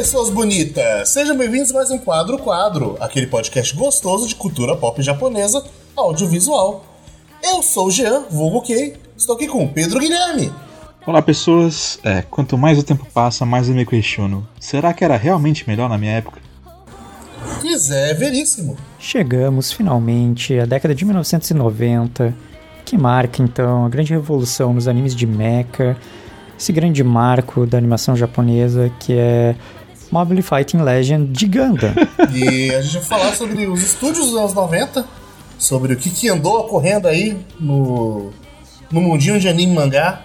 pessoas bonitas! Sejam bem-vindos a mais um Quadro Quadro, aquele podcast gostoso de cultura pop japonesa audiovisual. Eu sou o Jean, vulgo Kei, estou aqui com o Pedro Guilherme. Olá, pessoas. É, quanto mais o tempo passa, mais eu me questiono. Será que era realmente melhor na minha época? Pois é, veríssimo. Chegamos finalmente à década de 1990, que marca então a grande revolução nos animes de mecha esse grande marco da animação japonesa que é Mobile Fighting Legend de Gundam. e a gente vai falar sobre os estúdios dos anos 90, sobre o que, que andou ocorrendo aí no, no mundinho de anime e mangá,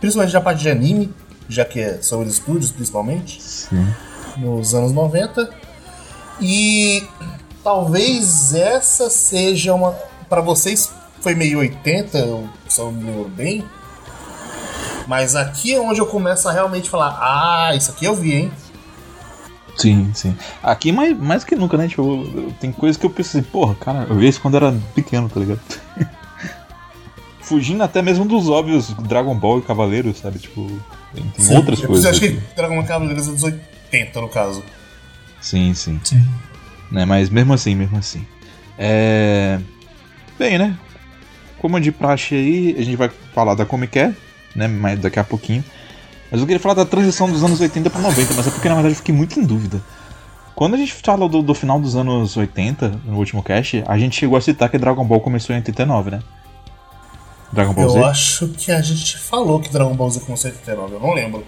principalmente da parte de anime, já que é sobre os estúdios principalmente, Sim. nos anos 90. E talvez essa seja uma. para vocês foi meio 80, se eu me lembro bem mas aqui é onde eu começo a realmente falar: ah, isso aqui eu vi, hein? Sim, sim. Aqui mais, mais que nunca, né? Tipo, tem coisas que eu pensei, porra, cara, eu vi isso quando era pequeno, tá ligado? Fugindo até mesmo dos óbvios Dragon Ball e Cavaleiros, sabe? Tipo, tem, tem sim, outras coisas. Eu acho que Dragon Ball e Cavaleiros é dos 80, no caso. Sim, sim. sim. Né, mas mesmo assim, mesmo assim. É. Bem, né? Como de praxe aí, a gente vai falar da Comic Con, né? Mais daqui a pouquinho. Mas eu queria falar da transição dos anos 80 para 90, mas é porque na verdade eu fiquei muito em dúvida. Quando a gente fala do, do, final dos anos 80, no último cast, a gente chegou a citar que Dragon Ball começou em 89, né? Dragon Ball eu Z? Eu acho que a gente falou que Dragon Ball Z começou em 89, eu não lembro.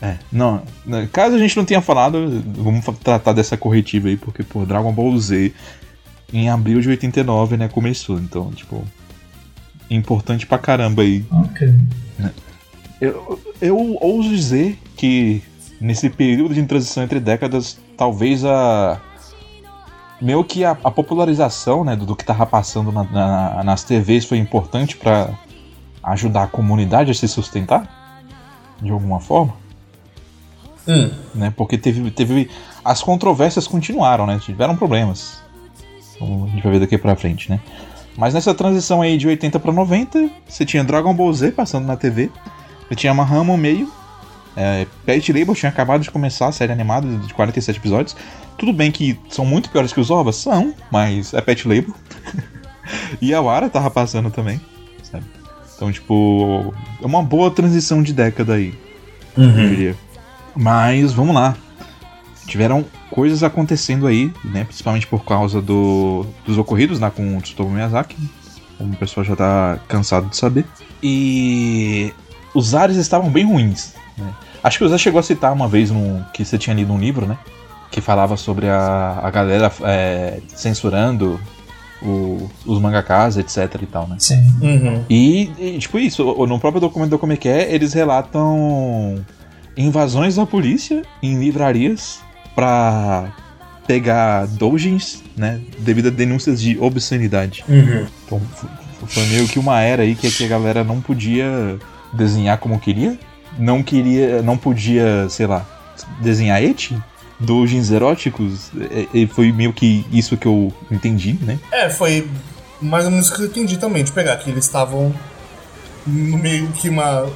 É, não. Né, caso a gente não tenha falado, vamos tratar dessa corretiva aí, porque, pô, Dragon Ball Z em abril de 89, né, começou. Então, tipo, importante pra caramba aí. Ok. Né? Eu, eu ouso dizer que nesse período de transição entre décadas, talvez a. Meio que a, a popularização né, do, do que tava passando na, na, nas TVs foi importante para ajudar a comunidade a se sustentar de alguma forma. Hum. Né, porque teve, teve. As controvérsias continuaram, né? Tiveram problemas. Como a gente vai ver daqui pra frente, né? Mas nessa transição aí de 80 para 90, você tinha Dragon Ball Z passando na TV, você tinha Mahama meio, é, Pet Label tinha acabado de começar a série animada de 47 episódios. Tudo bem que são muito piores que os ovas, são, mas é Pet Label. e a Wara tava passando também, sabe? Então, tipo, é uma boa transição de década aí, uhum. eu diria. Mas, vamos lá. Tiveram coisas acontecendo aí, né? Principalmente por causa do, dos ocorridos lá com o Tsutomu Miyazaki, como o pessoal já tá cansado de saber. E os ares estavam bem ruins, né? Acho que o Zé chegou a citar uma vez no, que você tinha lido um livro, né? Que falava sobre a, a galera é, censurando o, os mangakas, etc e tal, né? Sim. Uhum. E, e, tipo, isso, no próprio documento do Como é, eles relatam invasões da polícia em livrarias para pegar doujins, né, devido a denúncias de obscenidade. Uhum. Então foi meio que uma era aí que, que a galera não podia desenhar como queria, não queria, não podia, sei lá, desenhar eti, doujins eróticos, e, e foi meio que isso que eu entendi, né? É, foi mais ou menos que eu entendi também, de pegar que eles estavam no meio que uma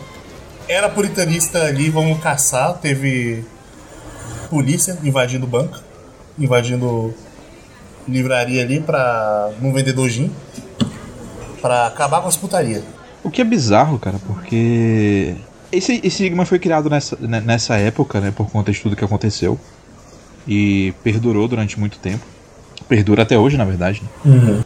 era puritanista ali, vamos caçar, teve polícia invadindo o banco, invadindo livraria ali pra não vender dojin, pra acabar com as putarias. O que é bizarro, cara, porque esse, esse Sigma foi criado nessa, né, nessa época, né, por conta de tudo que aconteceu e perdurou durante muito tempo. Perdura até hoje, na verdade. Né? Uhum.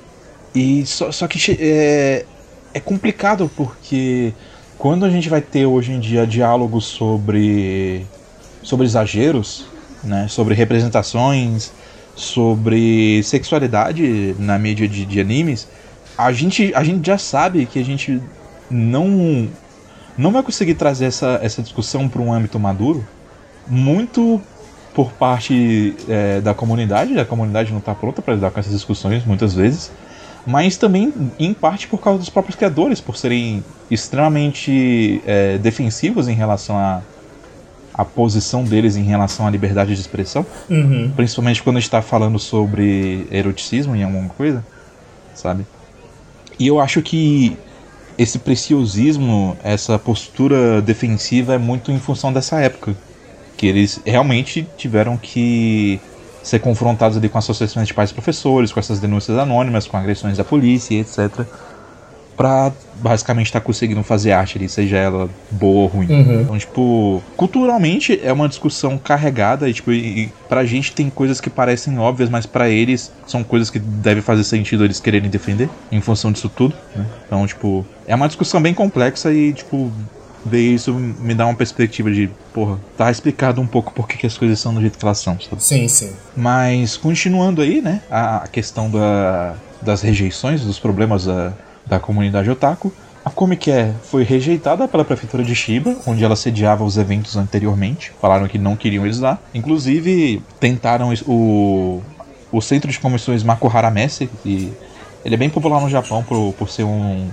E só, só que é, é complicado porque quando a gente vai ter hoje em dia diálogos sobre sobre exageros, né, sobre representações, sobre sexualidade na mídia de, de, animes, a gente, a gente já sabe que a gente não não vai conseguir trazer essa, essa discussão para um âmbito maduro, muito por parte é, da comunidade, a comunidade não está pronta para lidar com essas discussões muitas vezes, mas também em parte por causa dos próprios criadores, por serem extremamente é, defensivos em relação a a posição deles em relação à liberdade de expressão, Uhum. principalmente quando está falando sobre eroticismo em alguma coisa, sabe? E eu acho que esse preciosismo, essa postura defensiva é muito em função dessa época, que eles realmente tiveram que ser confrontados ali com associações de pais e professores, com essas denúncias anônimas, com agressões da polícia, etc. Pra basicamente estar conseguindo fazer arte ali, seja ela boa ou ruim. Uhum. Então, tipo, culturalmente é uma discussão carregada e, tipo, e, e pra gente tem coisas que parecem óbvias, mas pra eles são coisas que deve fazer sentido eles quererem defender em função disso tudo, né? Então, tipo, é uma discussão bem complexa e, tipo, ver isso me dá uma perspectiva de, porra, tá explicado um pouco por que as coisas são do jeito que elas são, sabe? Sim, sim. Mas continuando aí, né, a a questão da, das rejeições, dos problemas da, da comunidade otaku, a Comic Con foi rejeitada pela prefeitura de Shiba, onde ela sediava os eventos anteriormente. Falaram que não queriam eles lá. Inclusive, tentaram o, o centro de convenções Makuhara Messe, e ele é bem popular no Japão por, por ser um,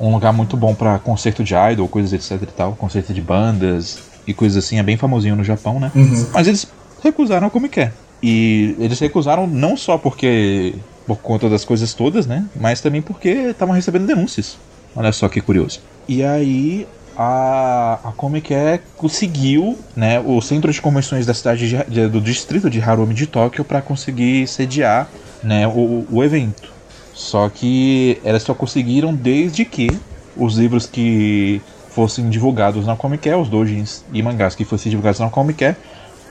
um lugar muito bom para concerto de idol, coisas etc e tal, concerto de bandas e coisas assim, é bem famosinho no Japão, né? Mas eles recusaram a Comic Con. E eles recusaram não só porque por conta das coisas todas, né? Mas também porque estavam recebendo denúncias. Olha só que curioso. E aí a, a Comic Con conseguiu, né, o centro de convenções da cidade de- de- do distrito de Harumi de Tóquio para conseguir sediar, né, o, o evento. Só que elas só conseguiram desde que os livros que fossem divulgados na Comic os doujins e mangás que fossem divulgados na Comic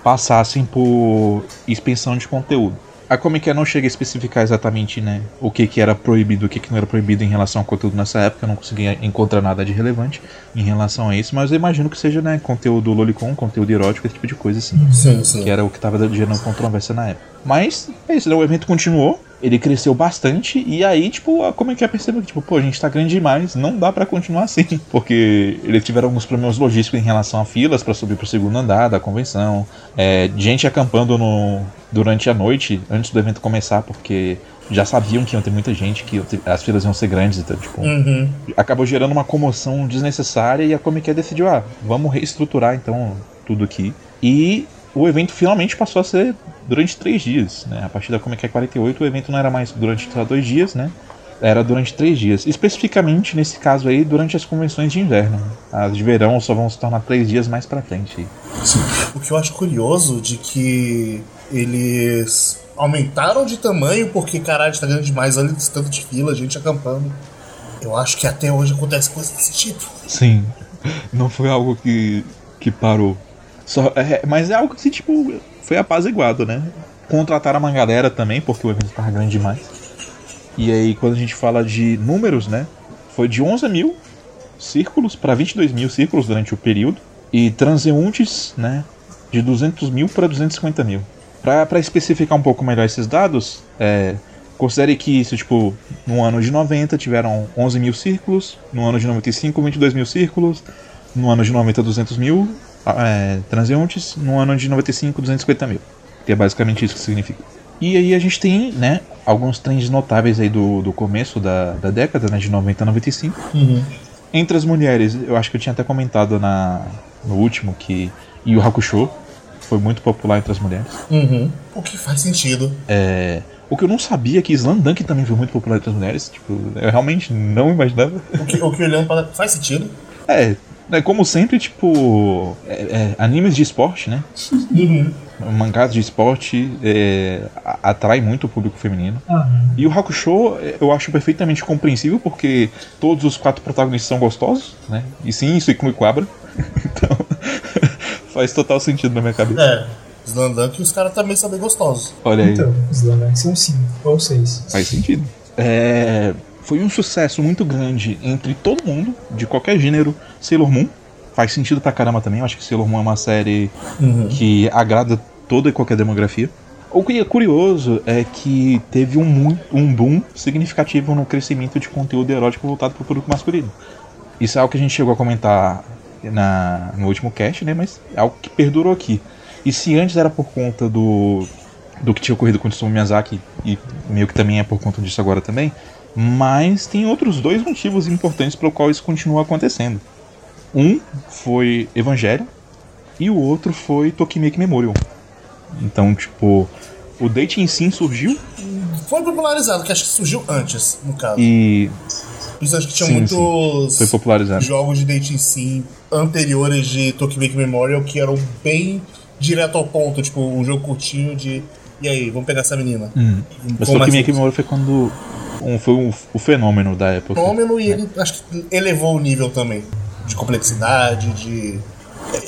passassem por expensão de conteúdo. A Comic não chega a especificar exatamente né, o que, que era proibido o que, que não era proibido em relação ao conteúdo nessa época, eu não consegui encontrar nada de relevante em relação a isso, mas eu imagino que seja né, conteúdo lolicon, conteúdo erótico, esse tipo de coisa assim Sim, sim. que era o que estava gerando controvérsia na época. Mas é isso, né? o evento continuou, ele cresceu bastante, e aí, tipo, a como é que é percebeu que, tipo, pô, a gente tá grande demais, não dá pra continuar assim. Porque eles tiveram alguns problemas logísticos em relação a filas pra subir pro segundo andar da convenção, é, gente acampando no, durante a noite, antes do evento começar, porque já sabiam que iam ter muita gente, que as filas iam ser grandes, então, tipo, Uhum. acabou gerando uma comoção desnecessária e a Comic Con decidiu, ah, vamos reestruturar então tudo aqui. E o evento finalmente passou a ser durante três dias, né? A partir da Comic Con 48 o evento não era mais durante só dois dias, né? Era durante três dias. Especificamente nesse caso aí, durante as convenções de inverno. As de verão só vão se tornar três dias mais pra frente. Sim. O que eu acho curioso de que eles aumentaram de tamanho porque, caralho, tá grande demais, olha esse tanto de fila, gente acampando. Eu acho que até hoje acontece coisa desse tipo. Sim. Não foi algo que, que parou. Só, é, mas é algo que, tipo, foi apaziguado, né? Contrataram uma galera também, porque o evento tava grande demais. E aí, quando a gente fala de números, né? Foi de 11 mil círculos para 22 mil círculos durante o período. E transeuntes, né? De 200 mil para 250 mil. Para especificar um pouco melhor esses dados, é, considere que isso, tipo, no ano de 90 tiveram 11 mil círculos, no ano de 95, 22 mil círculos, no ano de 90, 200 mil é, transeuntes, no ano de 95, 250 mil. Que é basicamente isso que significa. E aí a gente tem, né, alguns trends notáveis aí do, do começo da, da década, né, de 90 a 95. Entre as mulheres, eu acho que eu tinha até comentado na, no último que Yu Hakusho foi muito popular entre as mulheres. Uhum. O que faz sentido. É, o que eu não sabia é que Slandunk também foi muito popular entre as mulheres. Tipo, eu realmente não imaginava. O que, o que olhando para. Faz sentido. É, né, como sempre, tipo, é, é, animes de esporte, né? Uhum. Mangás de esporte é, a- atrai muito o público feminino. E o Hakusho é, eu acho perfeitamente compreensível porque todos os quatro protagonistas são gostosos, né? E sim, isso inclui Quabra. Então, faz total sentido na minha cabeça. É. Slandunk e os caras também são bem gostosos. Olha aí. Então, os Lanark são 5 ou 6. Faz sentido. É, foi um sucesso muito grande entre todo mundo, de qualquer gênero. Sailor Moon faz sentido pra caramba também. Eu acho que Sailor Moon é uma série que agrada toda e qualquer demografia. O que é curioso é que teve um, um boom significativo no crescimento de conteúdo erótico voltado para o público masculino. Isso é algo que a gente chegou a comentar na, no último cast, né? Mas é algo que perdurou aqui. E se antes era por conta do, do que tinha ocorrido com o Tsumu Miyazaki, e meio que também é por conta disso agora também, Mas tem outros dois motivos importantes pelo qual isso continua acontecendo. Um foi Evangelho e o outro foi Tokimeki Memorial. Então, tipo, o dating sim surgiu Foi popularizado, que acho que surgiu antes, no caso. e Isso acho que tinha Sim, muitos foi popularizado. jogos de dating sim anteriores de Tokimeki Memorial que eram bem direto ao ponto, tipo, um jogo curtinho de. E aí, vamos pegar essa menina. Hum. Mas Tokimeki Memorial foi quando um, foi um- o fenômeno da época. fenômeno e ele acho que elevou o nível também. De complexidade, de.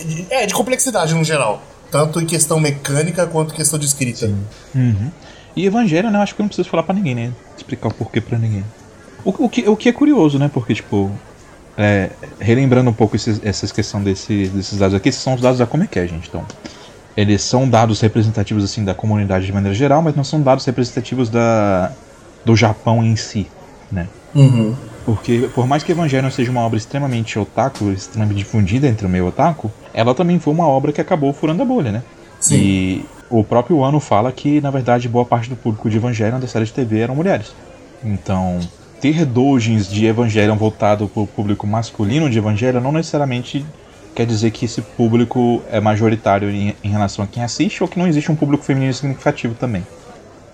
de- É, de complexidade no geral. Tanto em questão mecânica quanto em questão de escrita. Uhum. E Evangelho, né? eu Acho que eu não preciso falar pra ninguém, né? Explicar o porquê pra ninguém. O, o que, o que é curioso, né? Porque, tipo, é, relembrando um pouco esses, essa questão desse, desses dados aqui, esses são os dados da Comic é, gente. Então, eles são dados representativos, assim, da comunidade de maneira geral, mas não são dados representativos da, do Japão em si, né? Uhum. Porque, por mais que Evangelion seja uma obra extremamente otaku, extremamente difundida entre o meio otaku, ela também foi uma obra que acabou furando a bolha, né? Sim. E o próprio Ano fala que, na verdade, boa parte do público de Evangelion da série de TV eram mulheres. Então, ter doujins de Evangelion voltado para o público masculino de Evangelion não necessariamente quer dizer que esse público é majoritário em, em relação a quem assiste ou que não existe um público feminino significativo também.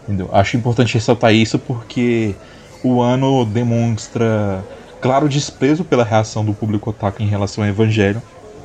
Entendeu? Acho importante ressaltar isso porque o ano demonstra claro desprezo pela reação do público otaku em relação a Evangelion,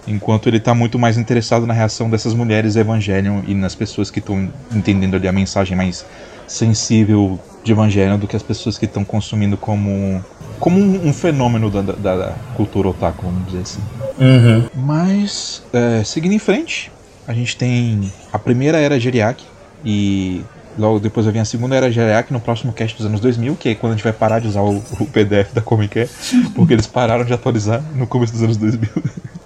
enquanto ele está muito mais interessado na reação dessas mulheres a Evangelion e nas pessoas que estão entendendo ali a mensagem mais sensível de Evangelion do que as pessoas que estão consumindo como como um, um fenômeno da, da- da cultura otaku, vamos dizer assim. Uhum. Mas, é, seguindo em frente, a gente tem a primeira era Geriac e logo depois vai vir a segunda era Geriac no próximo cast dos anos 2000, que é quando a gente vai parar de usar o, o PDF da Comic Con, porque eles pararam de atualizar no começo dos anos 2000.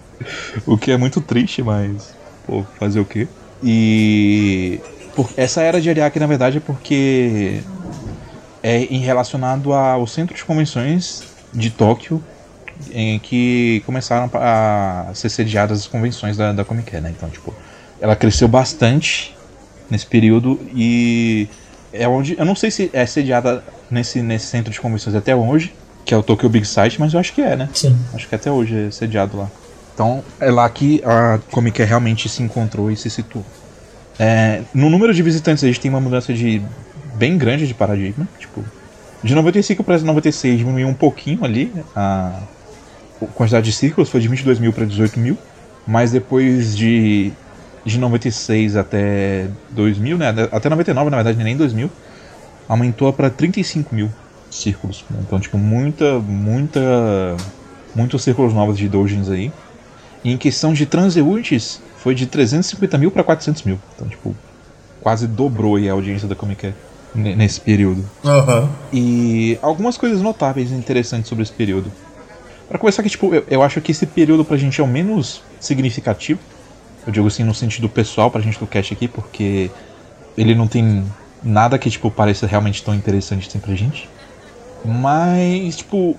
o que é muito triste, mas, pô, fazer o quê? E por- essa era Geriac, na verdade, é porque é em relacionado ao centro de convenções de Tóquio em que começaram a ser sediadas as convenções da, da Comic Con, né? Então, tipo, ela cresceu bastante nesse período e é onde eu não sei se é sediada nesse, nesse centro de convenções até hoje, que é o Tokyo Big Sight, mas eu acho que é, né? Sim. Acho que até hoje é sediado lá. Então é lá que a Comic Con realmente se encontrou e se situou. É, no número de visitantes a gente tem uma mudança de bem grande de paradigma. Tipo, de 95 para 96 diminuiu um pouquinho ali a, a quantidade de círculos, foi de 22 mil para 18 mil. Mas depois de, de 96 até 2000, né? Até 99, na verdade, nem 2000, aumentou para 35 mil círculos. Então, tipo, muita, muita. Muitos círculos novos de doujins aí. E em questão de transeuntes, foi de 350 mil para 400 mil. Então, tipo, quase dobrou aí a audiência da Comic nesse período. Aham. E algumas coisas notáveis e interessantes sobre esse período. Pra começar que, tipo, eu, eu acho que esse período pra gente é o menos significativo. Eu digo assim no sentido pessoal pra gente do cast aqui, porque ele não tem nada que, tipo, pareça realmente tão interessante assim pra gente. Mas, tipo,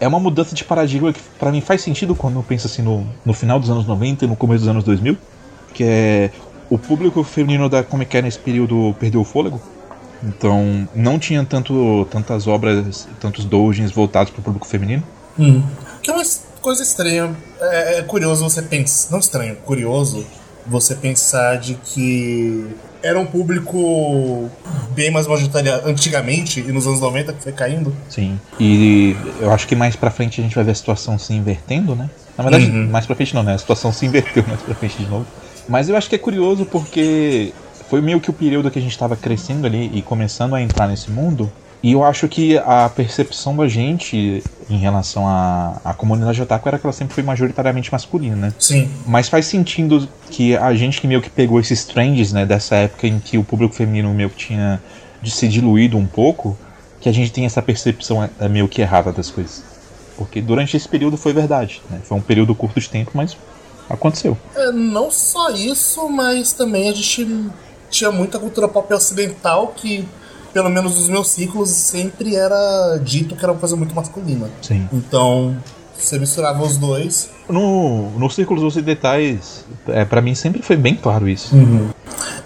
é uma mudança de paradigma que pra mim faz sentido quando eu penso assim no, no final dos anos 90 e no começo dos anos 2000. Que é o público feminino da Comic Con nesse período perdeu o fôlego. Então, não tinha tanto, tantas obras, tantos doujins voltados para o público feminino. Hum. Que é uma coisa estranha. É, é curioso você pensar. Não estranho, curioso você pensar de que era um público bem mais majoritário antigamente e nos anos 90 que foi caindo. Sim. E eu acho que mais pra frente a gente vai ver a situação se invertendo, né? Na verdade, Uhum. mais pra frente não, né? A situação se inverteu mais pra frente de novo. Mas eu acho que é curioso porque foi meio que o período que a gente tava crescendo ali e começando a entrar nesse mundo. E eu acho que a percepção da gente em relação à, à comunidade otaku era que ela sempre foi majoritariamente masculina, né? Sim. Mas faz sentido que a gente que meio que pegou esses trends, né, dessa época em que o público feminino meio que tinha de se diluído um pouco, que a gente tem essa percepção é, meio que errada das coisas. Porque durante esse período foi verdade, né? Foi um período curto de tempo, mas aconteceu. É, não só isso, mas também a gente tinha muita cultura pop ocidental que, pelo menos nos meus ciclos, sempre era dito que era uma coisa muito masculina. Sim. Então, você misturava os dois. No, nos círculos ocidentais, é, para mim sempre foi bem claro isso.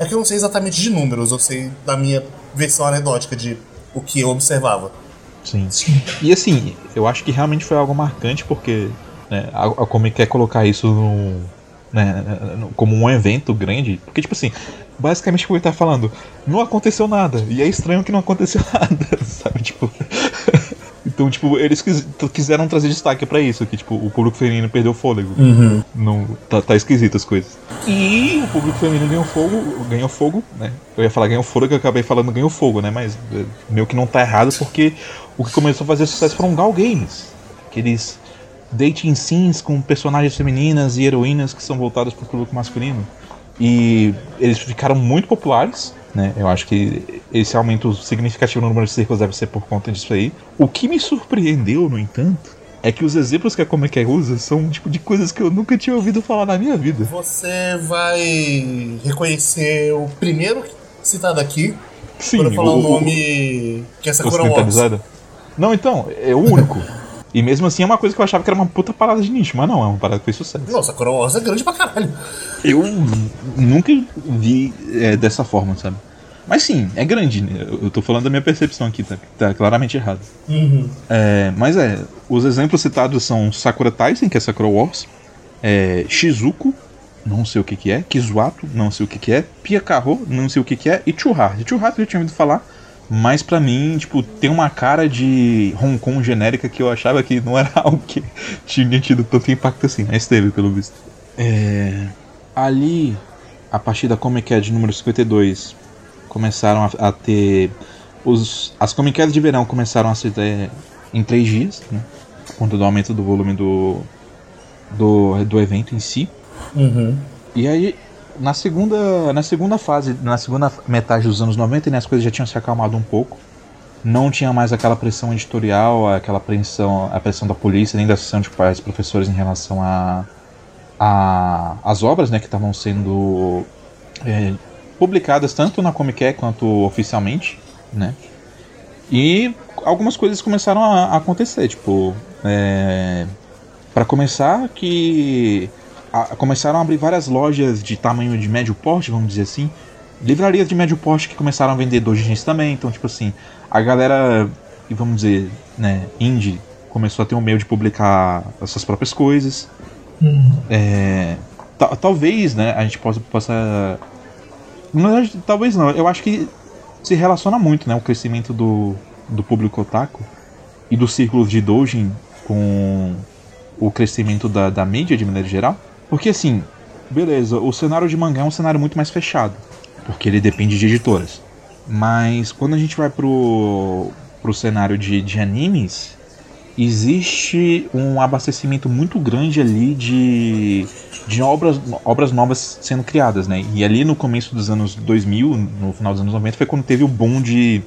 É que eu não sei exatamente de números, eu sei da minha versão anedótica de o que eu observava. Sim. E assim, eu acho que realmente foi algo marcante porque né, a, a Comic quer colocar isso no, né, como um evento grande. Porque, tipo assim, basicamente o que ele tá falando, não aconteceu nada. E é estranho que não aconteceu nada, sabe? Tipo. Então, tipo, eles quis, quiseram trazer destaque para isso, que tipo, o público feminino perdeu o fôlego. Uhum. Não, tá, tá esquisito as coisas. E o público feminino ganhou fogo, ganhou fogo, né? Eu ia falar ganhou fogo, eu acabei falando ganhou fogo, né? Mas é, meio que não tá errado, porque o que começou a fazer sucesso foram Gal Games. Aqueles dating scenes com personagens femininas e heroínas que são voltadas pro público masculino. E eles ficaram muito populares, né? Eu acho que esse aumento significativo no número de círculos deve ser por conta disso aí. O que me surpreendeu, no entanto, é que os exemplos que a Comic usa são tipo de coisas que eu nunca tinha ouvido falar na minha vida. Você vai reconhecer o primeiro citado aqui. Sim, Quando eu falar o, o- nome que é Sakura. Não, então, é o único. E mesmo assim é uma coisa que eu achava que era uma puta parada de nicho, mas não, é uma parada que fez sucesso. Não, Sakura Wars é grande pra caralho. Eu nunca vi é, dessa forma, sabe? Mas sim, é grande. né? Eu tô falando da minha percepção aqui, tá, tá claramente errado. Uhum. É, mas é, os exemplos citados são Sakura Taisen, que é Sakura Wars, é, Shizuko, não sei o que que é, Kizuato, não sei o que que é, Piakaro, não sei o que que é, e Churrasco. Churrasco eu já tinha ouvido falar, mas pra mim, tipo, tem uma cara de Hong Kong genérica que eu achava que não era algo que tinha tido tanto impacto assim, mas teve, pelo visto. É, ali, a partir da Comic Con de número 52, começaram a, a ter. Os, as Comic Cons de verão começaram a ser é, em três dias, né? Por conta do aumento do volume do, do, do evento em si. Uhum. E aí, na segunda, na segunda fase, na segunda metade dos anos 90, né, as coisas já tinham se acalmado um pouco. Não tinha mais aquela pressão editorial, aquela pressão, a pressão da polícia, nem da associação de pais professores em relação a, a as obras né, que estavam sendo é, publicadas tanto na Comic quanto oficialmente, né? E algumas coisas começaram a, a acontecer, tipo, é, para começar que a- começaram a abrir várias lojas de tamanho de médio porte, vamos dizer assim, livrarias de médio porte que começaram a vender doujins também, então tipo assim, a galera, vamos dizer, né, indie começou a ter um meio de publicar as suas próprias coisas. É, ta- talvez, né, a gente possa, possa na verdade, talvez não. Eu acho que se relaciona muito, né, o crescimento do, do público otaku e dos círculos de doujin com o crescimento da, da mídia de maneira geral. Porque assim, beleza, o cenário de mangá é um cenário muito mais fechado, porque ele depende de editoras. Mas quando a gente vai pro, pro cenário de, de animes, existe um abastecimento muito grande ali de, de obras, obras novas sendo criadas, né? E ali no começo dos anos 2000, no final dos anos 90, foi quando teve o boom de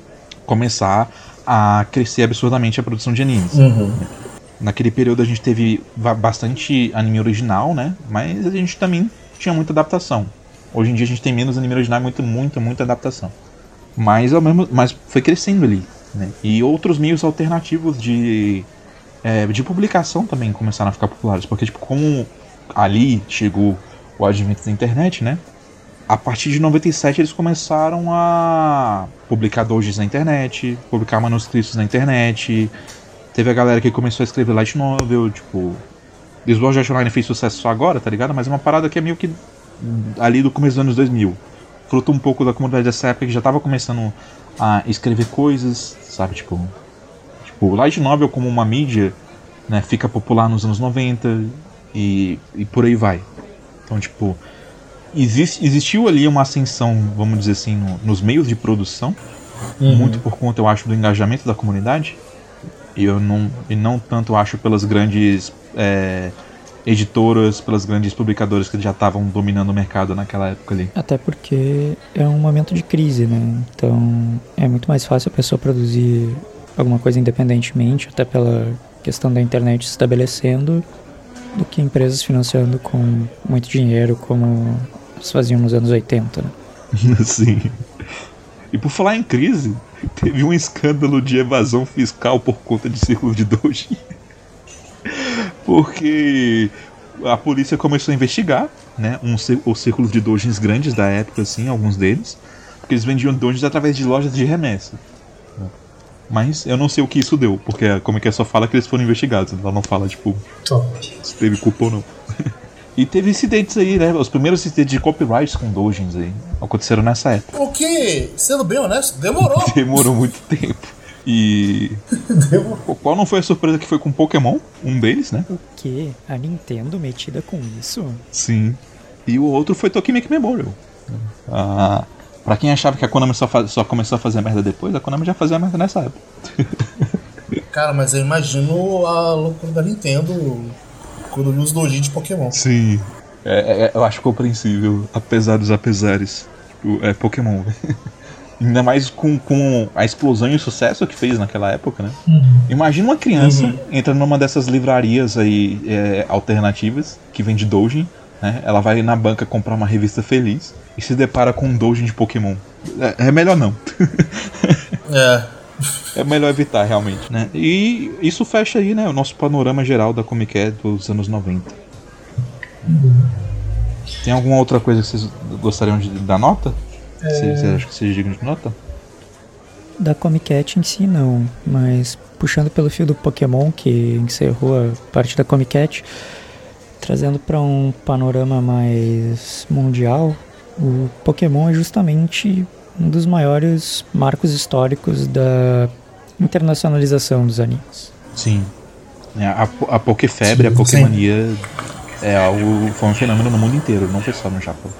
começar a crescer absurdamente a produção de animes. Uhum. Naquele período a gente teve ba- bastante anime original, né? Mas a gente também tinha muita adaptação. Hoje em dia a gente tem menos anime original e muita, muita, muita adaptação. Mas, ao mesmo, mas foi crescendo ali. Né? E outros meios alternativos de, é, de publicação também começaram a ficar populares. Porque, tipo, como ali chegou o advento da internet, né? A partir de 97 eles começaram a publicar doujins na internet, publicar manuscritos na internet. Teve a galera que começou a escrever light novel, tipo. Sword Art Online fez sucesso só agora, tá ligado? Mas é uma parada que é meio que ali do começo dos anos 2000. Fruto um pouco da comunidade dessa época que já tava começando a escrever coisas, sabe? Tipo, tipo light novel como uma mídia, né, fica popular nos anos 90 e, e por aí vai. Então, tipo, existe, existiu ali uma ascensão, vamos dizer assim, no- nos meios de produção, muito por conta, eu acho, do engajamento da comunidade. E eu não, e não tanto acho pelas grandes é, editoras, pelas grandes publicadoras que já estavam dominando o mercado naquela época ali. Até porque é um momento de crise, né? Então é muito mais fácil a pessoa produzir alguma coisa independentemente, até pela questão da internet se estabelecendo, do que empresas financiando com muito dinheiro, como eles faziam nos anos 80. Né? Sim. E por falar em crise, teve um escândalo de evasão fiscal por conta de círculo de doji. Porque a polícia começou a investigar, né, um, os círculos de dojins grandes da época, assim, alguns deles, porque eles vendiam dojins através de lojas de remessa. né. Mas eu não sei o que isso deu, porque a Comic Con só fala que eles foram investigados. Ela não fala, tipo, Top. se teve culpa ou não. E teve incidentes aí, né? Os primeiros incidentes de copyrights com doujins aí aconteceram nessa época. O que, sendo bem honesto, demorou. Demorou muito tempo. E. demorou. Qual não foi a surpresa que foi com Pokémon? Um deles, né? Que a Nintendo metida com isso? Sim. E o outro foi Tokimeki Memorial. Ah, pra quem achava que a Konami só, faz- só começou a fazer merda depois, a Konami já fazia merda nessa época. Cara, mas eu imagino a loucura da Nintendo quando viu os dojins de Pokémon. Sim. É, é- eu acho compreensível, apesar dos apesares. Tipo, é Pokémon. Ainda mais com, com a explosão e o sucesso que fez naquela época, né? Imagina uma criança entra numa dessas livrarias aí é, alternativas que vende doujin, né? Ela vai na banca comprar uma revista feliz e se depara com um doujin de Pokémon. É, é melhor não. É. É melhor evitar, realmente, né? E isso fecha aí, né, o nosso panorama geral da Comic Con dos anos 90. Tem alguma outra coisa que vocês gostariam de dar nota? Vocês vocês acham que seja digno de nota? Da Comic Cat em si, não. Mas puxando pelo fio do Pokémon, que encerrou a parte da Comic Cat, trazendo para um panorama mais mundial, o Pokémon é justamente um dos maiores marcos históricos da internacionalização dos animes. Sim. É, a, a Pokéfebre, a Pokémania é algo, foi um fenômeno no mundo inteiro, não foi só no Japão.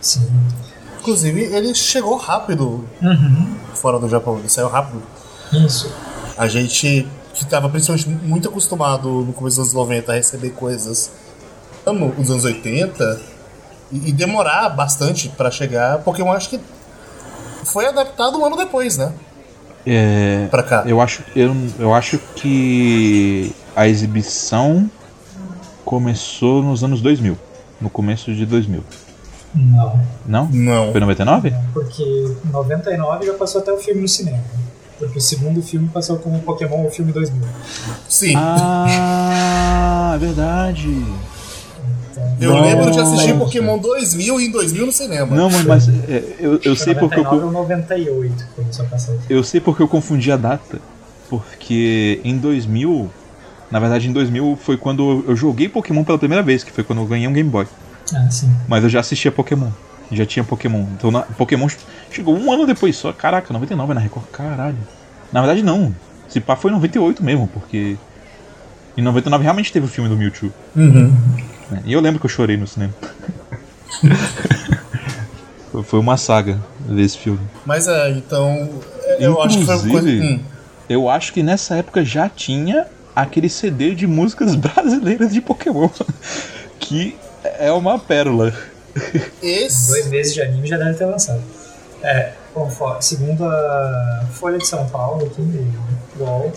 Sim. Inclusive, ele chegou rápido Uhum. fora do Japão. Ele saiu rápido. Isso. A gente que estava principalmente muito acostumado no começo dos anos 90 a receber coisas no- nos anos 80 e, e demorar bastante para chegar, Pokémon acho que foi adaptado um ano depois, né? É, Pra cá. eu acho, eu, eu acho que a exibição começou nos anos 2000, no começo de 2000. Não. Não? Não. Foi 99? Porque em 99 já passou até o filme no cinema. Porque o segundo filme passou como Pokémon, o filme 2000. Sim. Ah, é verdade. Eu lembro de assistir. Pokémon 2000 e em 2000 no cinema. Não, mas, mas, é, eu, eu sei porque eu, 99 ou 98 que começou a passar. eu sei porque eu confundi a data. Porque em 2000, na verdade em 2000 foi quando eu joguei Pokémon pela primeira vez, que foi quando eu ganhei um Game Boy. Ah, sim. Mas eu já assistia Pokémon. Já tinha Pokémon. Então na, Pokémon chegou um ano depois só. Caraca, 99 na Record. Caralho. Na verdade não. Se pá foi 98 mesmo, porque. Em 99 realmente teve o filme do Mewtwo. Uhum. Né? E eu lembro que eu chorei no cinema. Foi- uma saga ver esse filme. Mas é, então. Eu acho que foi uma coisa. Inclusive- Hum. Eu acho que nessa época já tinha aquele CD de músicas brasileiras de Pokémon. Que é uma pérola. Esse. Dois meses de anime já deve ter lançado. É, confo- segundo a Folha de São Paulo, aqui no UOL,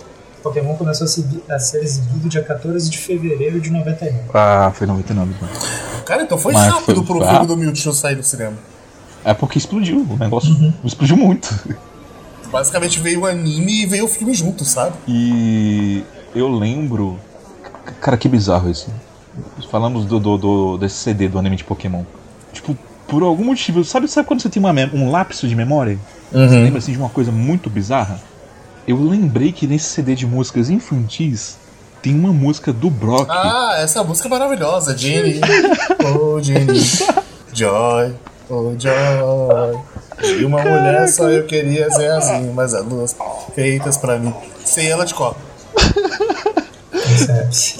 Pokémon começou a, se- a ser exibido dia 14 de fevereiro de 99. Ah, foi 99, mano. Cara, então foi Mas rápido foi- pro foi filme do Mewtwo sair do cinema. É porque explodiu, o negócio Uhum. explodiu muito. Basicamente veio o anime e veio o filme junto, sabe? E eu lembro. Cara, que bizarro isso. Falamos do, do, do- desse CD do anime de Pokémon. Tipo, por algum motivo, sabe, sabe quando você tem uma um lapso de memória? Uhum. Você lembra assim de uma coisa muito bizarra? Eu lembrei que nesse CD de músicas infantis tem uma música do Brock. Ah, essa música é maravilhosa. Jenny, oh Jenny, Joy, oh Joy. De uma mulher só eu queria ser assim, mas as duas feitas pra mim. Sem ela de copo.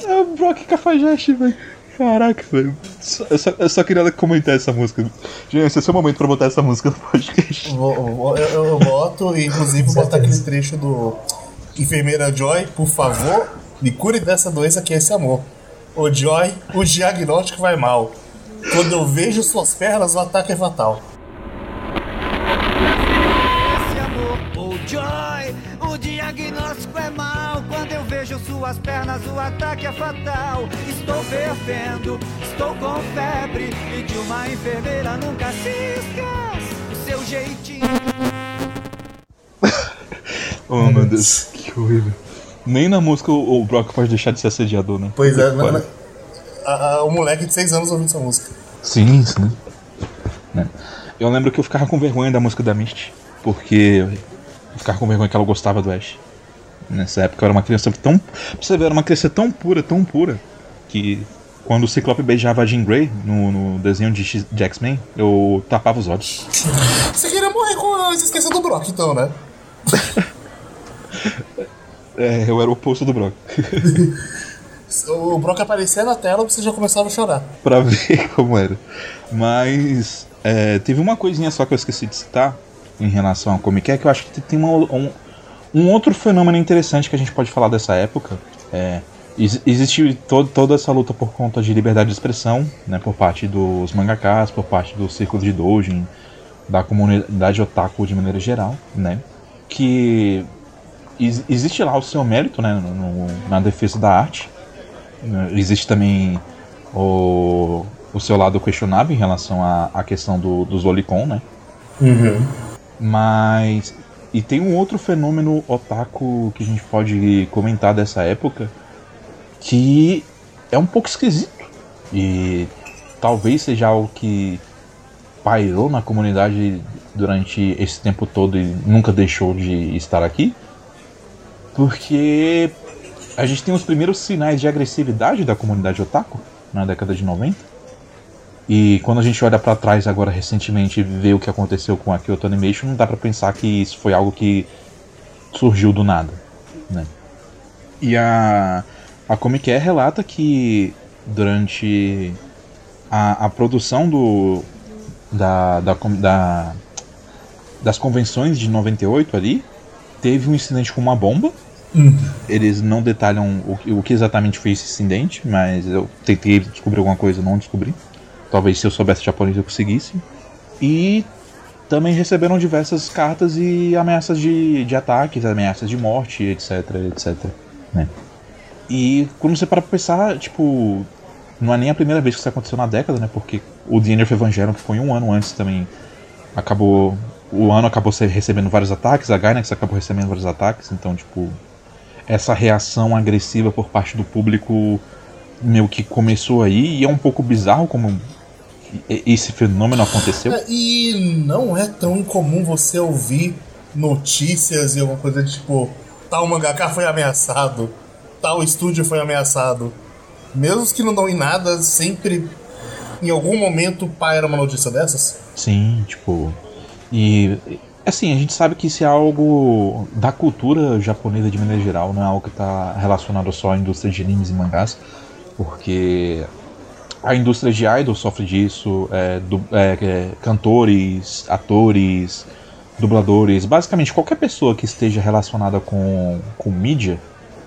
É o Brock Cafajeste, velho. Caraca, velho. Eu só, eu só queria comentar essa música. Gente, esse é o seu momento pra botar essa música no podcast. Vou- Eu, eu boto, e inclusive, vou botar aquele trecho do Enfermeira Joy, por favor, me cure dessa doença que é esse amor. Ô Joy, o diagnóstico vai mal. Quando eu vejo suas pernas, o ataque é fatal. Suas pernas, o ataque é fatal. Estou fervendo, estou com febre. E de uma enfermeira nunca se esquece. O seu jeitinho. Oh meu Deus, que horrível. Nem na música o, o Brock pode deixar de ser assediador, né? Pois é, na- a- a- o moleque de 6 anos ouvindo essa música. Sim, sim. Né? Eu lembro que eu ficava com vergonha da música da Misty, porque ficar com vergonha que ela gostava do Ash. Nessa época eu era uma criança tão. Pra você ver, era uma criança tão pura, tão pura, que quando o Ciclope beijava a Jean Grey no, no desenho de, X- de X-Men, eu tapava os olhos. Você queria morrer com. Você esqueceu do Brock, então, né? É, eu era o oposto do Brock. O Brock aparecia na tela você já começava a chorar. pra ver como era. Mas é, teve uma coisinha só que eu esqueci de citar em relação ao Comic é que eu acho que tem uma- um, um outro fenômeno interessante que a gente pode falar dessa época. É, ex- existe to- toda essa luta por conta de liberdade de expressão, né, por parte dos mangakas, por parte do círculo de doujin, da comunidade otaku de maneira geral, né, que ex- existe lá o seu mérito, né, no- na defesa da arte, Existe também o, o seu lado questionável em relação à, à questão do, dos Lolicon, né? Mas. E tem um outro fenômeno otaku que a gente pode comentar dessa época que é um pouco esquisito. E talvez seja algo que pairou na comunidade durante esse tempo todo e nunca deixou de estar aqui. Porque a gente tem os primeiros sinais de agressividade da comunidade otaku na década de 90. E quando a gente olha pra trás agora recentemente e vê o que aconteceu com a Kyoto Animation, não dá pra pensar que isso foi algo que surgiu do nada, né? E a a Comic Air relata que durante a, a produção do da, da, da das convenções de 98 ali, teve um incidente com uma bomba eles não detalham o, que- o que exatamente foi esse incidente, mas eu tentei descobrir alguma coisa, não descobri. Talvez se eu soubesse japonês eu conseguisse. E também receberam diversas cartas e ameaças de, de ataques, ameaças de morte, etc, etc. Né? E quando você para pra pensar, tipo, não é nem a primeira vez que isso aconteceu na década, né? Porque o The End of Evangelion, que foi um ano antes também, acabou. O ano acabou recebendo vários ataques, a Gainax acabou recebendo vários ataques, então, tipo, essa reação agressiva por parte do público meio que começou aí e é um pouco bizarro como esse fenômeno aconteceu. É, E não é tão incomum você ouvir notícias e alguma coisa de tipo, tal mangaka foi ameaçado, tal estúdio foi ameaçado. Mesmo que não dão em nada, sempre em algum momento paira uma notícia dessas. Sim, tipo. E assim, a gente sabe que isso é algo da cultura japonesa de maneira geral, não é algo que está relacionado só à indústria de animes e mangás, porque a indústria de idol sofre disso, é, du- é, é, cantores, atores, dubladores, basicamente qualquer pessoa que esteja relacionada com, com mídia,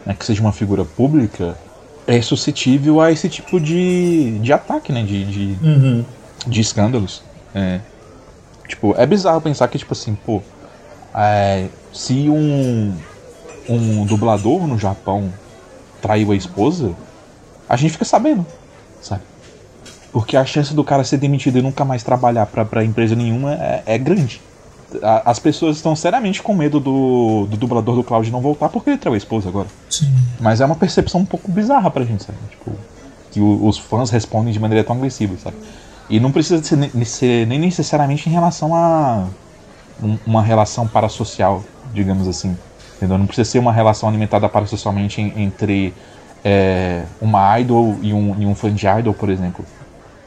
né, que seja uma figura pública, é suscetível a esse tipo de, de ataque, né, de, de, de escândalos. É, tipo, é bizarro pensar que, tipo assim, pô, é, se um, um dublador no Japão traiu a esposa, a gente fica sabendo, sabe? Porque a chance do cara ser demitido e nunca mais trabalhar pra, pra empresa nenhuma é, é grande. A- As pessoas estão seriamente com medo do, do dublador do Cloud não voltar porque ele traiu a esposa agora. Sim. Mas é uma percepção um pouco bizarra pra gente, sabe? Tipo, que o- os fãs respondem de maneira tão agressiva, sabe? E não precisa ser, ser nem necessariamente em relação a um- uma relação parasocial, digamos assim. Entendeu? Não precisa ser uma relação alimentada parasocialmente en- entre é, uma idol e um, e um fã de idol, por exemplo.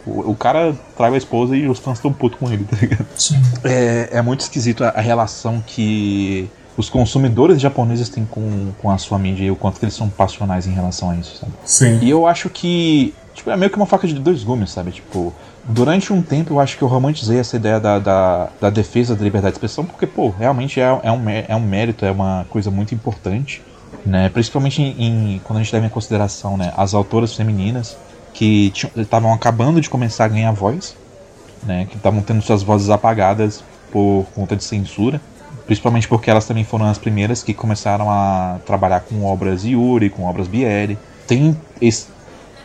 O, o cara traiu a esposa e os fãs estão putos com ele, tá ligado? Sim. É, é muito esquisito a, a relação que os consumidores japoneses têm com, com a sua mídia e o quanto que eles são passionais em relação a isso, sabe? Sim. E eu acho que tipo, é meio que uma faca de dois gumes, sabe? Tipo, durante um tempo eu acho que eu romantizei essa ideia da, da, da defesa da liberdade de expressão, porque, pô, realmente é, é, um, é um mérito, é uma coisa muito importante, né? Principalmente em, em- quando a gente leva em consideração né, as autoras femininas que estavam acabando de começar a ganhar voz, né? Que estavam tendo suas vozes apagadas por conta de censura. Principalmente porque elas também foram as primeiras que começaram a trabalhar com obras Yuri, com obras Bieri. Tem esse,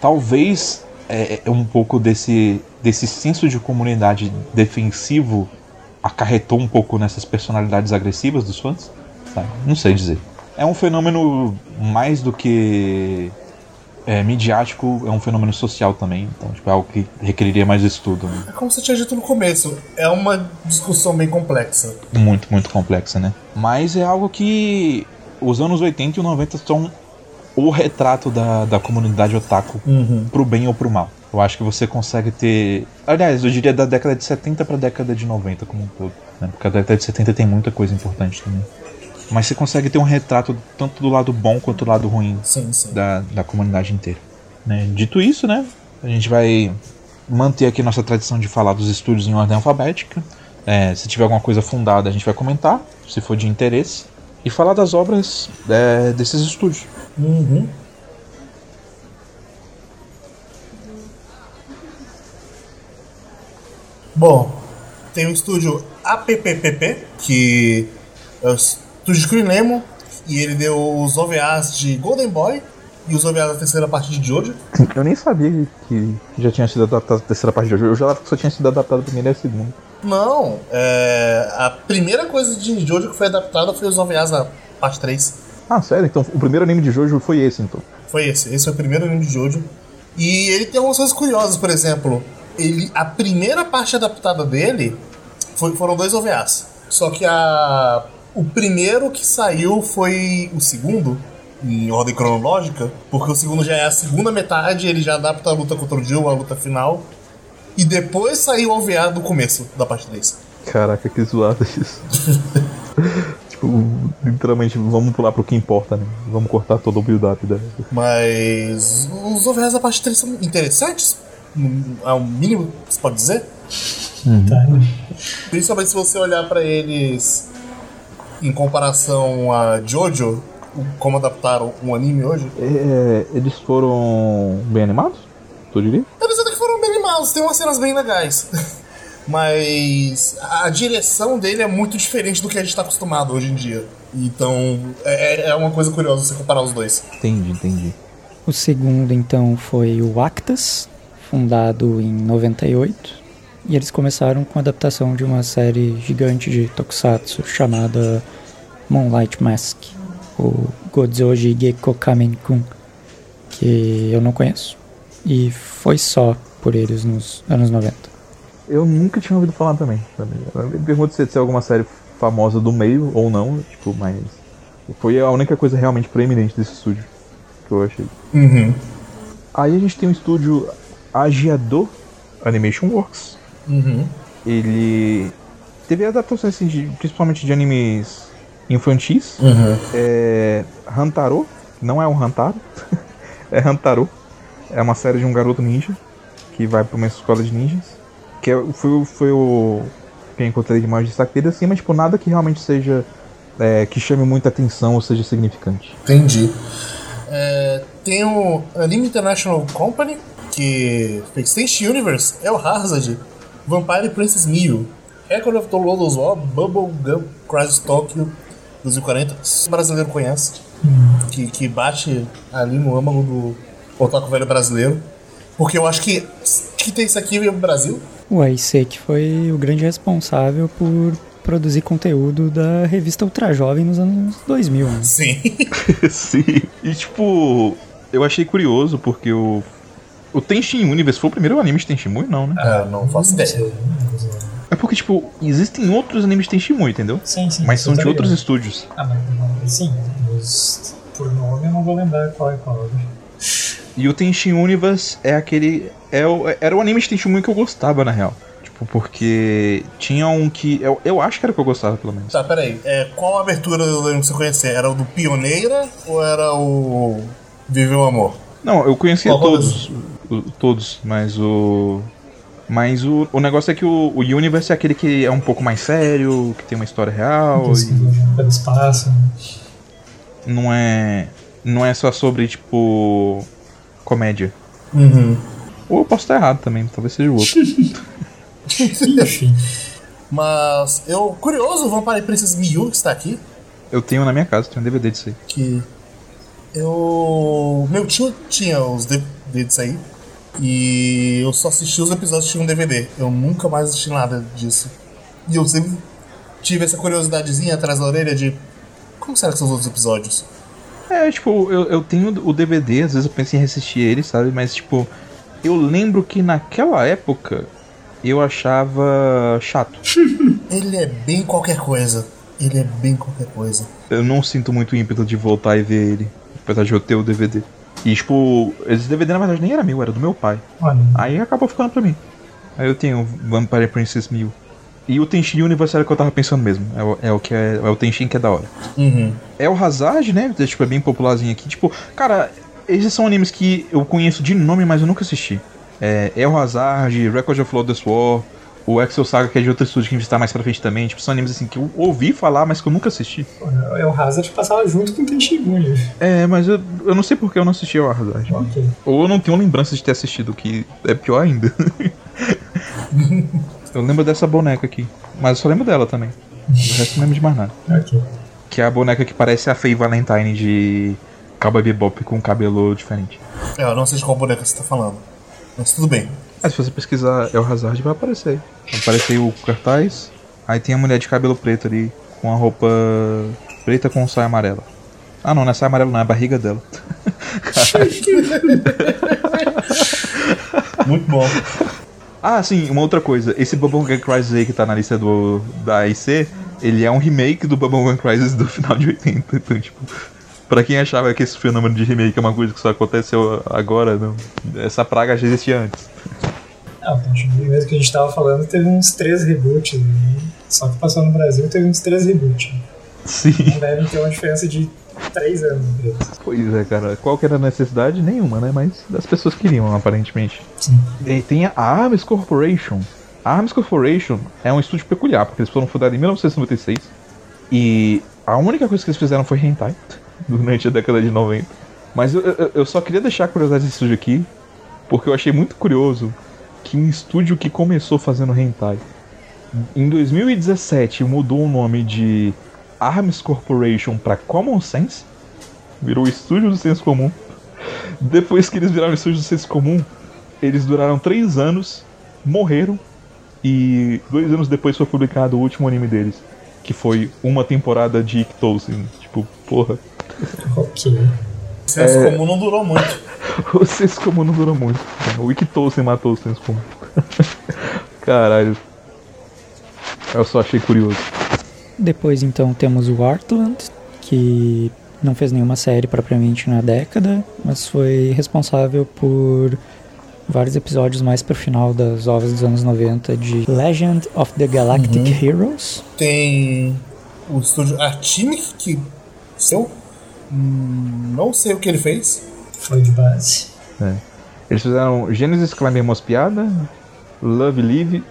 talvez é, é um pouco desse, desse senso de comunidade defensivo acarretou um pouco nessas personalidades agressivas dos fãs, sabe? Não sei dizer. É um fenômeno mais do que é, midiático é um fenômeno social também. Então, tipo, é algo que requeriria mais estudo. Né? É como você tinha dito no começo, é uma discussão bem complexa. Muito, muito complexa, né? Mas é algo que os anos 80 e 90 são o retrato da, da comunidade otaku Uhum. pro bem ou pro mal. Eu acho que você consegue ter. Aliás, eu diria da década de 70 pra década de 90 como um todo. Né? Porque a década de 70 tem muita coisa importante também. Mas você consegue ter um retrato tanto do lado bom quanto do lado ruim Sim, sim. da, da comunidade inteira. Né? Dito isso, né? A gente vai manter aqui nossa tradição de falar dos estúdios em ordem alfabética. É, se tiver alguma coisa fundada, a gente vai comentar, se for de interesse. E falar das obras é, desses estúdios. Uhum. Bom, tem o estúdio APPPP, que é o de Crinemo, e ele deu os OVAs de Golden Boy e os OVAs da terceira parte de Jojo. Eu nem sabia que já tinha sido adaptado a terceira parte de hoje. Eu já só tinha sido adaptado a primeira e a segunda. Não, é, a primeira coisa de Jojo que foi adaptada foi os OVAs da parte 3. Ah, sério? Então o primeiro anime de Jojo foi esse, então. Foi esse. Esse foi o primeiro anime de Jojo. E ele tem algumas coisas curiosas, por exemplo. Ele, a primeira parte adaptada dele foi- foram dois OVAs. Só que a, o primeiro que saiu foi o segundo, em ordem cronológica, porque o segundo já é a segunda metade, ele já adapta a luta contra o Jill, a luta final. E depois saiu o OVA do começo da parte 3. Caraca, que zoado isso. tipo, literalmente, vamos pular pro que importa, né? Vamos cortar todo o build-up da. Mas os OVAs da parte 3 são interessantes. É o mínimo que se pode dizer. Tá. Principalmente se você olhar pra eles em comparação a Jojo, como adaptaram um anime hoje. É, eles foram bem animados? Tu diria? Eles até que foram bem animados, tem umas cenas bem legais. Mas a direção dele é muito diferente do que a gente tá acostumado hoje em dia. Então é, é uma coisa curiosa você comparar os dois. Entendi, entendi. O segundo, então, foi o Actas, fundado em 98. E eles começaram com a adaptação de uma série gigante de tokusatsu chamada Moonlight Mask, o Godzoji Gekko Kamen-kun, que eu não conheço. E foi só por eles nos anos 90. Eu nunca tinha ouvido falar também. me pergunto se é alguma série famosa do meio ou não, tipo, mas. Foi a única coisa realmente proeminente desse estúdio que eu achei. Uhum. Aí a gente tem o estúdio Agiador Animation Works. Uhum. Ele teve adaptações assim, de- principalmente de animes infantis. Uhum. É. Hantaro, não é um Hantaro, é Hantaro. É uma série de um garoto ninja que vai pra uma escola de ninjas. Que é- foi, o- foi o que eu encontrei de mais destaque dele assim, mas tipo, nada que realmente seja. é, que chame muita atenção ou seja significante. Entendi. É, tem o Anime International Company, que fez Tenchi Universe, El Hazard, Vampire Princess Mio, Record of the Lodos War, Bubble Gum Crisis Tokyo 2040. Esse brasileiro conhece, que, que bate ali no âmago do otaku velho brasileiro. Porque eu acho que, que tem isso aqui no Brasil. O Aiseki foi o grande responsável por produzir conteúdo da revista Ultra Jovem nos anos 2000. né? Sim. Sim. E tipo, eu achei curioso porque o. O Tenshin Universe foi o primeiro anime de Tenshin Mui, não, né? Ah, não faço Não ideia. É porque, tipo, existem outros animes de Tenshin Mui, entendeu? Sim, sim. Mas são de outros ligado. estúdios. Ah, mas sim, os, por nome eu não vou lembrar qual é qual. E o Tenshin Universe é aquele. É o, era o anime de Tenshin Mui que eu gostava, na real. Tipo, porque tinha um que. Eu, eu acho que era o que eu gostava, pelo menos. Tá, peraí. É, qual a abertura do anime que você conhecia? Era o do Pioneira ou era o Vive o Amor? Não, eu conhecia Qual todos. O- Todos, mas o. Mas o, o negócio é que o, o Universe é aquele que é um pouco mais sério, que tem uma história real. Viajando pelo espaço. não é. Não é só sobre, tipo. comédia. Uhum. Ou eu posso estar errado também, talvez seja o outro. Enfim. Mas eu, curioso, o Vampire Princess Miyu que está aqui, eu tenho na minha casa, tenho um DVD disso aí. que eu. Meu tio tinha os DVDs aí. E eu só assisti os episódios que tinham um DVD. Eu nunca mais assisti nada disso. E eu sempre tive essa curiosidadezinha atrás da orelha de. Como será que são os outros episódios? É, tipo, eu, eu tenho o DVD, às vezes eu penso em assistir ele, sabe? Mas, tipo, eu lembro que naquela época eu achava chato. Ele é bem qualquer coisa. Ele é bem qualquer coisa. Eu não sinto muito ímpeto de voltar e ver ele, apesar de eu ter o DVD. E, tipo, esse DVD na verdade nem era meu, era do meu pai. Olha, Aí acabou ficando pra mim. Aí eu tenho Vampire Princess 1000. E o Tenshin Universe era o que eu tava pensando mesmo. É o, é o que é, é o Tenshin que é da hora. Uhum. É o Hazard, né? É, Tipo, é bem popularzinho aqui. Tipo, cara, esses são animes que eu conheço de nome, mas eu nunca assisti. É El Hazard, Record of Lotus War, o Excel Saga, que é de outro estúdio que a gente tá mais pra frente também. Tipo, são animes assim que eu ouvi falar, mas que eu nunca assisti. é o Hazard passava junto com o Tenshingun. É, mas eu, eu não sei porque eu não assisti ao Hazard. Ok. Ou eu não tenho lembrança de ter assistido, que é pior ainda. eu lembro dessa boneca aqui. Mas eu só lembro dela também. O resto não lembro de mais nada. Ok. Que é a boneca que parece a Faye Valentine de Cowboy Bebop com cabelo diferente. É, eu não sei de qual boneca você tá falando. Mas tudo bem. Ah, se você pesquisar El Hazard vai aparecer aí. Vai aparecer aí o cartaz. Aí tem a mulher de cabelo preto ali, com a roupa preta com saia amarela. Ah não, não é saia amarela não, é a barriga dela. Muito bom. Ah, sim, uma outra coisa. Esse Bubblegum Crisis aí que tá na lista do, da AIC, ele é um remake do Bubblegum Crisis do final de 80. Então, tipo, pra quem achava que esse fenômeno de remake é uma coisa que só aconteceu agora, não. Essa praga já existia antes. Ah, o mesmo que a gente tava falando teve uns três reboots. né? Só que passou no Brasil teve uns três reboots. Sim. Devem ter uma diferença de três anos eles. Pois é, cara. Qual que era a necessidade? Nenhuma, né? Mas as pessoas queriam, aparentemente. Sim. E tem a Arms Corporation. A Arms Corporation é um estúdio peculiar, porque eles foram fundados em 1996. E a única coisa que eles fizeram foi hentai durante a década de 90. Mas eu, eu, eu só queria deixar a curiosidade desse estúdio aqui, porque eu achei muito curioso que um estúdio que começou fazendo hentai em 2017 mudou o nome de Arms Corporation para Common Sense, virou estúdio do senso comum. Depois que eles viraram estúdio do senso comum, eles duraram três anos, morreram e dois anos depois foi publicado o último anime deles, que foi uma temporada de Ictosin. Tipo, porra. Senso comum não durou muito. o senso comum não durou muito. O Ictosin matou o senso comum. Caralho. Eu só achei curioso. Depois então temos o Heartland, que não fez nenhuma série propriamente na década, mas foi responsável por vários episódios mais pro final das ovas dos anos 90 de Legend of the Galactic Heroes. Tem o estúdio Artimic, que seu. Hum, Não sei o que ele fez. Foi de base. É. Eles fizeram Genesis Climber Mospiada, Love Live,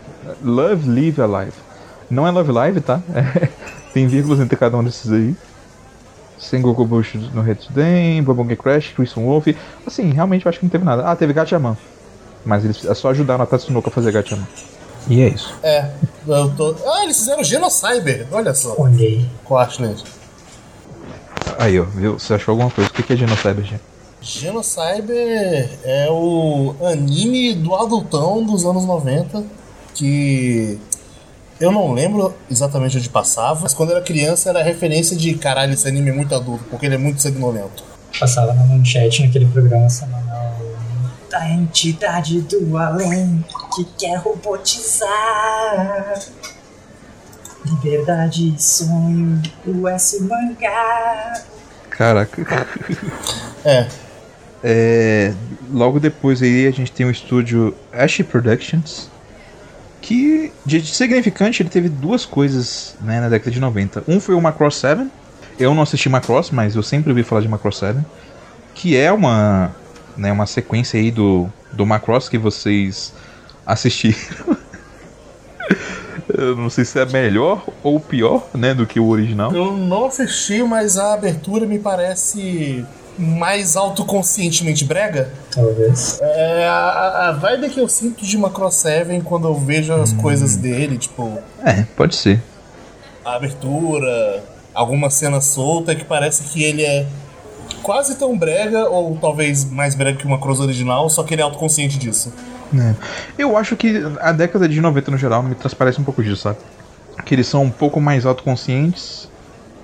Love Live Alive. Não é Love Live, tá? É, tem vírgulas entre cada um desses aí. Sengoku Bush no Retsuden, Bobong Crash, Crimson Wolf. Assim, realmente eu acho que não teve nada. Ah, teve Gatchaman. Mas eles só ajudaram a Tatsunoko a fazer Gatchaman. E é isso. É, eu tô. Ah, eles fizeram Genocyber. Olha só. Olhei. Qual acho nele? Aí, ó, viu? Você achou alguma coisa? O que que é Genocyber, gente? Genocyber é o anime do adultão dos anos 90 que eu não lembro exatamente onde passava, mas quando eu era criança era referência de caralho, esse anime é muito adulto, porque ele é muito sanguinolento. Passava na manchete naquele programa semanal da entidade do além que quer robotizar. Liberdade e sonho, o S mangá. Caraca. É, É, logo depois aí a gente tem o estúdio Ash Productions, que de de significante ele teve duas coisas né, na década de 90. Um foi o Macross 7, eu não assisti Macross, mas eu sempre ouvi falar de Macross 7, que é uma, né, uma sequência aí do, do Macross que vocês assistiram. Eu não sei se é melhor ou pior né, do que o original. eu não assisti, mas a abertura me parece mais autoconscientemente brega. Talvez. É a, a vibe que eu sinto de Macross 7 quando eu vejo as coisas dele, tipo, É, pode ser. a abertura, alguma cena solta que parece que ele é quase tão brega, ou talvez mais brega que uma Cross original, só que ele é autoconsciente disso. É. Eu acho que a década de 90 no geral me transparece um pouco disso, sabe? Que eles são um pouco mais autoconscientes,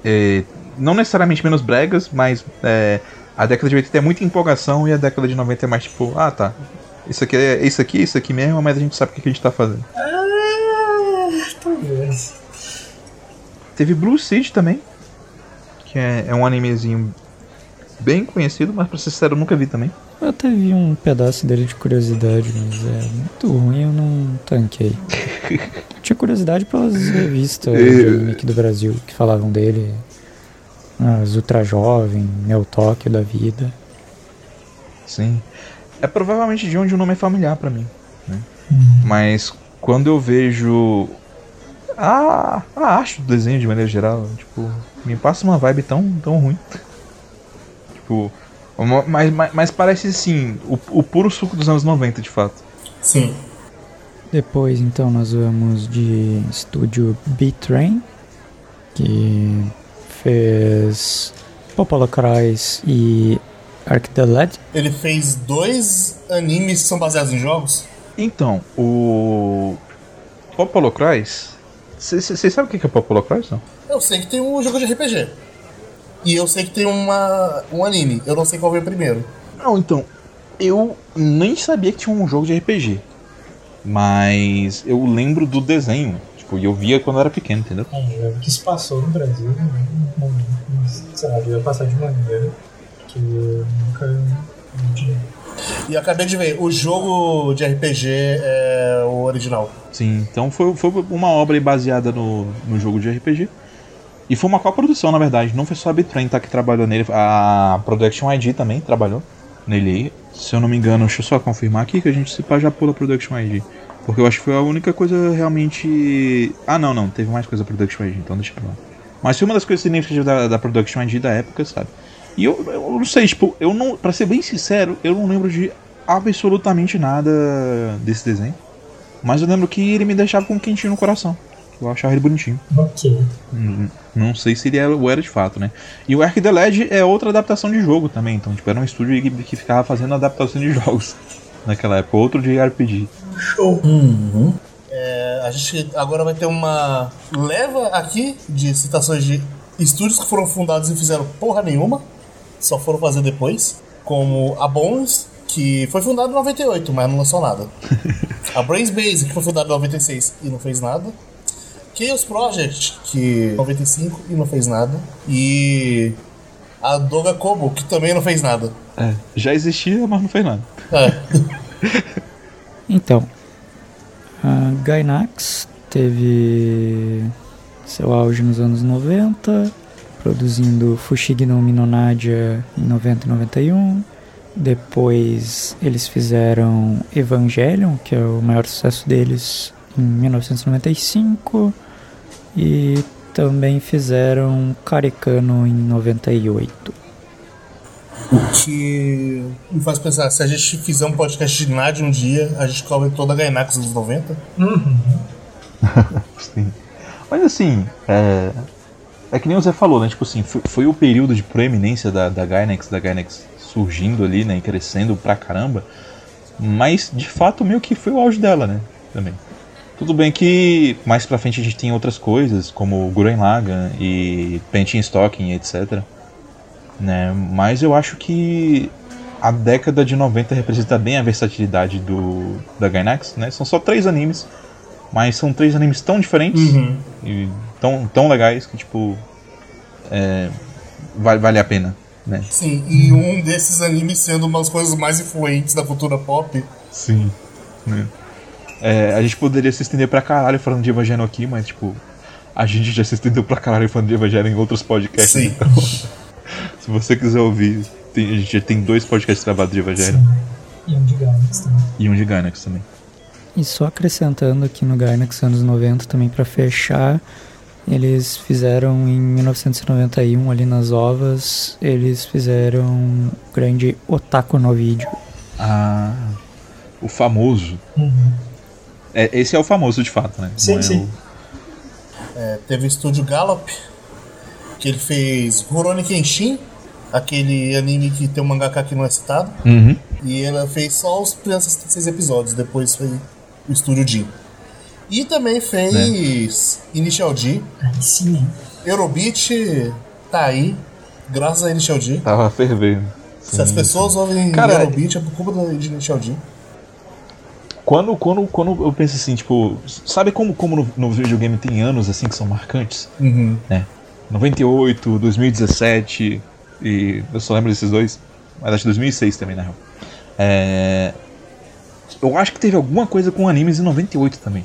é, não necessariamente menos bregas, mas é, a década de 80 é muita empolgação e a década de 90 é mais tipo, ah tá, isso aqui é isso aqui, isso aqui mesmo, mas a gente sabe o que a gente tá fazendo. Ah, talvez. Teve Blue Seed também, que é, é um animezinho bem conhecido, mas pra ser sincero eu nunca vi também. Eu até vi um pedaço dele de curiosidade, mas é muito ruim, eu não tanquei. Tinha curiosidade pelas revistas aqui do Brasil que falavam dele. As Ultra Jovem, Neo Tóquio da vida. Sim. É provavelmente de onde o nome é familiar pra mim. né? Mas quando eu vejo a, a arte do desenho de maneira geral, tipo, me passa uma vibe tão, tão ruim. Tipo, mas, mas, mas parece assim, o, o puro suco dos anos 90, de fato. Sim. Depois, então, nós vamos de estúdio B-Train, que fez Popolocrais e Arc the Led. Ele fez dois animes que são baseados em jogos. Então, o Popolocrais, vocês sabem o que é Popolocrais, não? Eu sei que tem um jogo de RPG. E eu sei que tem uma, um anime. Eu não sei qual veio primeiro. Não, então, eu nem sabia que tinha um jogo de RPG. Mas eu lembro do desenho. Tipo, e eu via quando eu era pequeno, entendeu? É, eu lembro que isso passou no Brasil, né? Não- não- sei lá, devia passar de maneira que eu nunca não tinha. E eu acabei de ver, o jogo de RPG é o original. Sim, então foi, foi uma obra baseada no, no jogo de RPG. E foi uma coprodução, na verdade. Não foi só a Bitrain tá, que trabalhou nele. A Production ID também trabalhou nele. Se eu não me engano, deixa eu só confirmar aqui que a gente se pá já pula Production ID. Porque eu acho que foi a única coisa realmente. Ah, não, não. Teve mais coisa Production ID, então deixa pra lá. Mas foi uma das coisas significativas da, da Production ID da época, sabe? E eu, eu não sei, tipo, eu não. Pra ser bem sincero, eu não lembro de absolutamente nada desse desenho. Mas eu lembro que ele me deixava com um quentinho no coração. Eu achava ele bonitinho. Ok. Hum, Não sei se ele era, ou era de fato, né? E o Arc the Led é outra adaptação de jogo também. Então, tipo, era um estúdio que, que ficava fazendo adaptação de jogos naquela época. Outro de RPG. Show. É, a gente agora vai ter uma leva aqui de citações de estúdios que foram fundados e fizeram porra nenhuma. Só foram fazer depois. Como a Bones, que foi fundada em 98, mas não lançou nada. a Brains Base, que foi fundada em 96 e não fez nada. Chaos Project, que 95 e não fez nada. E a Doga Kobo, que também não fez nada. É, já existia, mas não fez nada. É. Então, a Gainax teve seu auge nos anos 90, produzindo Fushigi no Minonadia em 90 e 91. Depois eles fizeram Evangelion, que é o maior sucesso deles, em 1995. E também fizeram Karekano em 98. O que me faz pensar, se a gente fizer um podcast de NAD um dia, a gente cobre toda a Gainax dos 90. Sim. Mas assim, é. É que nem o Zé falou, né? Tipo assim, foi, foi o período de proeminência da, da Gainax, da Gainax surgindo ali, né? E crescendo pra caramba. Mas de fato meio que foi o auge dela, né? Também. Tudo bem que mais pra frente a gente tem outras coisas, como Gurren Lagann e Painting Stocking, etc. Né? Mas eu acho que a década de 90 representa bem a versatilidade do, da Gainax, né? São só três animes, mas são três animes tão diferentes e tão, tão legais que, tipo, é, vale, vale a pena, né? Sim, e um desses animes sendo uma das coisas mais influentes da cultura pop. Sim. Né? É, a gente poderia se estender pra caralho falando de Evangelho aqui, mas, tipo, a gente já se estendeu pra caralho falando de Evangelho em outros podcasts, Sim. então, se você quiser ouvir, tem- a gente já tem dois podcasts gravados de Evangelho E um de Gainax também. e um de Gainax também. E só acrescentando aqui no Gainax anos 90 também pra fechar, eles fizeram em 1991 ali nas ovas, eles fizeram o grande Otaku no vídeo. Ah, o famoso. É, esse é o famoso de fato, né? Sim, Não é sim. É, teve o estúdio Gallop, que ele fez Rurouni Kenshin, aquele anime que tem um mangaka que não é citado. o- Uhum. E ela fez só os primeiros seis episódios, depois foi o estúdio Jin. E também fez Initial D, sim? Eurobeat, tá aí, graças a Initial D. Tava fervendo. Se as pessoas ouvem Cara, Eurobeat é por culpa da Initial D. Quando, quando, quando eu penso assim, tipo, sabe como, como no, no videogame tem anos assim que são marcantes? Uhum. Né? 98, 2017 e eu só lembro desses dois, mas acho que 2006 também, na real. É, eu acho que teve alguma coisa com animes em 98 também.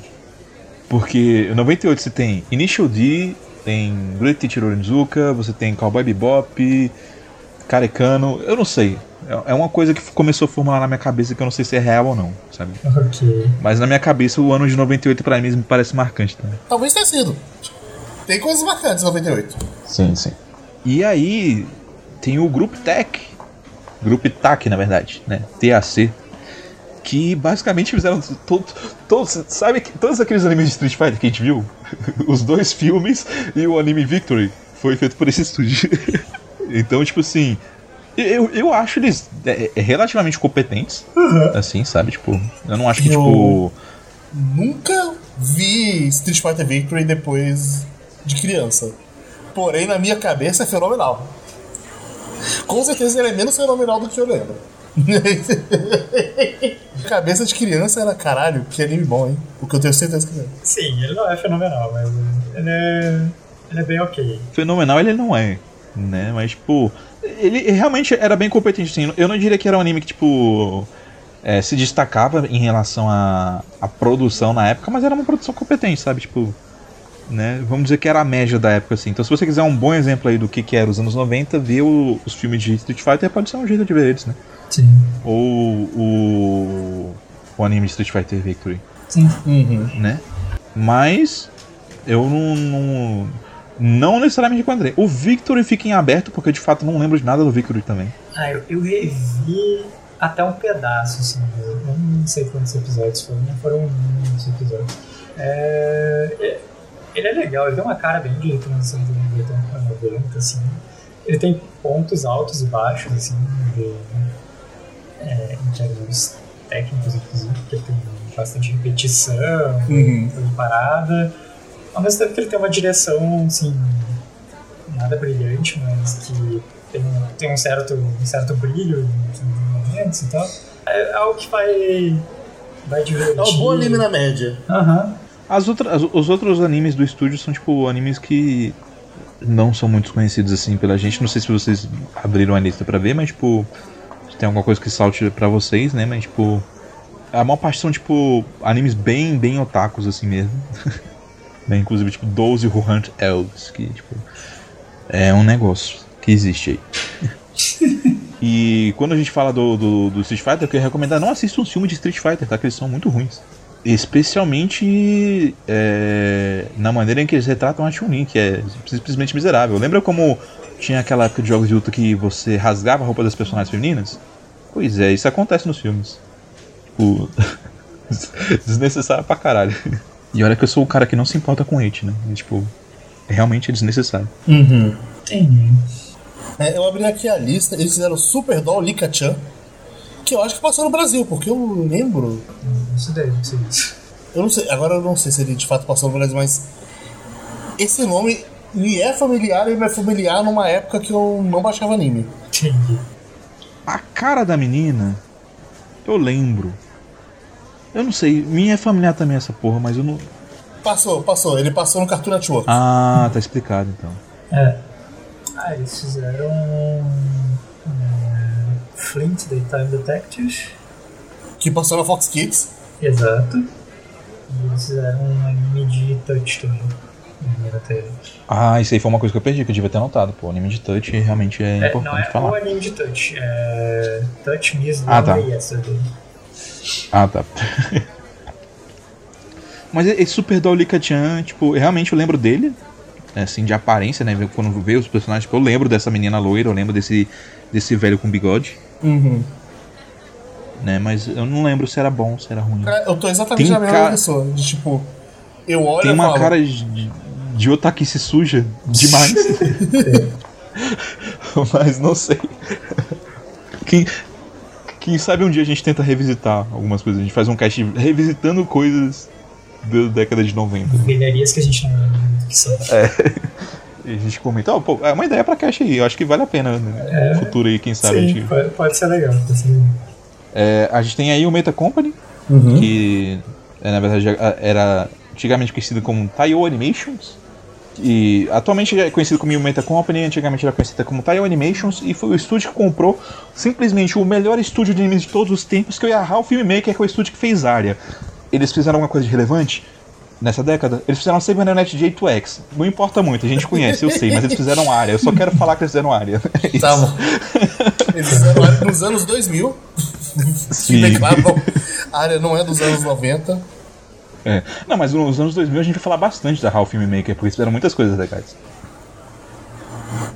Porque em 98 você tem Initial D, tem Great Teacher Onizuka, você tem Cowboy Bebop, Karekano, eu não sei. É- É uma coisa que começou a formular na minha cabeça que eu não sei se é real ou não, sabe? Ok. Mas na minha cabeça o ano de 98 pra mim me parece marcante também. Talvez tenha sido. Tem coisas marcantes em 98. Sim, sim. E aí tem o Group Tech, Group TAC na verdade, né? TAC, que basicamente fizeram todos, todos sabe que todos aqueles animes de Street Fighter que a gente viu, os dois filmes e o anime Victory foi feito por esse estúdio. então tipo assim, eu, eu acho eles é, é, relativamente competentes, assim, sabe? Tipo, eu não acho que Eu- tipo Nunca vi Street Fighter Victory depois de criança. Porém, na minha cabeça é fenomenal. Com certeza ele é menos fenomenal do que eu lembro. cabeça de criança era caralho, que anime bom, hein? O que eu tenho certeza que é. Sim, ele não é fenomenal, mas ele é, ele é bem ok. fenomenal ele não é, né? Mas, tipo, ele realmente era bem competente, assim. Eu não diria que era um anime que, tipo, é, se destacava em relação à à produção na época, mas era uma produção competente, sabe? Tipo, né? Vamos dizer que era a média da época, assim. Então, se você quiser um bom exemplo aí do que, que era os anos 90, ver o- os filmes de Street Fighter pode ser um jeito de ver eles, né? Sim. Ou o, o anime de Street Fighter Victory Sim. Uhum. né? Mas eu não, não, não necessariamente encontrei. O Victory fica em aberto, porque de fato não lembro de nada do Victory também. Ah, eu, eu revi até um pedaço, assim. Eu não sei quantos episódios foram, não foram muitos episódios. É, é- ele é legal, ele tem uma cara bem de transição de 90 pra 90, assim. Ele tem pontos altos e baixos, assim, de, é, em termos técnicos, inclusive, porque ele tem bastante repetição, Uhum. coisa parada. Ao mesmo tempo que ele tem uma direção, assim, nada brilhante, mas que tem, tem um, certo, um certo brilho em momentos e tal. É algo que vai, vai divertir. É um bom anime na média. Aham. As outras, as- os outros animes do estúdio são tipo animes que não são muito conhecidos assim pela gente. Não sei se vocês abriram a lista pra ver, mas tipo, se tem alguma coisa que salte pra vocês, né? Mas tipo, a maior parte são tipo animes bem, bem otakus assim mesmo. né? Inclusive tipo 12 Who Hunt Elves, que tipo é um negócio que existe aí. e quando a gente fala do, do, do Street Fighter, eu queria recomendar não assista um filme de Street Fighter, tá? Que eles são muito ruins. Especialmente é, na maneira em que eles retratam a Chun-Li, que é simplesmente miserável. Lembra como tinha aquela época de jogos de luta que você rasgava a roupa das personagens femininas? Pois é, isso acontece nos filmes. Tipo, desnecessário pra caralho. E olha que eu sou o cara que não se importa com hate, né? E, tipo, realmente é desnecessário. Uhum. Entendi. É, eu abri aqui a lista, eles fizeram Super Doll Lika-chan, que eu acho que passou no Brasil, porque eu lembro. Não sei daí, não sei isso. Eu não sei, agora eu não sei se ele de fato passou no Brasil, mas. Esse nome me é familiar e me é familiar numa época que eu não baixava anime. Entendi. A cara da menina, eu lembro. Eu não sei, minha é familiar também essa porra, mas eu não. Passou, passou, ele passou no Cartoon Network. Ah, tá explicado então. É. Ah, eles fizeram. é, Flint Daytime Detectives. Que passou na Fox Kids. Exato. E eles fizeram um anime de touch também. Na TV. Ah, isso aí foi uma coisa que eu perdi, que eu devia ter anotado. Pô, anime de touch realmente é, É, importante não é o falar. anime de touch, é Touch Me As Ah, tá. Yesterday. Ah, tá. Mas esse Super Doll Lika-chan, tipo, realmente eu lembro dele, assim, de aparência, né? Quando vê os personagens, tipo, eu lembro dessa menina loira, eu lembro desse, desse velho com bigode, Uhum. né? Mas eu não lembro se era bom, se era ruim. Cara, Eu tô exatamente Tem na mesma cara- pessoa. De tipo, eu olho Tem uma falo, cara de, de otaquice suja demais. Mas não sei. Quem, quem sabe um dia a gente tenta revisitar algumas coisas. A gente faz um cast revisitando coisas da década de 90. Velharias que a gente não que são. E a gente comenta, oh, pô, é uma ideia pra cash aí, eu acho que vale a pena né? no futuro aí, quem sabe. a Sim, gente- pode, pode ser legal. Pode ser legal. É, a gente tem aí o Meta Company, Uhum. que é, na verdade era antigamente conhecido como Taiyo Animations. E atualmente é conhecido como Meta Company, antigamente era conhecida como Taiyo Animations, e foi o estúdio que comprou simplesmente o melhor estúdio de animes de todos os tempos, que é a Ralph Filmmaker, que é o estúdio que fez Aria. Eles fizeram alguma coisa de relevante nessa década? Eles fizeram a Cybernet J2X. Não importa muito, a gente conhece, eu sei, mas eles fizeram Aria. Eu só quero falar que eles fizeram Aria. É. Tá bom. Eles fizeram área nos anos 2000. Que Sim. declaram. A área não é dos anos 90. É. Não, mas nos anos 2000 a gente vai falar bastante da Ralph Filmmaker, porque eles fizeram muitas coisas legais.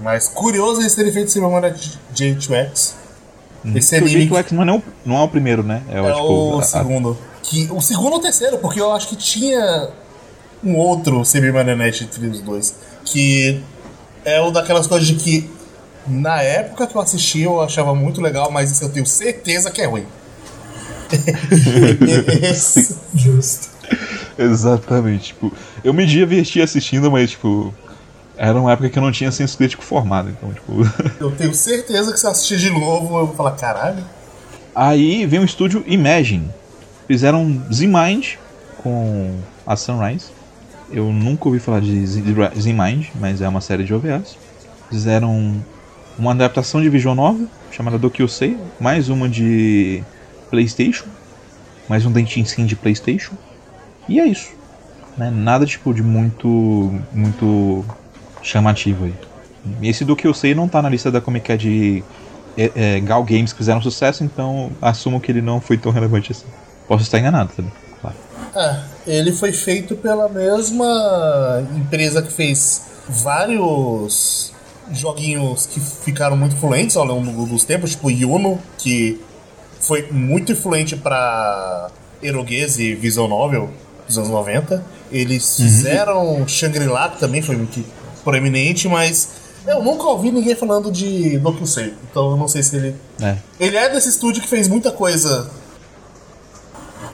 Mas curioso eles terem feito esse memória J2X. Esse Porque o anime J2X não é, o, não é o primeiro, né? É, o, é tipo, o a- a- segundo. Que, o segundo ou o terceiro, porque eu acho que tinha um outro Semi-Marionette entre os dois. Que é o daquelas coisas de que na época que eu assisti eu achava muito legal, mas isso eu tenho certeza que é ruim. Justo. Exatamente, tipo, eu me diverti assistindo, mas, tipo, era uma época que eu não tinha senso crítico formado, então, tipo. eu tenho certeza que se eu assistir de novo eu vou falar, caralho. Aí vem o estúdio Imagine. Fizeram Z-Mind com a Sunrise. Eu nunca ouvi falar de Z-Mind, mas é uma série de OVAs. Fizeram uma adaptação de Visual Novel chamada Dokyusei, mais uma de PlayStation, mais um dentinho sim de PlayStation. E é isso. Né? Nada tipo de muito muito chamativo aí. Esse Dokyusei não tá na lista da Comic Con de é, é, Gal Games que fizeram sucesso, então assumo que ele não foi tão relevante assim. Posso estar enganado também, claro. É, ele foi feito pela mesma empresa que fez vários joguinhos que ficaram muito influentes ao longo dos tempos, tipo Yuno, que foi muito influente para Eroguese e Visual Novel dos anos 90. Eles fizeram Shangri-La, que também foi muito proeminente, mas eu nunca ouvi ninguém falando de Dokusei, então eu não sei se ele... É. Ele é desse estúdio que fez muita coisa...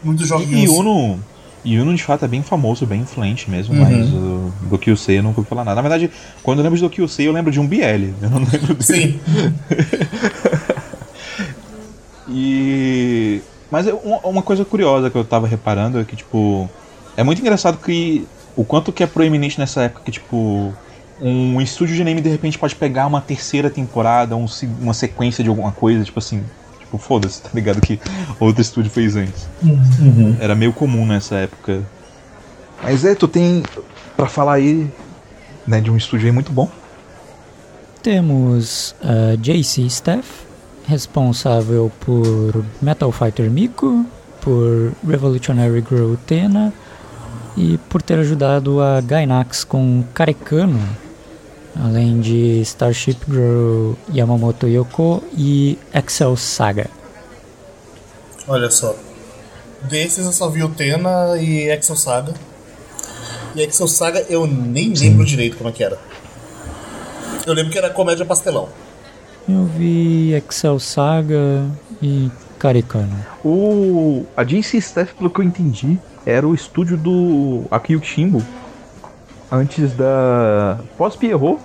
Muitos E joguinhos... Uno, e Uno de fato é bem famoso, bem influente mesmo, Uhum. mas o do Kyusei eu nunca ouvi falar nada. Na verdade, quando eu lembro de do Kyusei, eu lembro de um BL, eu não lembro dele. Sim. E. Mas uma coisa curiosa que eu tava reparando é que, tipo. É muito engraçado que. O quanto que é proeminente nessa época que, tipo. Um estúdio de anime de repente pode pegar uma terceira temporada, um uma sequência de alguma coisa, tipo assim. Tipo, foda-se, tá ligado? Que outro estúdio fez antes. Era meio comum nessa época. Mas é, tu tem. Pra falar aí. Né, de um estúdio aí muito bom. Temos a JC Staff, responsável por Metal Fighter Miko, por Revolutionary Girl Tena e por ter ajudado a Gainax com Karekano, além de Starship Girl Yamamoto Yoko e Excel Saga. Olha só. Desses eu só vi o Tena e Excel Saga. E Excel Saga eu nem lembro direito como é que era. Eu lembro que era comédia pastelão. Eu vi Excel Saga e Karekano. O a JC Staff, pelo que eu entendi, era o estúdio do Akio Shimbo antes da pós Pierrot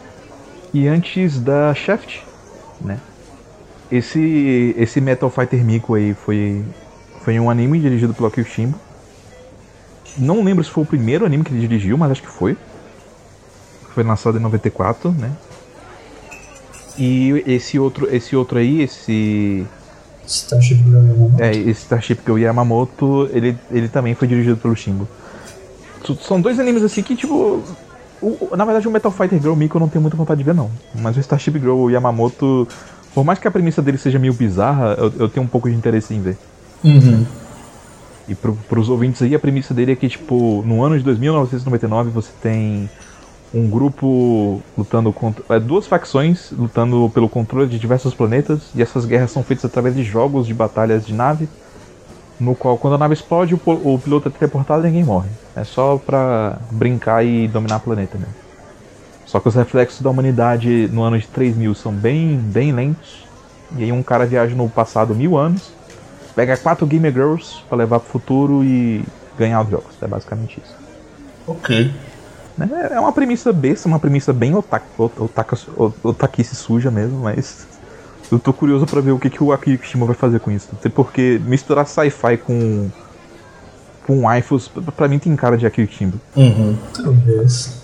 e antes da Shaft, né? Esse esse Metal Fighter Miko aí foi foi um anime dirigido pelo Akio Shimbo. Não lembro se foi o primeiro anime que ele dirigiu, mas acho que foi. Foi lançado em 94, né? E esse outro esse outro aí, esse Starship Girl Yamamoto. é, esse Starship Girl Yamamoto, ele, ele também foi dirigido pelo Shimbo. S- São dois animes assim que, tipo. o- o- na verdade, o Metal Fighter Girl Miko eu não tenho muita vontade de ver, não. Mas o Starship Girl Yamamoto, por mais que a premissa dele seja meio bizarra, eu, eu tenho um pouco de interesse em ver. E pro, pros ouvintes aí, a premissa dele é que, tipo, no ano de 2999 você tem um grupo lutando contra. É, duas facções lutando pelo controle de diversos planetas, e essas guerras são feitas através de jogos de batalhas de nave, no qual quando a nave explode, o, o piloto é teleportado e ninguém morre. É só pra brincar e dominar o planeta mesmo. Só que os reflexos da humanidade no ano de 3000 são bem, bem lentos. E aí um cara viaja no passado mil anos, pega quatro Gamer Girls pra levar pro futuro e ganhar os jogos. É basicamente isso. Ok. Né? É uma premissa besta, uma premissa bem otaka, otaka, otakice suja mesmo, mas eu tô curioso para ver o que, que o Akira Kishima vai fazer com isso. Até porque misturar sci-fi com com waifus, pra mim tem cara de Akira Kishima. Uhum. Talvez.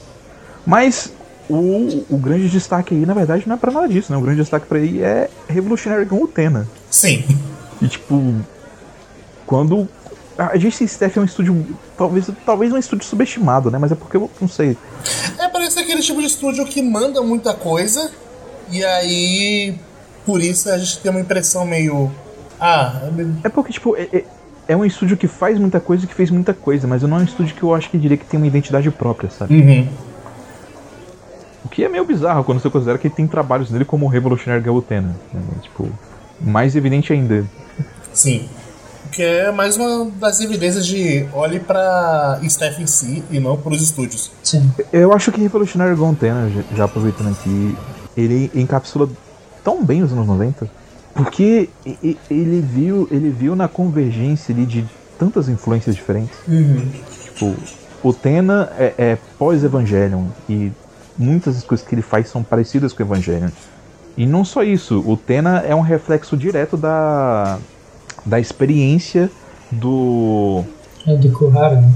Mas o, o grande destaque aí, na verdade, não é pra nada disso, né? O grande destaque pra ele é Revolutionary Gun Utena. Sim. E tipo, quando. A JC Staff é um estúdio. Talvez, talvez um estúdio subestimado, né? Mas é porque eu não sei. É, parece aquele tipo de estúdio que manda muita coisa e aí. Por isso a gente tem uma impressão meio. Ah, É porque, tipo, é, é, é um estúdio que faz muita coisa e que fez muita coisa, mas não é um estúdio que eu acho que diria que tem uma identidade própria, sabe? Uhum. O que é meio bizarro quando você considera que tem trabalhos dele como Revolutionary Galutena. Né? Tipo, mais evidente ainda. Sim. Que é mais uma das evidências de olhe pra Steph em si e não pros estúdios. Sim. Eu acho que Revolutionary Galutena, já- já aproveitando aqui, ele encapsula tão bem os anos 90, porque ele viu, ele viu na convergência ali de tantas influências diferentes. Tipo, o Tena é, é pós-Evangelion e muitas das coisas que ele faz são parecidas com o Evangelion. E não só isso, o Tena é um reflexo direto da, da experiência do É do Kuhara, né?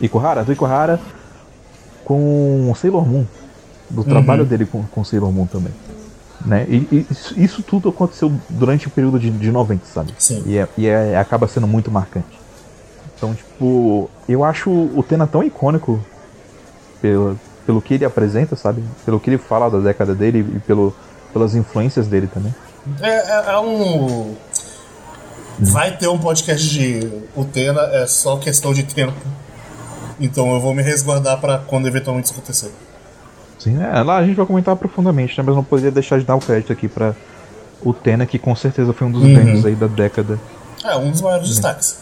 Ikuhara, do Ikuhara com Sailor Moon, do trabalho dele com, com Sailor Moon também. Né? E, e isso, isso tudo aconteceu durante o período de, de 90, sabe? Sim. E, é, e é- acaba sendo muito marcante. Então, tipo, eu acho o Tena tão icônico pelo, pelo que ele apresenta, sabe? Pelo que ele fala da década dele e pelo, pelas influências dele também. É, é- é um. Vai ter um podcast de Utena, é só questão de tempo. Então eu vou me resguardar pra quando eventualmente isso acontecer. Sim, é, lá a gente vai comentar profundamente, né? Mas não poderia deixar de dar o crédito aqui pra o Tena, que com certeza foi um dos Uhum. grandes aí da década. É, um dos maiores destaques.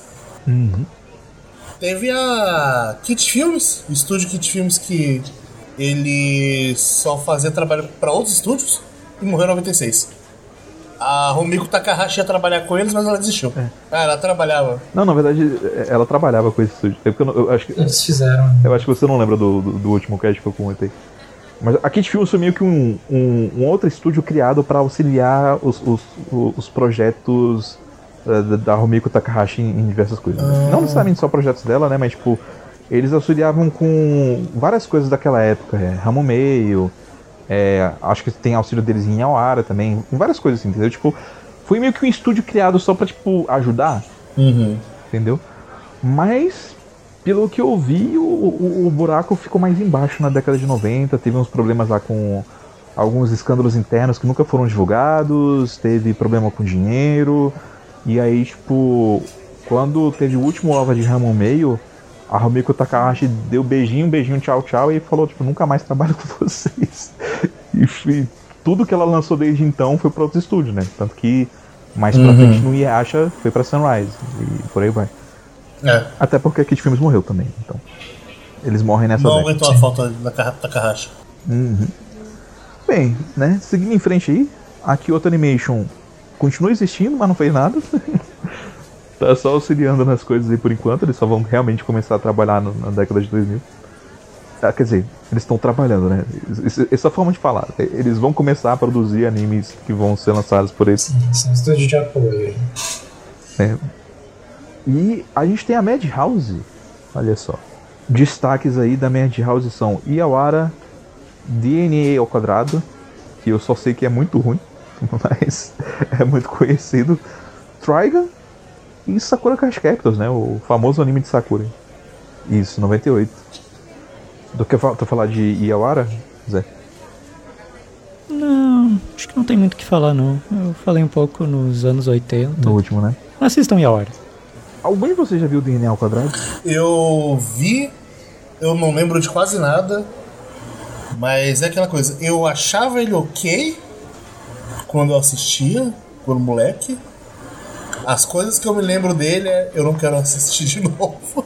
Teve a Kit Filmes, o estúdio Kit Filmes que ele só fazia trabalho pra outros estúdios e morreu em 96. A Rumiko Takahashi ia trabalhar com eles, mas ela desistiu. Ah, ela trabalhava. Não, na verdade, ela trabalhava com esse estúdio. É porque eu, eu acho que, Eles fizeram. eu acho que você não lembra do, do, do último cast que eu comentei. Mas a Kid Films foi meio que um, um, um outro estúdio criado para auxiliar os, os, os projetos eh, da, da Rumiko Takahashi em, em diversas coisas. né? Não necessariamente só projetos dela, né? Mas, tipo, eles auxiliavam com várias coisas daquela época. É, Ramo Meio, é, acho que tem auxílio deles em Yawara também, em várias coisas assim, entendeu? Tipo, foi meio que um estúdio criado só pra, tipo, ajudar Uhum. entendeu? Mas, pelo que eu vi, o, o, o buraco ficou mais embaixo na década de 90. Teve uns problemas lá com alguns escândalos internos que nunca foram divulgados, teve problema com dinheiro. E aí, tipo, quando teve o último OVA de Ramon Meio, a Rumiko Takahashi deu beijinho, beijinho, tchau, tchau, e falou, tipo, nunca mais trabalho com vocês. E fi- tudo que ela lançou desde então foi para outros estúdios, né? Tanto que mais pra frente no Yasha foi pra Sunrise e por aí vai. É, Até porque a Kid Films morreu também, então. Eles morrem nessa não aguentou a falta da Ka- Takahashi. Bem, né? Seguindo em frente aí, a Kyoto Animation continua existindo, mas não fez nada. tá só auxiliando nas coisas aí por enquanto, eles só vão realmente começar a trabalhar no- na década de 2000. Ah, quer dizer, eles estão trabalhando, né? Essa forma de falar. Eles vão começar a produzir animes que vão ser lançados por eles. Sim, sim, estúdio de apoio. né? E a gente tem a Madhouse. Olha só. Destaques aí da Madhouse são Iawara, DNA ao quadrado, que eu só sei que é muito ruim, mas é muito conhecido. Trigun e Sakura Card Captors, né? O famoso anime de Sakura. Isso, 98. Do que tu falar de Iawara, Zé? Não, acho que não tem muito o que falar, não. Eu falei um pouco nos anos 80. No último, né? Assistam Yawara. Alguém de vocês já viu DNA ao quadrado? Eu vi, eu não lembro de quase nada, mas é aquela coisa, eu achava ele ok quando eu assistia, quando moleque. As coisas que eu me lembro dele é eu não quero assistir de novo.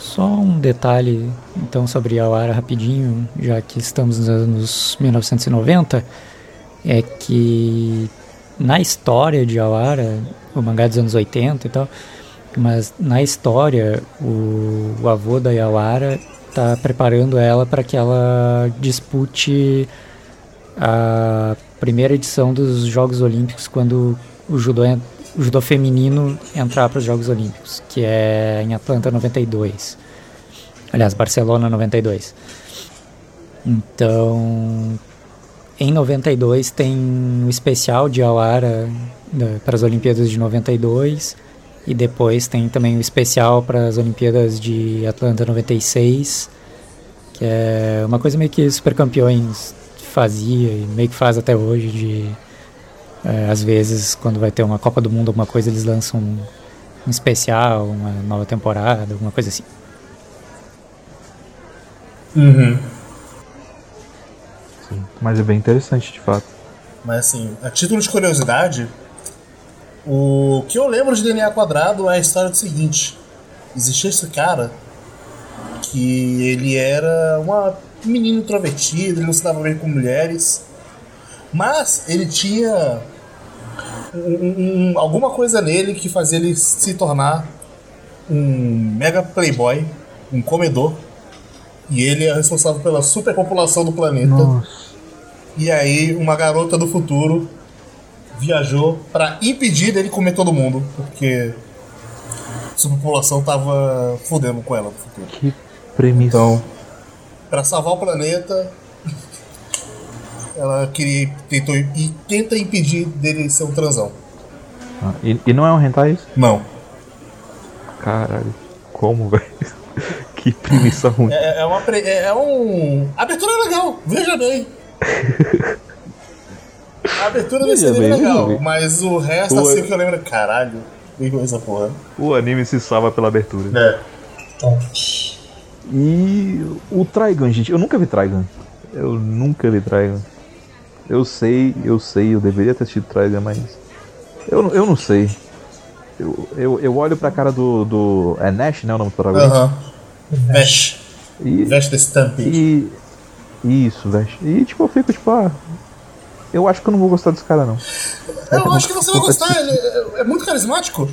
Só um detalhe, então, sobre Yawara rapidinho, já que estamos nos anos 1990, é que na história de Yawara, o mangá dos anos 80 e tal, mas na história, o, o avô da Yawara tá preparando ela para que ela dispute a primeira edição dos Jogos Olímpicos quando o judô, o judô feminino entrar para os Jogos Olímpicos, que é em Atlanta 92. Aliás, Barcelona 92. Então, em 92 tem o especial de Awara para as Olimpíadas de 92 e depois tem também o especial para as Olimpíadas de Atlanta 96, que é uma coisa meio que Super Campeões fazia e meio que faz até hoje de é, às vezes quando vai ter uma Copa do Mundo alguma coisa eles lançam um, um especial, uma nova temporada, alguma coisa assim. Uhum. Sim, mas é bem interessante de fato. Mas assim, a título de curiosidade, o que eu lembro de DNA Quadrado é a história do seguinte: existia esse cara que ele era uma menino introvertido, ele não se dava bem com mulheres, mas ele tinha um, um, alguma coisa nele que fazia ele se tornar um mega playboy, um comedor. E ele é responsável pela superpopulação do planeta. Nossa. E aí uma garota do futuro viajou para impedir dele comer todo mundo, porque a superpopulação tava fudendo com ela no futuro. Que premissa. Então, para salvar o planeta, ela queria tentou e tenta impedir dele ser um transão. Ah, e, e não é um hentai isso? Não. Caralho. Como, velho? que premissa ruim. É, é uma pre- é, é um a abertura é legal, veja bem. A abertura desse anime é legal, bem. mas o resto Boa. assim que eu lembro, caralho, que coisa porra. O anime se salva pela abertura. É. Top. E o Trigun, gente, eu nunca vi Trigun. Eu nunca vi Trigun. Eu sei, eu sei, eu deveria ter assistido Trigun, mas. Eu, não- eu não sei. Eu, eu, eu olho pra cara do. do é Nash, né? O nome do protagonista? Aham. Vesh. E, Vesh the Stampede. e. Isso, velho. E tipo, eu fico tipo, ah. Eu acho que eu não vou gostar desse cara, não. Eu acho que você vai gostar, ele é, é muito carismático.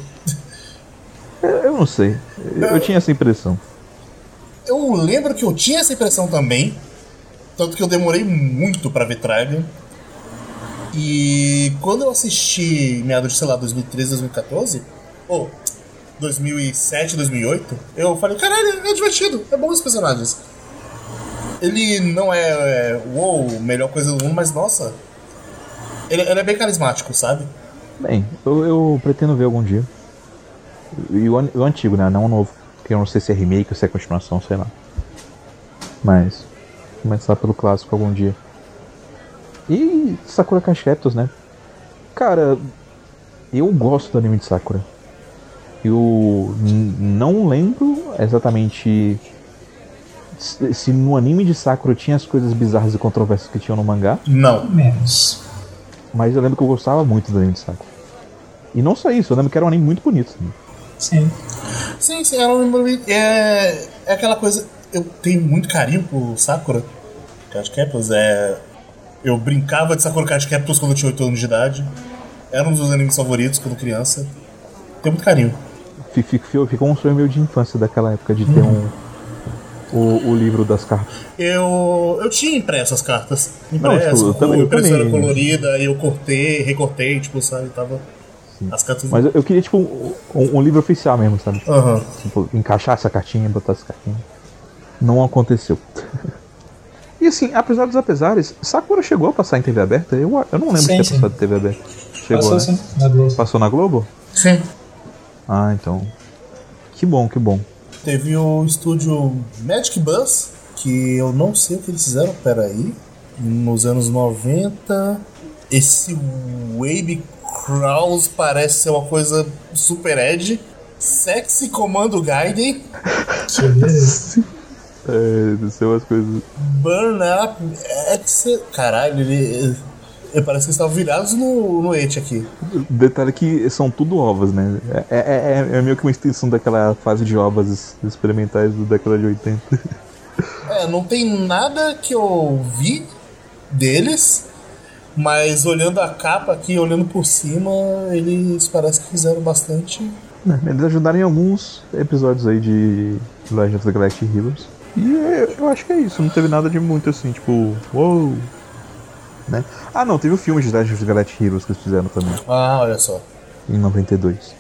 Eu, eu não sei. Eu, eu tinha essa impressão. Eu lembro que eu tinha essa impressão também. Tanto que eu demorei muito pra ver Trigun. E quando eu assisti meados de, sei lá, 2013, 2014, ou 2007, 2008, eu falei, caralho, é divertido, é bom os personagens. Ele não é, é melhor coisa do mundo, mas nossa, ele, ele é bem carismático, sabe? Bem, eu, eu pretendo ver algum dia. E o, o antigo, né? Não o novo. Porque eu não sei se é remake ou se é continuação, sei lá. Mas. Começar pelo clássico algum dia. E Sakura Card Captors, né? Cara, eu gosto do anime de Sakura. Eu não lembro exatamente se no anime de Sakura tinha as coisas bizarras e controversas que tinham no mangá. Não. Menos. Mas eu lembro que eu gostava muito do anime de Sakura. E não só isso, eu lembro que era um anime muito bonito. Sim. Sim, sim, ela lembra é, é aquela coisa. Eu tenho muito carinho por Sakura Card Captors. É, eu brincava de Sakura Card Captors quando eu tinha 8 anos de idade. Era um dos animes favoritos quando criança. Tenho muito carinho. Fi- fi- fi- Ficou um sonho meu de infância daquela época de ter um. O, o livro das cartas. Eu, eu tinha impresso as cartas. Não, Impresso, tipo, eu também- eu impressora também. colorida, eu cortei, recortei, tipo, sabe? Tava. As cartas. Mas eu, queria, tipo, um, um livro oficial mesmo, sabe? Aham. Tipo, encaixar essa cartinha, botar essa cartinha. Não aconteceu. e assim, apesar dos apesares, Sakura chegou a passar em TV aberta? Eu, eu não lembro Sim, de ter sim. passado em TV aberta. Chegou, Passou né? sim, na Globo. Passou na Globo? Sim. Ah, então. Que bom, que bom. Teve o estúdio Magic Bus, que eu não sei o que eles fizeram, peraí. Nos anos 90. Esse Wave Crawls parece ser uma coisa super edgy. Sexy Comando Gaiden. Que beleza. É, deve ser umas coisas. Burn Up X. Caralho, ele. parece que eles estavam virados no, no et aqui. Detalhe que são tudo ovas, né? É, é, é, é meio que uma extensão daquela fase de ovas experimentais da década de 80. É, não tem nada que eu vi deles, mas olhando a capa aqui, olhando por cima, eles parece que fizeram bastante. Eles ajudaram em alguns episódios aí de Legend of the Galactic Heroes. E eu, eu acho que é isso, não teve nada de muito assim, tipo, uou. Né? Ah não, teve o filme de Legend of the Galactic Heroes que eles fizeram também, Ah, olha só. em 92.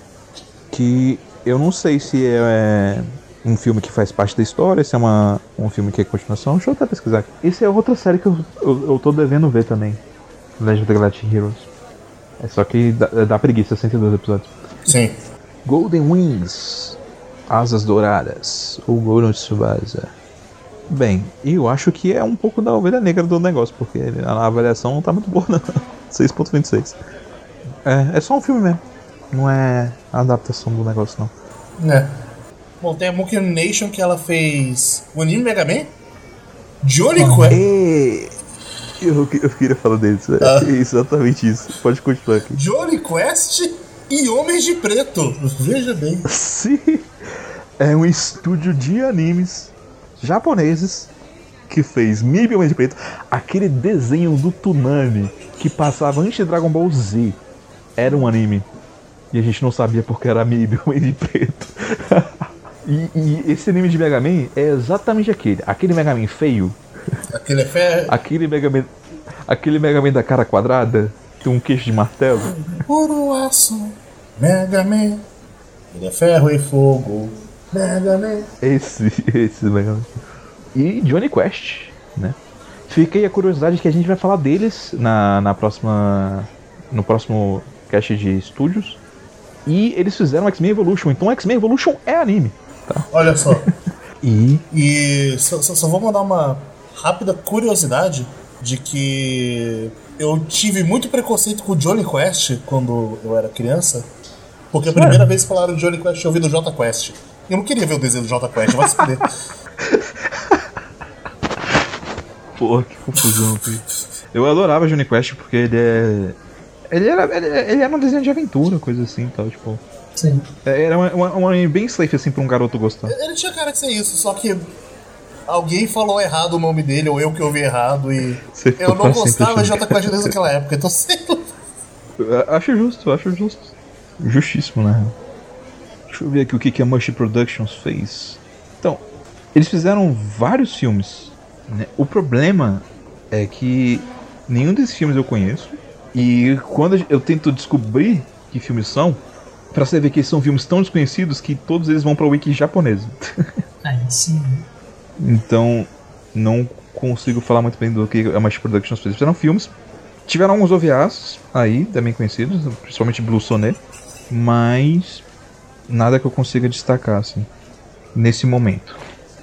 Que eu não sei se é um filme que faz parte da história, se é uma, um filme que é continuação. Deixa eu até pesquisar aqui. É outra série que eu, eu, eu tô devendo ver também. Legend of the Galactic Heroes. É só que dá, dá preguiça, 102 episódios. Sim. Golden Wings, Asas Douradas, ou Golden Tsubasa. Bem, eu acho que é um pouco da ovelha negra do negócio, porque a avaliação não tá muito boa, não. 6.26. É, é só um filme mesmo. Não é a adaptação do negócio, não. É. Bom, tem a Monkey Nation que ela fez o anime Mega Man? Johnny Quest. E... Eu, eu queria falar deles, é Ah. exatamente isso. Pode continuar aqui. Johnny Quest e Homens de Preto. Veja bem. Sim, é um estúdio de animes japoneses que fez Mib Homem de Preto, aquele desenho do Tunami que passava antes de Dragon Ball Z. Era um anime. E a gente não sabia porque era Mib Homem de Preto. e, e esse anime de Mega Man é exatamente aquele. Aquele Mega Man feio. Aquele é fé. Aquele Mega Man. Aquele Mega Man da cara quadrada. Tem um queixo de martelo. Puro aço. Mega Man. Ele é ferro e fogo. Mega Man. Esse, esse Mega Man. E Johnny Quest, né? Fica aí a curiosidade que a gente vai falar deles na, na próxima. No próximo cast de estúdios. E eles fizeram X-Men Evolution, então X-Men Evolution é anime. Olha só. E. E só, só- vou mandar uma rápida curiosidade de que eu tive muito preconceito com o Johnny Quest quando eu era criança. Porque a primeira vez que falaram Johnny Quest eu ouvi do Jota Quest. Eu não queria ver o desenho do Jota Quest, vai se fuder. Porra, que confusão, filho. Eu adorava Johnny Quest porque ele é. Ele era, ele, ele era um desenho de aventura, coisa assim tal, tipo. Sim. Era uma, uma, um anime bem safe assim pra um garoto gostar. Ele tinha cara de ser isso, só que alguém falou errado o nome dele, ou eu que ouvi errado, e Você eu não gostava de. Jota Quest desde aquela época, então sei lá. Acho justo, acho justo. Justíssimo, né? Deixa eu ver aqui o que, que a Mush Productions fez. Então, eles fizeram vários filmes. né? O problema é que nenhum desses filmes eu conheço. E quando eu tento descobrir que filmes são, pra você ver que são filmes tão desconhecidos que todos eles vão pra wiki japonesa. Aí sim. Então, não consigo falar muito bem do que a Mush Productions fez. Fizeram filmes. Tiveram alguns OVAs aí, também conhecidos, principalmente Blue Sonnet, mas nada que eu consiga destacar, assim, nesse momento.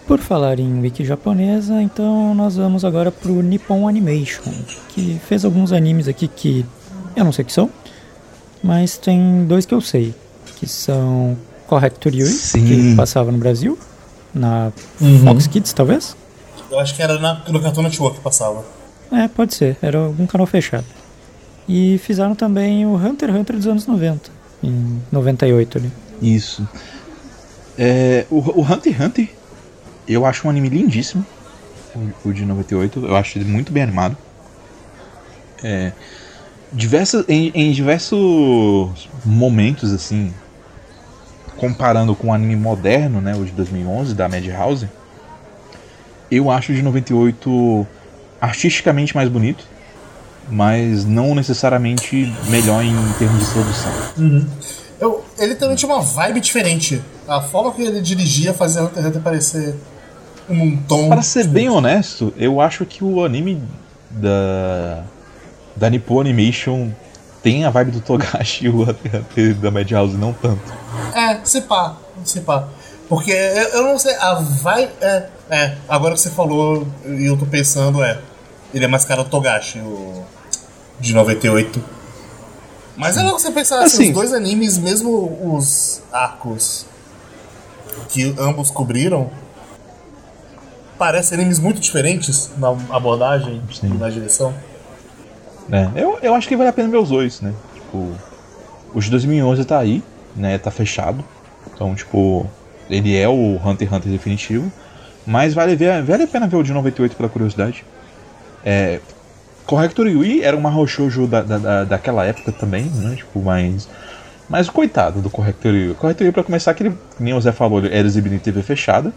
Por falar em wiki japonesa, então nós vamos agora pro Nippon Animation, que fez alguns animes aqui que eu não sei o que são, mas tem dois que eu sei, que são Corrector Yui, Sim. que passava no Brasil, na Fox Kids talvez? Eu acho que era na, no Cartoon Network que passava. É, pode ser, era algum canal fechado. E fizeram também o Hunter x Hunter dos anos 90, em 98 ali. Isso. É, o, o Hunter x Hunter, eu acho um anime lindíssimo, o, de 98, eu acho ele muito bem animado. É, em, em diversos momentos, assim, comparando com o anime moderno, né, o de 2011, da Madhouse, eu acho o de 98 artisticamente mais bonito, mas não necessariamente melhor em termos de produção. Eu, ele também tinha uma vibe diferente. A forma que ele dirigia fazia Hunter x Hunter parecer um tom. Para ser bem honesto, eu acho que o anime da da Nippon Animation tem a vibe do Togashi e o Hunter x Hunter da Madhouse não tanto. É, se pá, se pá. Porque eu, eu não sei, a vibe. É, é, agora que você falou e eu tô pensando, é. Ele é mais cara do Togashi, o. de 98. Mas é logo você pensar assim, Assim. os dois animes, mesmo os arcos que ambos cobriram, parecem animes muito diferentes na abordagem Sim. e na direção. É, eu, eu acho que vale a pena ver os dois, né? Tipo, o de 2011 tá aí, né? Tá fechado. Então, tipo, ele é o Hunter x Hunter definitivo. Mas vale, ver, vale a pena ver o de 98 pela curiosidade. É, Corrector Yui era uma Shoujo da, da, da, daquela época também, né? Tipo, mas. Mas coitado do Corrector Yui. O Corrector Yui, pra começar, que ele, nem o Zé falou, ele era exibido em TV fechada.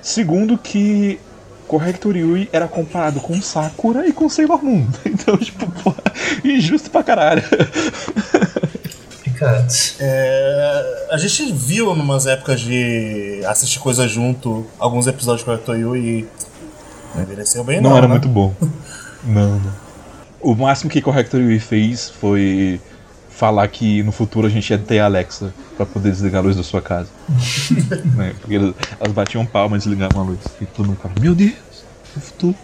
Segundo que Corrector Yui era comparado com Sakura e com Sailor Moon. Então, tipo, porra, injusto pra caralho. Picado. É, a gente viu numas épocas de assistir coisa junto, alguns episódios de Corrector Yu e não envelheceu bem Não, não, era né? muito bom. Não, não. O máximo que Corrector Yui fez foi falar que no futuro a gente ia ter a Alexa pra poder desligar a luz da sua casa. né? Porque elas, batiam palma e desligavam a luz. E todo mundo falava, meu Deus, no futuro.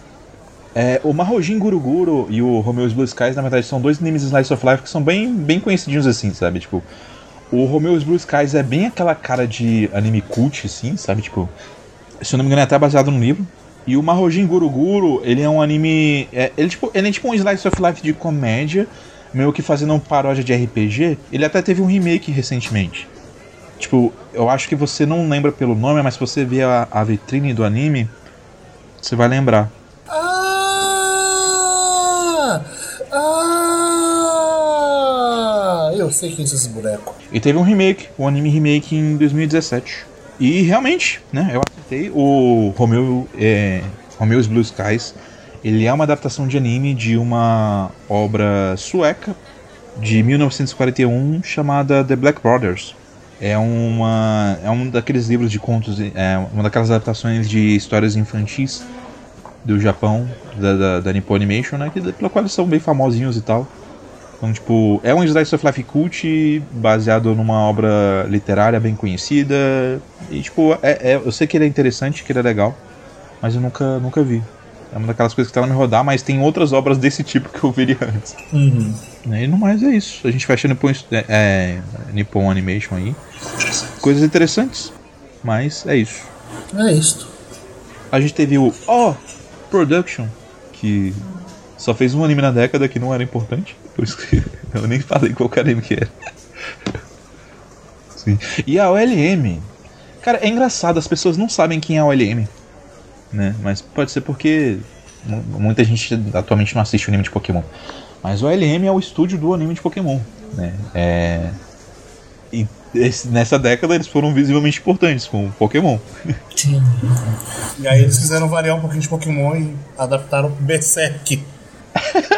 É, o Mahojin Guruguru e o Romeo's Blue Skies, na verdade, são dois animes Slice of Life que são bem, bem conhecidinhos assim, sabe? Tipo, o Romeo's Blue Skies é bem aquela cara de anime cult, assim, sabe? Tipo, se eu não me engano, é até baseado no livro. E o Mahojin Guruguru, ele é um anime. É, ele, tipo, ele é tipo um Slice of Life de comédia, meio que fazendo um paródia de RPG. Ele até teve um remake recentemente. Tipo, eu acho que você não lembra pelo nome, mas se você ver a, a vitrine do anime, você vai lembrar. Ah! Ah! Eu sei quem são esses bonecos. E teve um remake, um anime remake em 2017. E realmente, né, eu acertei. O Romeo, é, Romeo's Blue Skies, ele é uma adaptação de anime de uma obra sueca de 1941 chamada The Black Brothers. É uma é um daqueles livros de contos, é uma daquelas adaptações de histórias infantis do Japão, da, da, da Nippon Animation, né, que, pela qual eles são bem famosinhos e tal. Então, tipo, é um Slice of Life cult baseado numa obra literária bem conhecida. E, tipo, é, é- eu sei que ele é interessante, que ele é legal, mas eu nunca, nunca vi. É uma daquelas coisas que tá na me rodar, mas tem outras obras desse tipo que eu veria antes. Uhum. Né, E no mais é isso. A gente fecha Nippon, é, é, Nippon Animation aí. Coisas interessantes, mas é isso. É isso. A gente teve o O Production, que só fez um anime na década que não era importante. Por isso que eu nem falei qual anime que era. Sim. E a OLM. Cara, é engraçado, as pessoas não sabem quem é a OLM. Né? Mas pode ser porque mu- muita gente atualmente não assiste o anime de Pokémon. Mas o OLM é o estúdio do anime de Pokémon. Né? É... E esse- nessa década eles foram visivelmente importantes com o Pokémon. Sim. E aí eles quiseram variar um pouquinho de Pokémon e adaptaram o Berserk.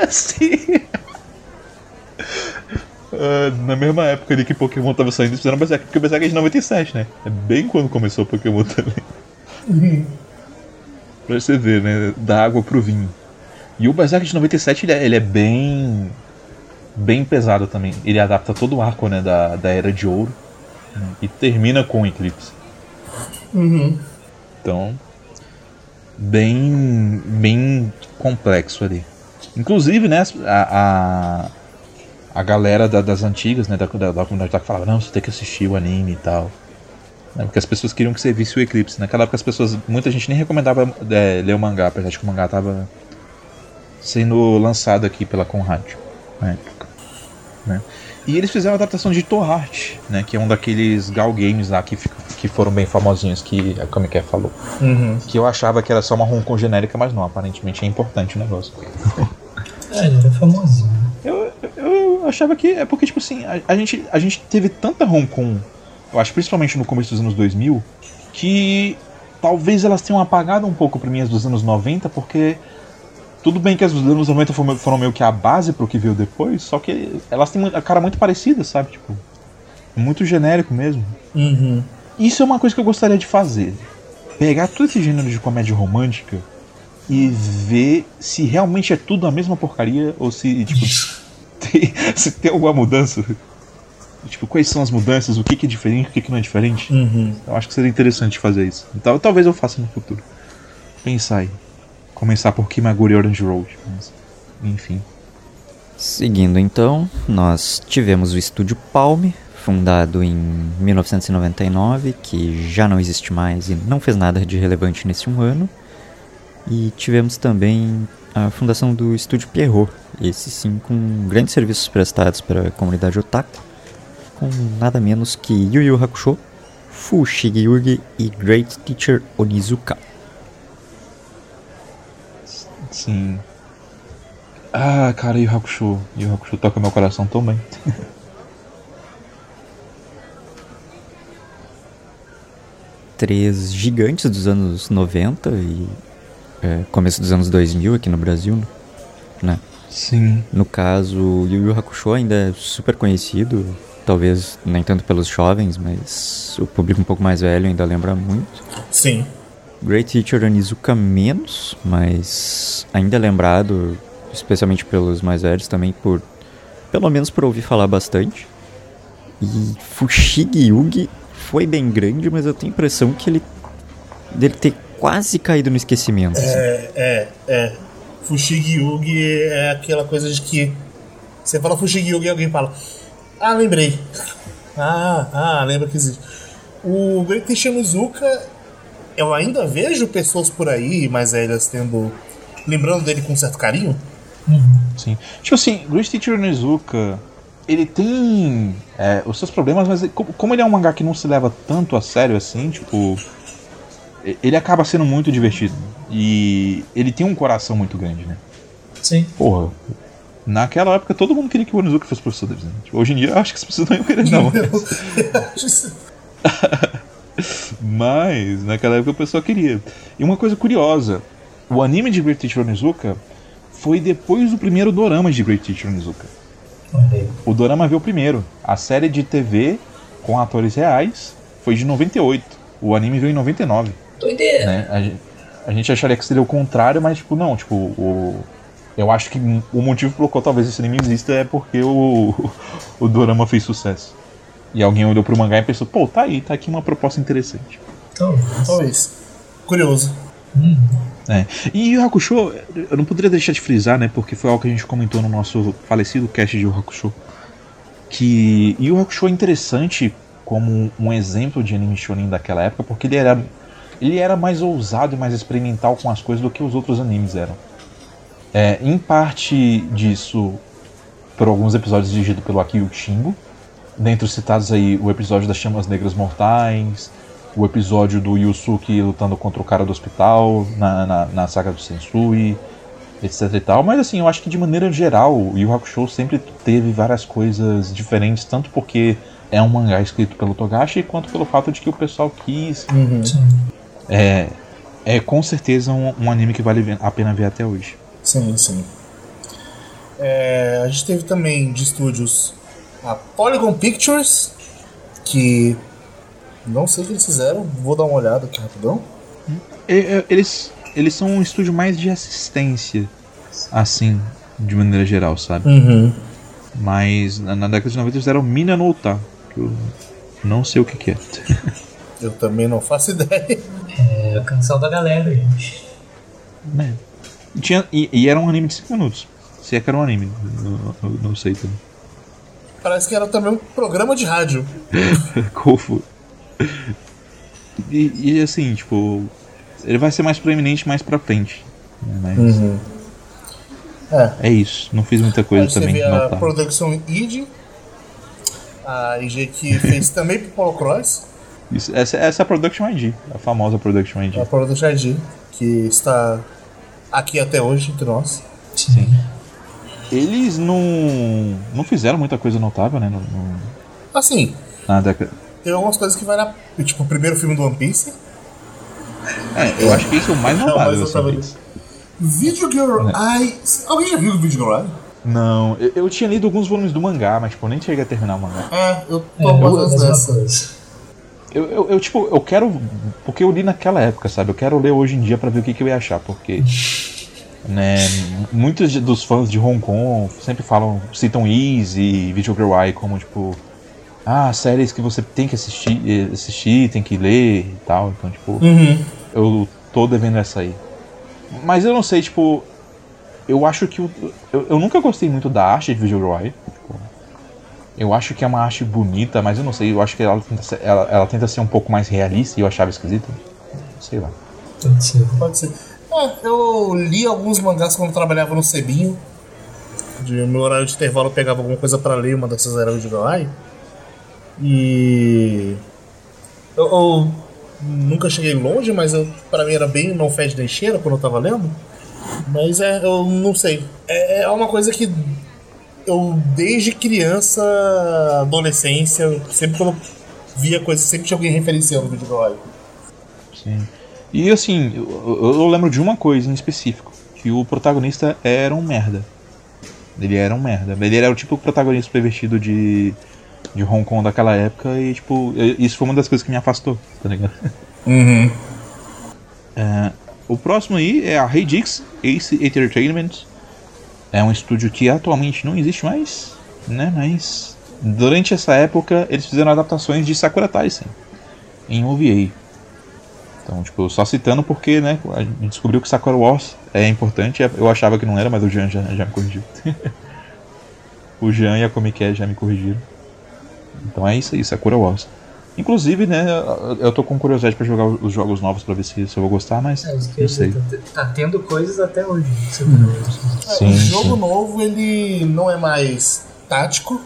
Sim. Ah, na mesma época ali que Pokémon tava saindo, eles fizeram Berserk, porque o Berserk é de 97, né? É bem quando começou o Pokémon também. pra você ver, né? Da água pro vinho. E o Berserk de 97, ele é, ele é bem. bem pesado também. Ele adapta todo o arco, né? Da, da Era de Ouro. né, E termina com o Eclipse. Uhum. Então, bem, bem complexo ali. Inclusive, né, a, a, a galera da- das antigas, né, da, da, da comunidade que falava, não, você tem que assistir o anime e tal. Né, porque as pessoas queriam que você visse o Eclipse. Naquela época as pessoas, muita gente nem recomendava é, ler o mangá, apesar de que o mangá tava sendo lançado aqui pela Conrad na época. Né? E eles fizeram a adaptação de Torhart, né, que é um daqueles Gal Games lá que, que foram bem famosinhos que a Kamiké falou. Uhum. Que eu achava que era só uma Hong Kong genérica, mas não, aparentemente é importante o negócio. É, ele era famosinho. Eu, eu achava que é porque, tipo assim, a, a gente, a gente teve tanta Hong Kong, eu acho principalmente no começo dos anos 2000, que talvez elas tenham apagado um pouco pra mim as dos anos 90, porque tudo bem que as dos anos 90 foram, foram meio que a base pro que veio depois, só que elas têm a cara muito parecida, sabe? Tipo, muito genérico mesmo. Uhum. Isso é uma coisa que eu gostaria de fazer. Pegar todo esse gênero de comédia romântica e ver se realmente é tudo a mesma porcaria ou se, tipo, tem, se tem alguma mudança. Tipo, quais são as mudanças, o que, que é diferente, o que, que não é diferente. Uhum. Eu acho que seria interessante fazer isso. Então, talvez eu faça no futuro. Pensar aí. Começar por Kimaguri Orange Road. Mas, enfim. Seguindo então, nós tivemos o estúdio Palme, fundado em 1999, que já não existe mais e não fez nada de relevante nesse um ano. E tivemos também a fundação do estúdio Pierrot, esse sim com grandes serviços prestados para a comunidade otaku, com nada menos que Yu Yu Hakusho, Fushigi Yugi e Great Teacher Onizuka. Sim. Ah, cara, Yu Hakusho. Yu Hakusho toca meu coração tão bem. três gigantes dos anos 90 e é, começo dos anos 2000 aqui no Brasil, né? Sim. No caso, Yu Yu Hakusho ainda é super conhecido, talvez nem tanto pelos jovens, mas o público um pouco mais velho ainda lembra muito. Sim. Great Teacher Onizuka menos, mas ainda é lembrado, especialmente pelos mais velhos também, por pelo menos por ouvir falar bastante. E Fushigi Yugi foi bem grande, mas eu tenho a impressão que ele dele ter quase caído no esquecimento. assim. É, é, é. Fushigi Yugi é aquela coisa de que você fala Fushigi Yugi e alguém fala Ah, lembrei. Ah, ah, lembra que existe. O Great Tenshinmizuka, eu ainda vejo pessoas por aí mais velhas tendo lembrando dele com certo carinho. Sim. Tipo assim, Great Teacher Onizuka, ele tem é, os seus problemas, mas como, como ele é um mangá que não se leva tanto a sério assim, tipo. Ele acaba sendo muito divertido. E ele tem um coração muito grande, né? Sim. Porra. Naquela época todo mundo queria que o Onizuka fosse professor deles, né? Tipo, hoje em dia eu acho que as pessoas não iam querer, não. Mas naquela época o pessoal queria. E uma coisa curiosa: o anime de Great Teacher Onizuka foi depois do primeiro dorama de Great Teacher Onizuka. O dorama veio primeiro. A série de TV com atores reais foi de 98. O anime veio em 99. Doideira. Né? A, gente, a gente acharia que seria o contrário, mas tipo, não, tipo, o. Eu acho que o motivo pelo qual talvez esse anime exista é porque o, o dorama fez sucesso. E alguém olhou pro mangá e pensou, pô, tá aí, tá aqui uma proposta interessante. Então, Talvez. Curioso. É. E Yu Yu Hakusho, eu não poderia deixar de frisar, né? Porque foi algo que a gente comentou no nosso falecido cast de Yu Hakusho. Que Yu Hakusho é interessante como um exemplo de anime shonen daquela época, porque ele era, ele era mais ousado e mais experimental com as coisas do que os outros animes eram. É, em parte disso, por alguns episódios dirigidos pelo Akio Shingo, dentre os citados aí o episódio das Chamas Negras Mortais, o episódio do Yusuke lutando contra o cara do hospital, na, na, na saga do Sensui, etc e tal. Mas assim, eu acho que de maneira geral, o Yu Yu Hakusho sempre teve várias coisas diferentes, tanto porque é um mangá escrito pelo Togashi, quanto pelo fato de que o pessoal quis. sim. É, é com certeza um, um anime que vale a pena ver até hoje. Sim, sim. É, a gente teve também de estúdios a Polygon Pictures, que não sei o que eles fizeram, vou dar uma olhada aqui rapidão. Eles, eles são um estúdio mais de assistência, assim, de maneira geral, sabe? Uhum. Mas na, na década de 90 eles fizeram Mina no Uta, que eu não sei o que, que é. Eu também não faço ideia. É a canção da galera, gente. É. E, tinha, e, e era um anime de 5 minutos. Se é que era um anime, não, não- não sei também. Parece que era também um programa de rádio. Foi? E, e assim, tipo, ele vai ser mais proeminente mais pra frente. né? Mas Uhum. É. é isso, não fiz muita A coisa gente também teve a. Production ID, a IG que fez também pro Polo Cross, Isso, essa, essa é a Production ID, a famosa Production ID. a Production ID, que está aqui até hoje entre nós. Sim. Eles não, não fizeram muita coisa notável, né? No, no- Assim, na década. tem algumas coisas que vai na. Tipo, o primeiro filme do One Piece. É, eu acho que esse é o mais Não, notável. mas eu tava- deles. Video Girl Eye. Alguém já viu o Video Girl Eye? Não, eu, eu tinha lido alguns volumes do mangá, mas tipo, eu nem cheguei a terminar o mangá. É, eu É, tô eu, mais nessa. Eu, eu, eu, tipo, eu quero. Porque eu li naquela época, sabe? Eu quero ler hoje em dia pra ver o que, que eu ia achar, porque. Né, muitos de- dos fãs de Hong Kong sempre falam, citam Ease e Girl Eye como, tipo. Ah, séries que você tem que assistir, eh, assistir, tem que ler e tal. Então, tipo. Uhum. eu tô devendo essa aí. Mas eu não sei, tipo. Eu acho que. o- Eu, eu nunca gostei muito da arte de Visual Roy. Tipo, eu acho que é uma arte bonita, mas eu não sei. Eu acho que ela tenta ser, ela, ela tenta ser um pouco mais realista e eu achava esquisito. Sei lá. Pode ser. Pode ser. É, eu li alguns mangás quando trabalhava no Cebinho. De meu horário de intervalo eu pegava alguma coisa pra ler, uma dessas era o Girl Eye. E. Eu, eu nunca cheguei longe, mas eu, pra mim era bem não fede nem cheira quando eu tava lendo. Mas é, eu não sei. É, é uma coisa que eu, desde criança, adolescência, sempre quando eu via coisa, sempre tinha alguém referenciando o Video Girl Eye. Sim. E assim, eu, eu- eu lembro de uma coisa em específico, que o protagonista era um merda. Ele era um merda. Ele era o tipo protagonista pervertido de, de Hong Kong daquela época e, tipo, isso foi uma das coisas que me afastou, tá ligado? Uhum. É, o próximo aí é a Hey Dix Ace Entertainment. É um estúdio que atualmente não existe mais, né? Mas durante essa época eles fizeram adaptações de Sakura Taisen em OVA. Então, tipo, só citando porque, né, a gente descobriu que Sakura Wars é importante. Eu achava que não era, mas o Jean já, já me corrigiu. o Jean e a Comic já me corrigiram. Então é isso aí, Sakura Wars. Inclusive, né, eu tô com curiosidade pra jogar os jogos novos pra ver se, se eu vou gostar, mas É não sei. tá, tá tendo coisas até hoje. Você É, Sim, o jogo sim. novo ele não é mais tático.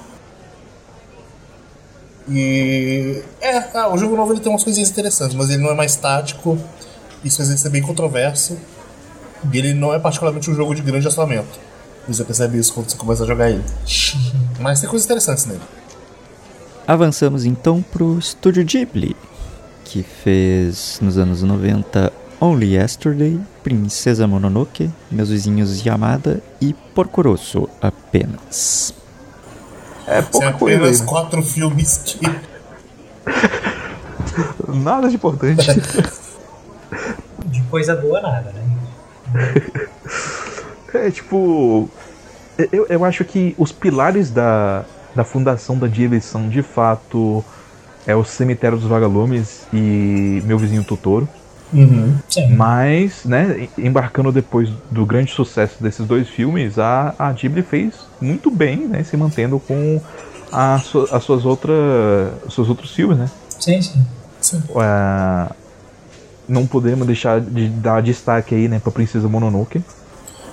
E. É, ah, o jogo novo ele tem umas coisinhas interessantes, mas ele não é mais tático. Isso às vezes é bem controverso. E ele não é particularmente um jogo de grande assolamento. Você percebe isso quando você começa a jogar ele. Mas tem coisas interessantes nele. Avançamos então pro Estúdio Ghibli, que fez nos anos 90 Only Yesterday, Princesa Mononoke, Meus Vizinhos Yamada e Porco Rosso apenas. É Tem pouca coisa apenas né? quatro filmes que. Nada de importante. De coisa boa, nada, né? é tipo. Eu, eu acho que os pilares da, da fundação da são de fato é o Cemitério dos Vagalumes e Meu Vizinho Totoro. Sim. Mas, né, embarcando depois do grande sucesso desses dois filmes, a, a Ghibli fez muito bem, né, se mantendo com a, su- as suas outras, seus outros filmes, né. Sim, sim. É, não podemos deixar de dar destaque aí, né, pra Princesa Mononoke.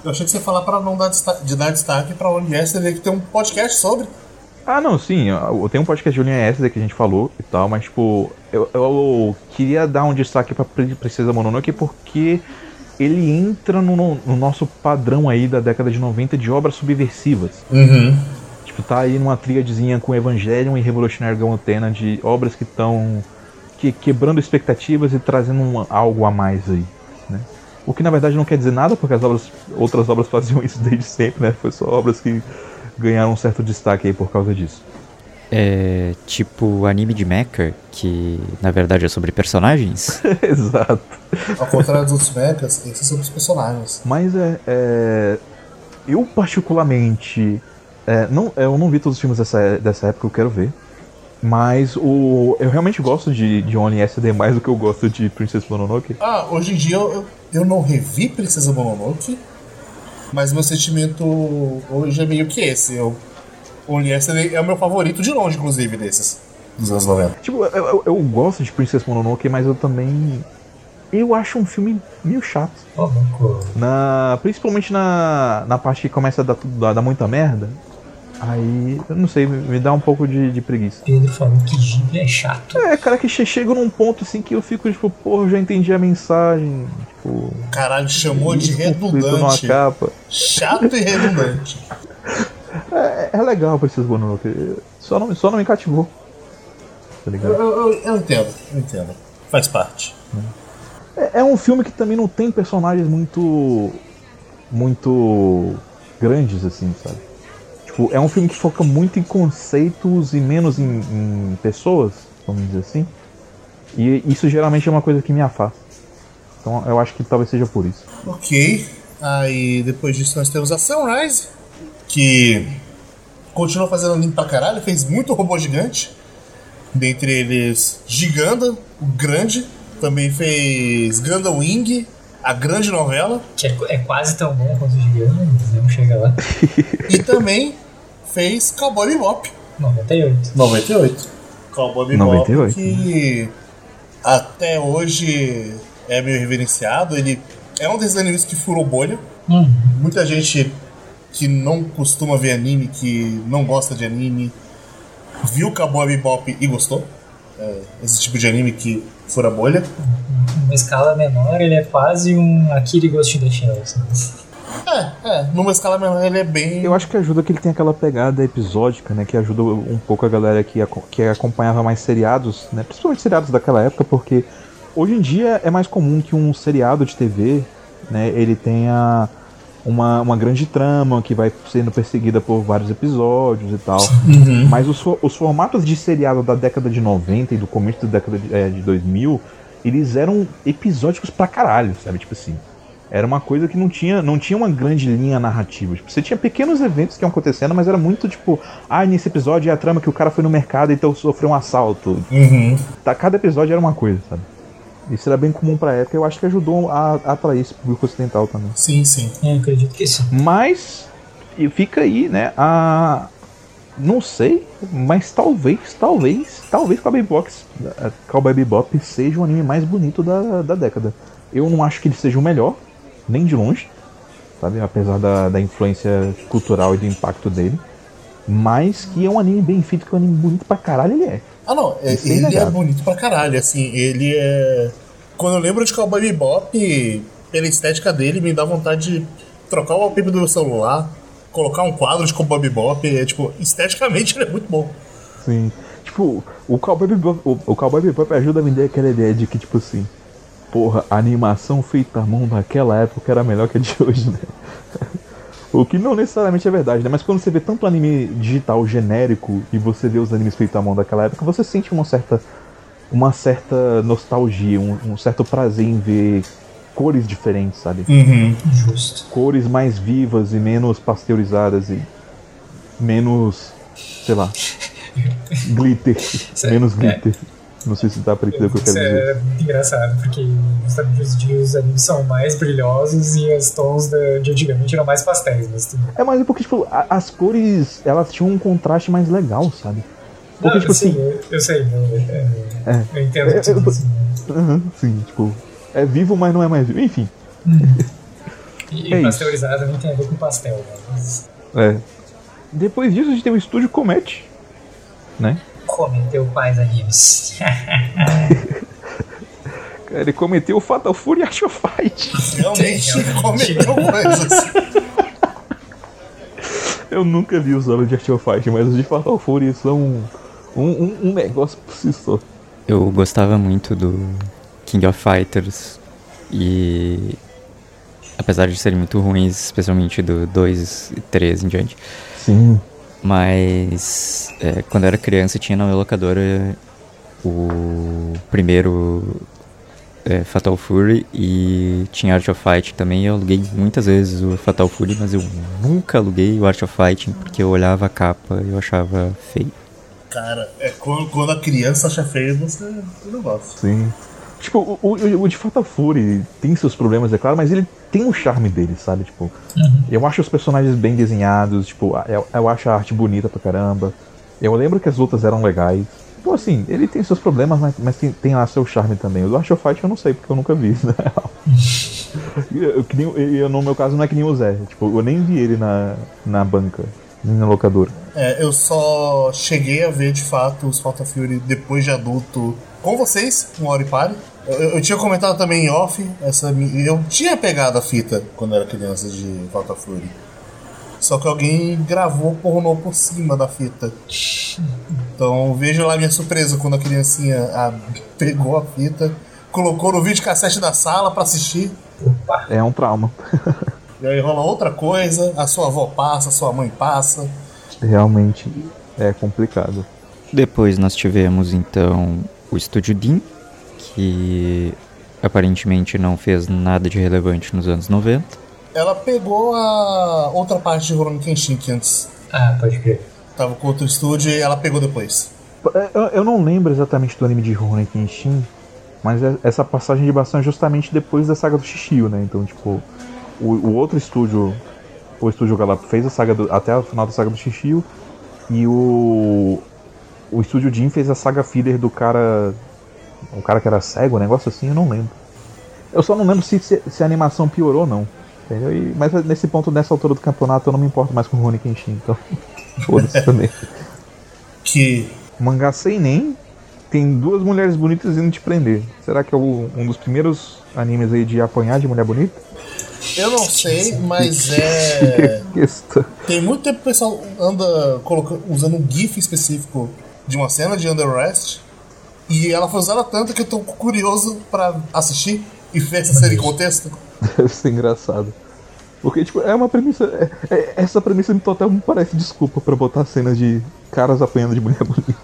Eu achei que você ia falar pra não dar destaque, de dar destaque pra Only Yesterday, que tem um podcast sobre. Ah, não, sim, tenho um podcast de linha S que a gente falou e tal, mas tipo, eu, eu queria dar um destaque pra Prin- Princesa Mononoke porque ele entra no, no- no nosso padrão aí da década de 90 de obras subversivas. Uhum. Tipo, tá aí numa tríadezinha com Evangelion e Revolutionary Gautena de obras que estão que, quebrando expectativas e trazendo um- algo a mais aí, né? O que na verdade não quer dizer nada, porque as obras, outras obras faziam isso desde sempre, né? Foi só obras que ganharam um certo destaque aí por causa disso. É tipo o anime de Mecha, que na verdade é sobre personagens. Exato. Ao contrário dos outros mechas, esses são os personagens. Mas é, é, eu particularmente é, não, eu não vi todos os filmes dessa, dessa época, eu quero ver. Mas o, eu realmente gosto de, de Only SD mais do que eu gosto de Princess Mononoke. Ah, hoje em dia eu, eu, eu não revi Princesa Mononoke, mas meu sentimento hoje é meio que esse. Eu, Only Yesterday é o meu favorito de longe, inclusive, desses, dos anos 90. Tipo, eu, eu, eu gosto de Princess Mononoke, mas eu também. Eu acho um filme meio chato. Louco. Na, principalmente na, na parte que começa a dar, a dar muita merda. Aí, eu não sei, me, me dá um pouco de, de preguiça. Pedro falou que Ghibli é chato. É, cara, que che- chega num ponto assim que eu fico tipo, porra, eu já entendi a mensagem. Tipo, Caralho, chamou de redundante. capa. Chato e redundante. É, é legal Princess Mononoke. Só não, só não me cativou. Tá Eu, ligado? eu, eu- eu entendo, eu entendo. Faz parte. É, é um filme que também não tem personagens muito. muito grandes, assim, sabe? Tipo, é um filme que foca muito em conceitos e menos em, em pessoas, vamos dizer assim. E isso geralmente é uma coisa que me afasta. Então eu acho que talvez seja por isso. Ok. Aí depois disso nós temos a Sunrise, que continua fazendo anime pra caralho, fez muito robô gigante. Dentre eles Giganda, o grande. Também fez Ganda Wing, a grande novela. Que é, é quase tão bom quanto mas não chega lá. E também fez Cowboy Bebop, 98. 98. Cowboy Bebop 98, que até hoje é meio reverenciado. Ele é um desses animes que furou bolha. Hum, Muita gente que não costuma ver anime, que não gosta de anime, viu Cowboy Bebop e gostou. É, esse tipo de anime que fura bolha. numa escala menor, ele é quase um Akira Ghost in the Shell. É, é, numa escala menor ele é bem. Eu acho que ajuda que ele tem aquela pegada episódica, né? Que ajuda um pouco a galera que, que acompanhava mais seriados, né? Principalmente seriados daquela época, porque hoje em dia é mais comum que um seriado de TV, né, ele tenha uma, uma grande trama que vai sendo perseguida por vários episódios e tal. Uhum. Mas os, os formatos de seriado da década de 90 e do começo da década de, é, de 2000, eles eram episódicos pra caralho, sabe? Tipo assim. Era uma coisa que não tinha, não tinha uma grande linha narrativa. Tipo, você tinha pequenos eventos que iam acontecendo, mas era muito tipo, ah, nesse episódio é a trama que o cara foi no mercado e então sofreu um assalto. Uhum. Tá, cada episódio era uma coisa, sabe? Isso era bem comum pra época, eu acho que ajudou a, a atrair esse público ocidental também. Sim, sim. É, acredito que sim. Mas e fica aí, né? A não sei, mas talvez, talvez, talvez Cowboy Bebop, eh, Cowboy Bebop seja o anime mais bonito da, da década. Eu não acho que ele seja o melhor, nem de longe, sabe? Apesar da, da influência cultural e do impacto dele. Mas que é um anime bem feito, que é um anime bonito pra caralho, ele é. Ah, não. é- é ele é bonito pra caralho, assim. Ele é. Quando eu lembro de Cowboy Bebop, pela estética dele, me dá vontade de trocar o wallpaper do meu celular, colocar um quadro de Cowboy Bebop. É, tipo, esteticamente ele é muito bom. Sim. Tipo, o Cowboy Bebop, o, o Cowboy Bebop ajuda a vender aquela ideia de que, tipo assim, porra, a animação feita à mão naquela época era melhor que a de hoje, né? o que não necessariamente é verdade, né? Mas quando você vê tanto anime digital genérico e você vê os animes feitos à mão daquela época, você sente uma certa uma certa nostalgia, um, um certo prazer em ver cores diferentes, sabe? Uhum. Justo. Cores mais vivas e menos pasteurizadas e menos, sei lá, glitter, é- menos é. Não sei se dá pra entender o que eu Isso quero dizer. é muito engraçado, porque justamente os dias animes são mais brilhosos e os tons da- de antigamente eram mais pastéis, mas tudo. É, mas é porque, tipo, a- as cores, elas tinham um contraste mais legal, sabe? Porque, Não, tipo sim, assim, eu, eu sei, eu, é, É. eu entendo É, eu- tá dizendo. aham, sim, tipo, é vivo, mas não é mais vivo. Enfim, E, é pasteurizado também tem a ver com pastel, né? Mas é. Depois disso, a gente tem o estúdio Comet, né? Cometeu quais animes? Cara, Ele cometeu o Fatal Fury Art of Fight. Realmente cometeu coisas. Eu nunca vi os olhos de Art of Fight, mas os de Fatal Fury são um, um, um negócio por si só. Eu gostava muito do King of Fighters e apesar de serem muito ruins, especialmente do 2 e 3 em diante, Sim. Mas é, quando eu era criança tinha na minha locadora o primeiro é, Fatal Fury e tinha Art of Fight também. Eu aluguei muitas vezes o Fatal Fury, mas eu nunca aluguei o Art of Fighting porque eu olhava a capa e eu achava feio. Cara, é quando, quando a criança acha feio, você você não gosta. Sim. Tipo, o, o, o de Fatal Fury tem seus problemas, é claro, mas ele tem o charme dele, sabe? Tipo, eu acho os personagens bem desenhados, tipo, eu, eu acho a arte bonita pra caramba. Eu lembro que as lutas eram legais. Então, assim, ele tem seus problemas, mas, mas tem, tem lá seu charme também. O do Art of Fight eu não sei, porque eu nunca vi, na real. eu, nem- eu, no meu caso, não é que nem o Zé. Tipo, eu nem vi ele na, na banca, nem na locadora. É, eu só cheguei a ver de fato os Fatal Fury depois de adulto com vocês, um hora e pare. Eu, eu- tinha comentado também em off, essa, eu tinha pegado a fita quando era criança de Fatal Fury. Só que alguém gravou pornô por cima da fita. Então veja lá minha surpresa quando a criancinha ah, pegou a fita, colocou no videocassete da sala pra assistir. Opa, É um trauma. E aí rola outra coisa, a sua avó passa, a sua mãe passa. Realmente é complicado. Depois nós tivemos então o Estúdio Dean, que aparentemente não fez nada de relevante nos anos 90. Ela pegou a outra parte de Rurouni Kenshin que antes ah, pode crer. tava com outro estúdio e ela pegou depois. Eu, eu não lembro exatamente do anime de Rurouni Kenshin, mas é- essa passagem de bastão é justamente depois da saga do Shishio, né? Então, tipo, o, o outro estúdio, o estúdio Galap fez a saga do, até o final da saga do Shishio e o o estúdio Jin fez a saga filler do cara o cara que era cego, um negócio assim, eu não lembro. Eu só não lembro se, se, se a animação piorou ou não. Entendeu? E- mas nesse ponto, nessa altura do campeonato, eu não me importo mais com o Rurouni Kenshin, então foda-se também. Que Mangá sem nem tem duas mulheres bonitas indo te prender. Será que é o- um dos primeiros animes aí de apanhar de mulher bonita? eu não sei, mas é. Tem muito tempo que o pessoal anda colocando, usando um GIF específico de uma cena de Under Arrest E ela foi usada tanto que eu tô curioso pra assistir e ver essa série em contexto. Deve ser engraçado. Porque, tipo, é uma premissa. é- é- essa premissa me total me parece desculpa pra botar cenas de caras apanhando de mulher bonita.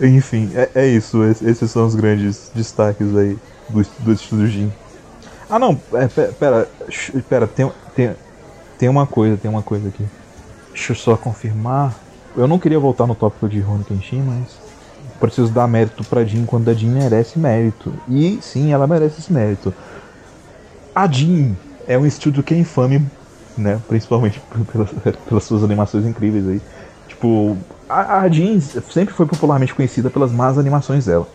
Enfim, é, é isso. es- Esses são os grandes destaques aí do, do estúdio Jin. Ah, não, é, pe- pera, pera, tem, tem, tem uma coisa, tem uma coisa aqui. Deixa eu só confirmar. Eu não queria voltar no tópico de Rurouni Kenshin, mas preciso dar mérito pra Jin quando a Jin merece mérito. E sim, ela merece esse mérito. A Jin é um estúdio que é infame, né? Principalmente pelas, pelas suas animações incríveis aí. Tipo, a, a Jin sempre foi popularmente conhecida pelas más animações dela.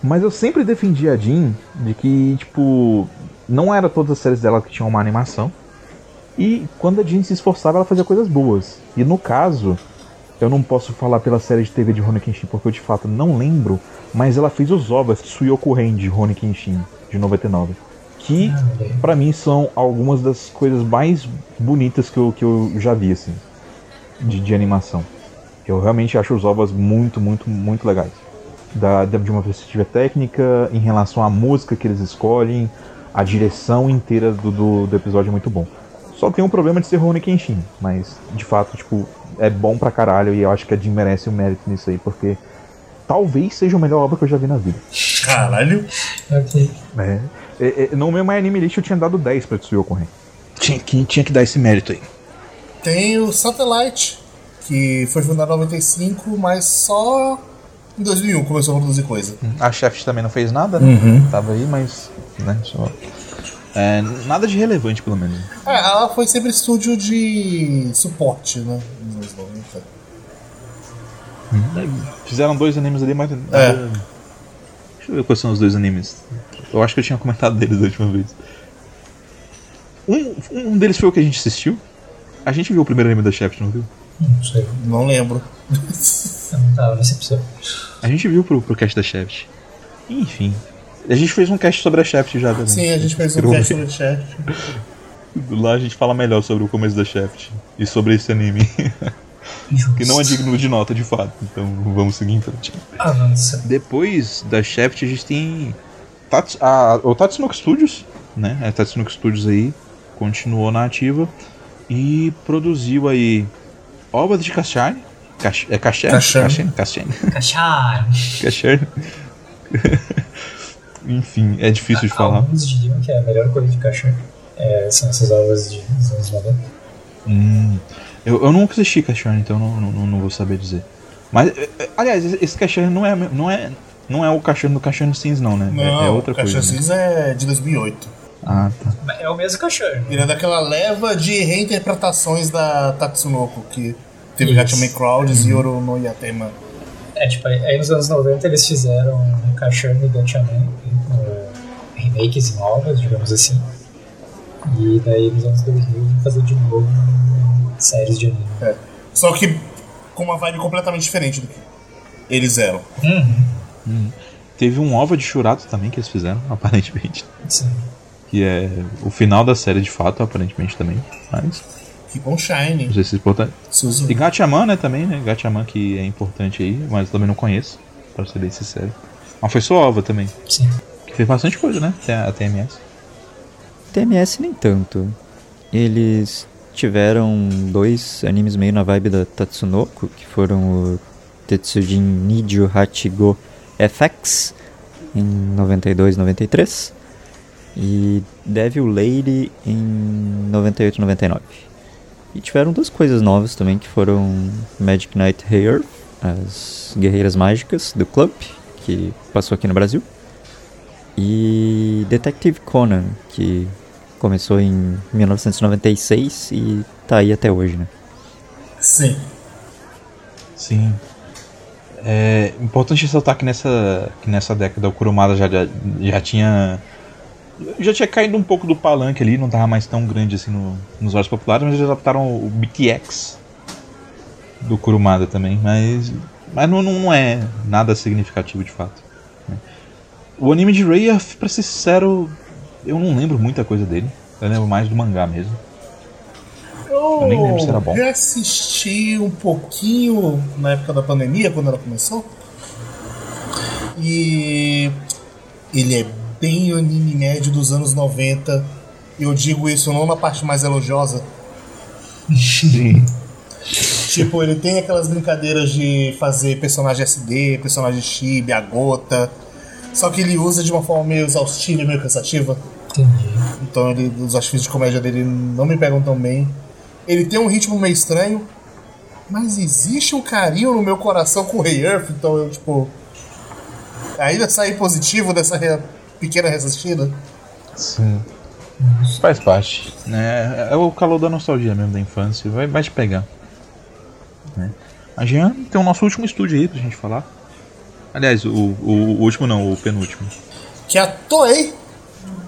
Mas eu sempre defendi a Jin de que, tipo, não era todas as séries dela que tinham uma animação. E quando a Jin se esforçava, ela fazia coisas boas. E no caso, eu não posso falar pela série de TV de Rony Kenshin porque eu de fato não lembro, mas ela fez os ovas de Suyoku Ren de Rony Kenshin, de 99. Que, pra mim, são algumas das coisas mais bonitas que eu, que eu já vi, assim, de, de animação. Eu realmente acho os ovas muito, muito, muito legais. Da, da- de uma perspectiva técnica, em relação à música que eles escolhem, a direção inteira do, do, do episódio é muito bom. Só tem um problema de ser Rony Kenshin, mas de fato, tipo, é bom pra caralho e eu acho que a Jim merece um mérito nisso aí, porque talvez seja a melhor obra que eu já vi na vida. Caralho. Ok. É, é, é, no meu My Anime List eu tinha dado 10 pra Tsuyoko Ren. Tinha que, tinha que dar esse mérito aí. Tem o Satellite, que foi fundado em 95, mas só em 2001 começou a produzir coisa. A Shaft também não fez nada, né? Tava aí, mas. Né, só... É, nada de relevante, pelo menos. É, ela foi sempre estúdio de suporte, né? Nos anos 90. Fizeram dois animes ali, mas. É. nada- Deixa eu ver quais são os dois animes. Eu acho que eu tinha comentado deles da última vez. Um, um deles foi o que a gente assistiu. A gente viu o primeiro anime da Shaft, não viu? Não sei. Não lembro. Não tava. A gente viu pro, pro cast da Shaft. Enfim. A gente fez um cast sobre a Shaft já também. Sim, a gente fez um cast sobre chat. Lá a gente fala melhor sobre o começo da Shaft. E sobre esse anime. que não é digno de nota, de fato. Então vamos seguir em frente. Avança. Depois da Shaft a gente tem Tats- a- o Tatsunoko Studios, né? A Tatsunoko Studios aí continuou na ativa e produziu aí obras de Kashane. Kash, é Kashane? Kashane. Kashane. Enfim, é difícil de falar. Alguns diriam que a melhor coisa de cachorro é, são essas ovas de, dos anos 90. Hum, eu, eu nunca assisti Kashane, então não, não, não vou saber dizer. Mas, eh, eh, aliás, esse Kashane não é, não é, não é o Kashane do Kashane Sins, não, né? É- Não, é, outra o coisa. Caixa né? Cis é de 2008. Ah, tá. É o mesmo cachorro. Ele é daquela leva de reinterpretações da Tatsunoko, que teve. Gatchaman Crowds e Oro no Yatema. É, tipo, aí nos anos 90 eles fizeram um cachorro e Gatchaman com remakes novas, digamos assim. E daí nos anos 2000 vão fazer de novo séries de anime. É. Só que com uma vibe completamente diferente do que eles eram. Teve um OVA de Churato também que eles fizeram, aparentemente. Sim. Que é o final da série de fato, aparentemente também. Mas Um Shine. não sei se é importante. Suzu. E Gatchaman, né, também, né? Gatchaman que é importante aí, mas também não conheço, pra ser bem sincero. Mas foi só OVA também, Sim. que fez bastante coisa, né? Até a TMS. TMS nem tanto. Eles tiveram dois animes meio na vibe da Tatsunoko, que foram o Tetsujin Nijo Hachigo FX em 92 93 e Devil Lady em 98 99. E tiveram duas coisas novas também, que foram Magic Knight Hair, as Guerreiras Mágicas do Club, que passou aqui no Brasil, e Detective Conan, que começou em 1996 e tá aí até hoje, né? Sim. Sim. É importante ressaltar que nessa, que nessa década o Kurumada já, já, já tinha. Já tinha caído um pouco do palanque ali, não tava mais tão grande assim no- nos olhos populares, mas eles adaptaram o BTX do Kurumada também, mas. Mas não, não é nada significativo de fato. né. O anime de Ray, pra ser sincero, eu não lembro muita coisa dele. Eu lembro mais do mangá mesmo. Eu, nem lembro se era bom. reassisti um pouquinho na época da pandemia, quando ela começou. E ele é bem anime médio dos anos 90. E eu digo isso não na parte mais elogiosa. Tipo, ele tem aquelas brincadeiras de fazer personagem SD, personagem chibi, a gota. Só que ele usa de uma forma meio exaustiva e meio cansativa. Entendi. Então ele, os artifícios de comédia dele não me pegam tão bem. Ele tem um ritmo meio estranho. Mas existe um carinho no meu coração com o Rei Earth, então eu, tipo. Ainda saí positivo dessa pequena reassistida. Sim. Faz parte. Né? É o calor da nostalgia mesmo da infância. Vai, vai te pegar. Né? A Jean tem o nosso último estúdio aí pra gente falar. Aliás, o, o, o último não, o penúltimo. Que é a Toei.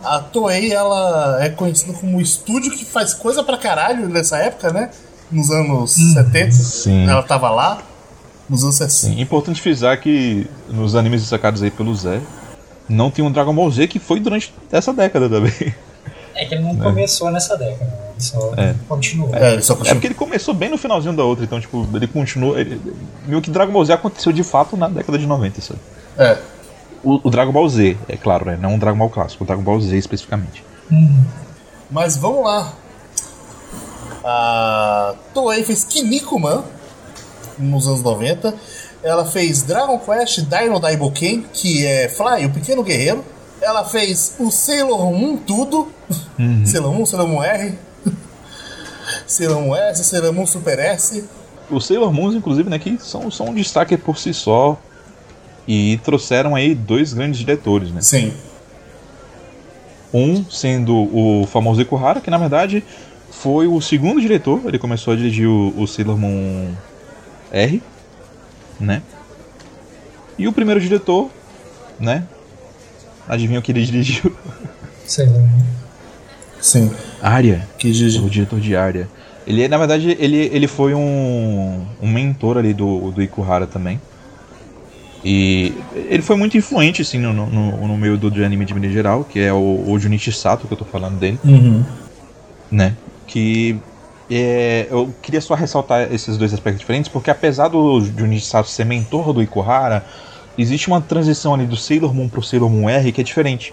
A Toei, ela é conhecida como o estúdio que faz coisa pra caralho nessa época, né? Nos anos 70. Sim. Ela tava lá. Nos anos 60. Sim, importante frisar que nos animes sacados aí pelo Zé, não tem um Dragon Ball Z que foi durante essa década também. É que ele não começou nessa década, né? ele só É. continuou. É, ele só É continua. porque ele começou bem no finalzinho da outra, então, tipo, ele continuou. Ele, meio que Dragon Ball Z aconteceu de fato na década de 90, sabe? É. O, o Dragon Ball Z, é claro, né? Não o Dragon Ball clássico, o Dragon Ball Z especificamente. Mas vamos lá. A Toei fez Kinnikuman nos anos 90. Ela fez Dragon Quest Dino Daiboken, que é Fly, o Pequeno Guerreiro. Ela fez o Sailor Moon tudo. Sailor Moon, Sailor Moon R. Sailor Moon S, Sailor Moon Super S. Os Sailor Moons, inclusive, né, que são, são um destaque por si só. E trouxeram aí dois grandes diretores, né? Sim. Um sendo o famoso Ikuhara, que na verdade foi o segundo diretor. Ele começou a dirigir o, o Sailor Moon R, né? E o primeiro diretor, né? Adivinha o que ele dirigiu? Sei lá. Sim. Arya. Que o diretor de área. Ele, na verdade, ele, ele foi um, um mentor ali do, do Ikuhara também. E ele foi muito influente, assim, no, no, no meio do, do anime de maneira geral, que é o, o Junichi Sato, que eu tô falando dele, Uhum. né? Que é, eu queria só ressaltar esses dois aspectos diferentes, porque apesar do Junichi Sato ser mentor do Ikuhara, existe uma transição ali do Sailor Moon pro Sailor Moon R que é diferente.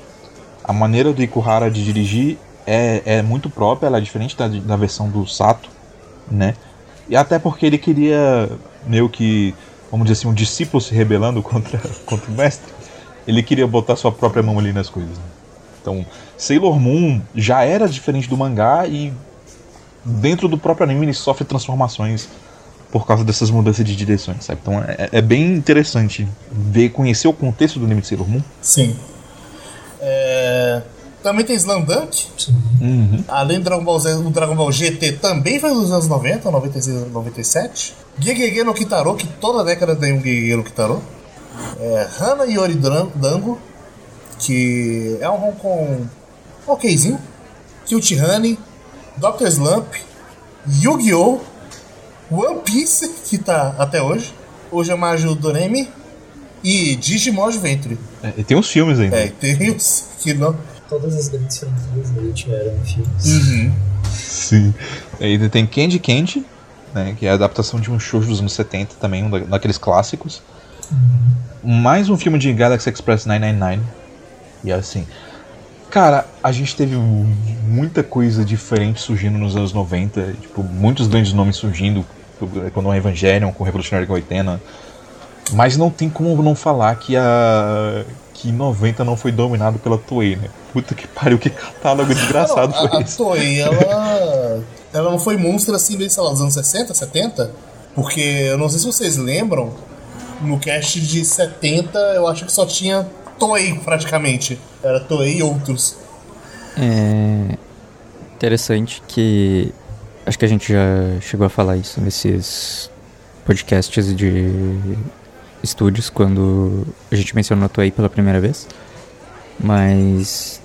A maneira do Ikuhara de dirigir é, é muito própria, ela é diferente da, da versão do Sato, né? E até porque ele queria meio que, vamos dizer assim, um discípulo se rebelando contra, contra o mestre. Ele queria botar sua própria mão ali nas coisas. né? Então, Sailor Moon já era diferente do mangá e dentro do próprio anime ele sofre transformações por causa dessas mudanças de direções, sabe? Então é, é bem interessante ver, conhecer o contexto do anime de Sailor Moon. Sim. É, Também tem Slandunk. Uhum. Além do Dragon Ball Z, o Dragon Ball GT também foi nos anos 90, 96, 97. Gegege no Kitaro, que toda década tem um Gegege no Kitaro. É, Hana Yori Dango, que é um Hong Kong okzinho. Cute Honey, Dr. Slump, Yu-Gi-Oh! One Piece, que tá até hoje. Ojamajo Doremi e Digimon Adventure. É, e tem uns filmes ainda. É, tem os que não. Todas as grandes franquias dele tiveram filmes. Uhum. Sim. E ainda tem Candy Candy, né, que é a adaptação de um show dos anos 70 também, um da- daqueles clássicos. Mais um filme de Galaxy Express 999. E assim, cara, a gente teve muita coisa diferente surgindo nos anos 90, tipo, muitos grandes nomes surgindo, quando o Evangelion, com o Revolutionário Goitena. Mas não tem como não falar que a que 90 não foi dominado pela Toei, né? Puta que pariu, que catálogo desgraçado Não, a, foi a esse. Toei, ela. ela não foi monstro assim desde, sei lá, dos anos 60, 70? Porque eu não sei se vocês lembram, no cast de 70 eu acho que só tinha Toei praticamente. Era Toei e outros. É interessante que acho que a gente já chegou a falar isso nesses podcasts de estúdios quando a gente mencionou a Toei pela primeira vez. Mas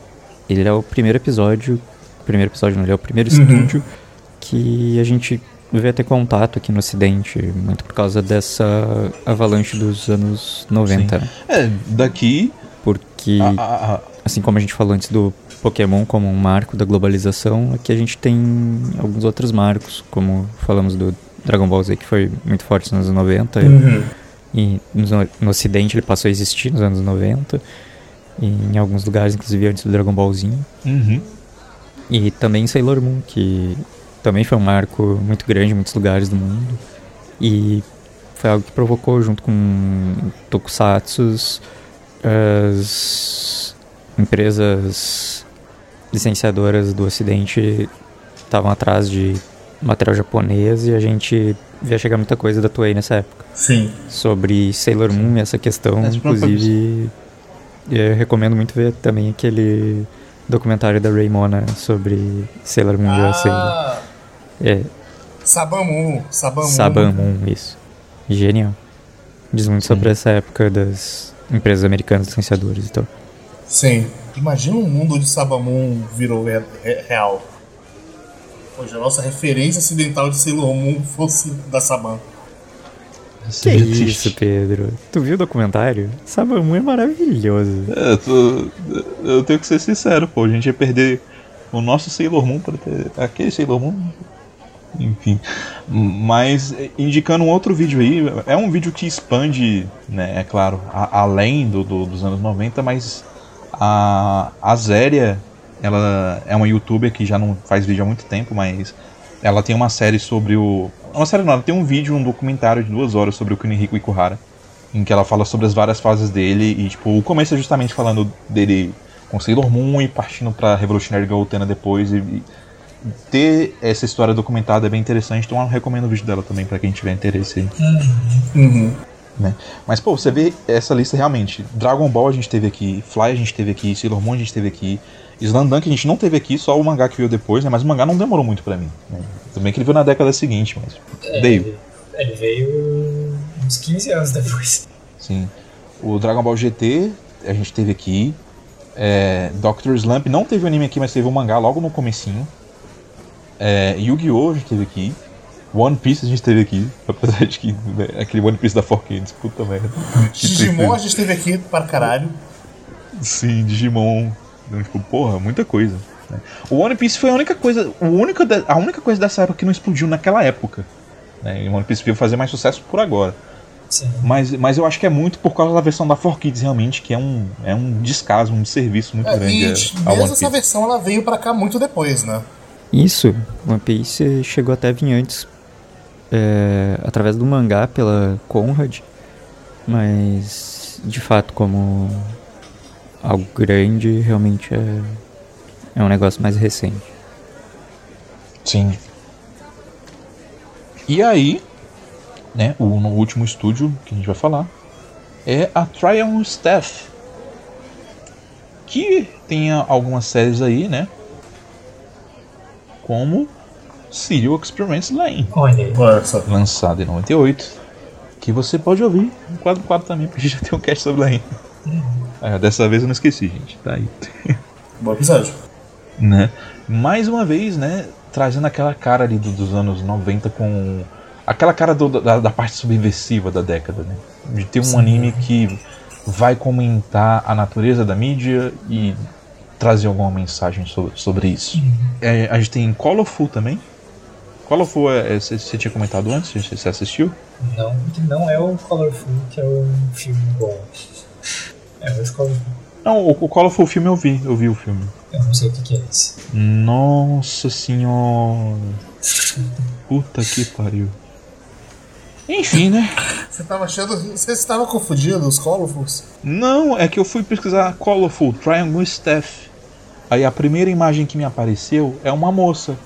ele é o primeiro episódio, primeiro episódio não, ele é o primeiro estúdio que a gente veio ter contato aqui no ocidente, muito por causa dessa avalanche dos anos 90, né? É, daqui. Porque a- a- a- assim como a gente falou antes do Pokémon como um marco da globalização, aqui a gente tem alguns outros marcos, como falamos do Dragon Ball Z, que foi muito forte nos anos 90, E no, no ocidente ele passou a existir nos anos 90. E em alguns lugares, inclusive antes do Dragon Ballzinho. Uhum. E também Sailor Moon, que também foi um marco muito grande em muitos lugares do mundo. E foi algo que provocou, junto com Tokusatsu, as empresas licenciadoras do Ocidente estavam atrás de material japonês e a gente via chegar muita coisa da Toei nessa época. Sim. Sobre Sailor Moon e essa questão, inclusive eu recomendo muito ver também aquele documentário da Raymona sobre Sailor Moon USA. Ah, É, Sabamu. Sabamu. Saban Moon, isso. Genial. Diz muito sobre essa época das empresas americanas licenciadoras e tal. Sim. Imagina um mundo onde Sabamun virou re- re- real. Hoje a nossa referência ocidental de Sailor Moon fosse da Saban. Que Seria isso. Pedro? Tu viu o documentário? Saban Moon é maravilhoso. É, eu, tô- eu tenho que ser sincero, pô. A gente ia perder o nosso Sailor Moon para ter aquele Sailor Moon. Enfim. Mas eh, indicando um outro vídeo aí, é um vídeo que expande, né, é claro, a- além do, do- dos anos 90, mas a, a Zéria, ela é uma youtuber que já não faz vídeo há muito tempo, mas ela tem uma série sobre o. Uma série não, ela tem um vídeo, um documentário de duas horas sobre o Kunihiko Ikuhara em que ela fala sobre as várias fases dele e tipo o começo é justamente falando dele com Sailor Moon e partindo pra Revolutionary Girl Utena depois e, e ter essa história documentada é bem interessante então eu recomendo o vídeo dela também pra quem tiver interesse aí, Uhum. né mas pô você vê essa lista realmente Dragon Ball a gente teve aqui Fly a gente teve aqui Sailor Moon a gente teve aqui Slandunk a gente não teve aqui só o mangá que veio depois né mas o mangá não demorou muito pra mim né? também que ele veio na década seguinte mas veio Ele veio uns 15 anos depois. Sim. O Dragon Ball GT a gente teve aqui. É, Doctor Slump não teve o anime aqui, mas teve o mangá logo no comecinho. É, Yu-Gi-Oh! a gente teve aqui. One Piece a gente teve aqui. Apesar de que né, aquele One Piece da 4Kids, puta merda. Digimon a gente teve aqui para caralho. Sim, Digimon. Então, tipo, porra, muita coisa. né? O One Piece foi a única coisa. O única a única coisa dessa época que não explodiu naquela época. Né? E o One Piece veio fazer mais sucesso por agora. Sim. Mas, mas eu acho que é muito por causa da versão da 4Kids, realmente, que é um, é um descaso, um serviço muito É, grande e a- a mesmo One essa Piece. versão ela veio pra cá muito depois, né? Isso, One Piece chegou até a vir antes é, através do mangá pela Conrad, mas de fato como algo grande realmente é, é um negócio mais recente. Sim. E aí, né, o último estúdio que a gente vai falar é a Triumph Staff. Que tem algumas séries aí, né? Como Serial Experiments Lane. Olha aí. Olha só. lançado em 98, que você pode ouvir no quadro 4 também, porque já tem um cast sobre Lane. É, dessa vez eu não esqueci, gente. Tá aí. Bom episódio. né? Mais uma vez, né? Trazendo aquela cara ali do- dos anos 90 com. Aquela cara do- da, da parte subversiva da década, né? De ter um anime que vai comentar a natureza da mídia e trazer alguma mensagem sobre, sobre isso. É, a gente tem Colorful também. Colorful, é, é, você você tinha comentado antes? Você você assistiu? Não, não é o Colorful, que é um filme bom. É o Colorful. Não, o, o filme eu vi, eu vi o filme. Eu não sei o que, que é esse. Nossa senhora. Puta que pariu. Enfim, né? Você tava achando. Você estava confundindo os Colorfuls? Não, é que eu fui pesquisar Colorful Triangle Staff. Aí a primeira imagem que me apareceu é uma moça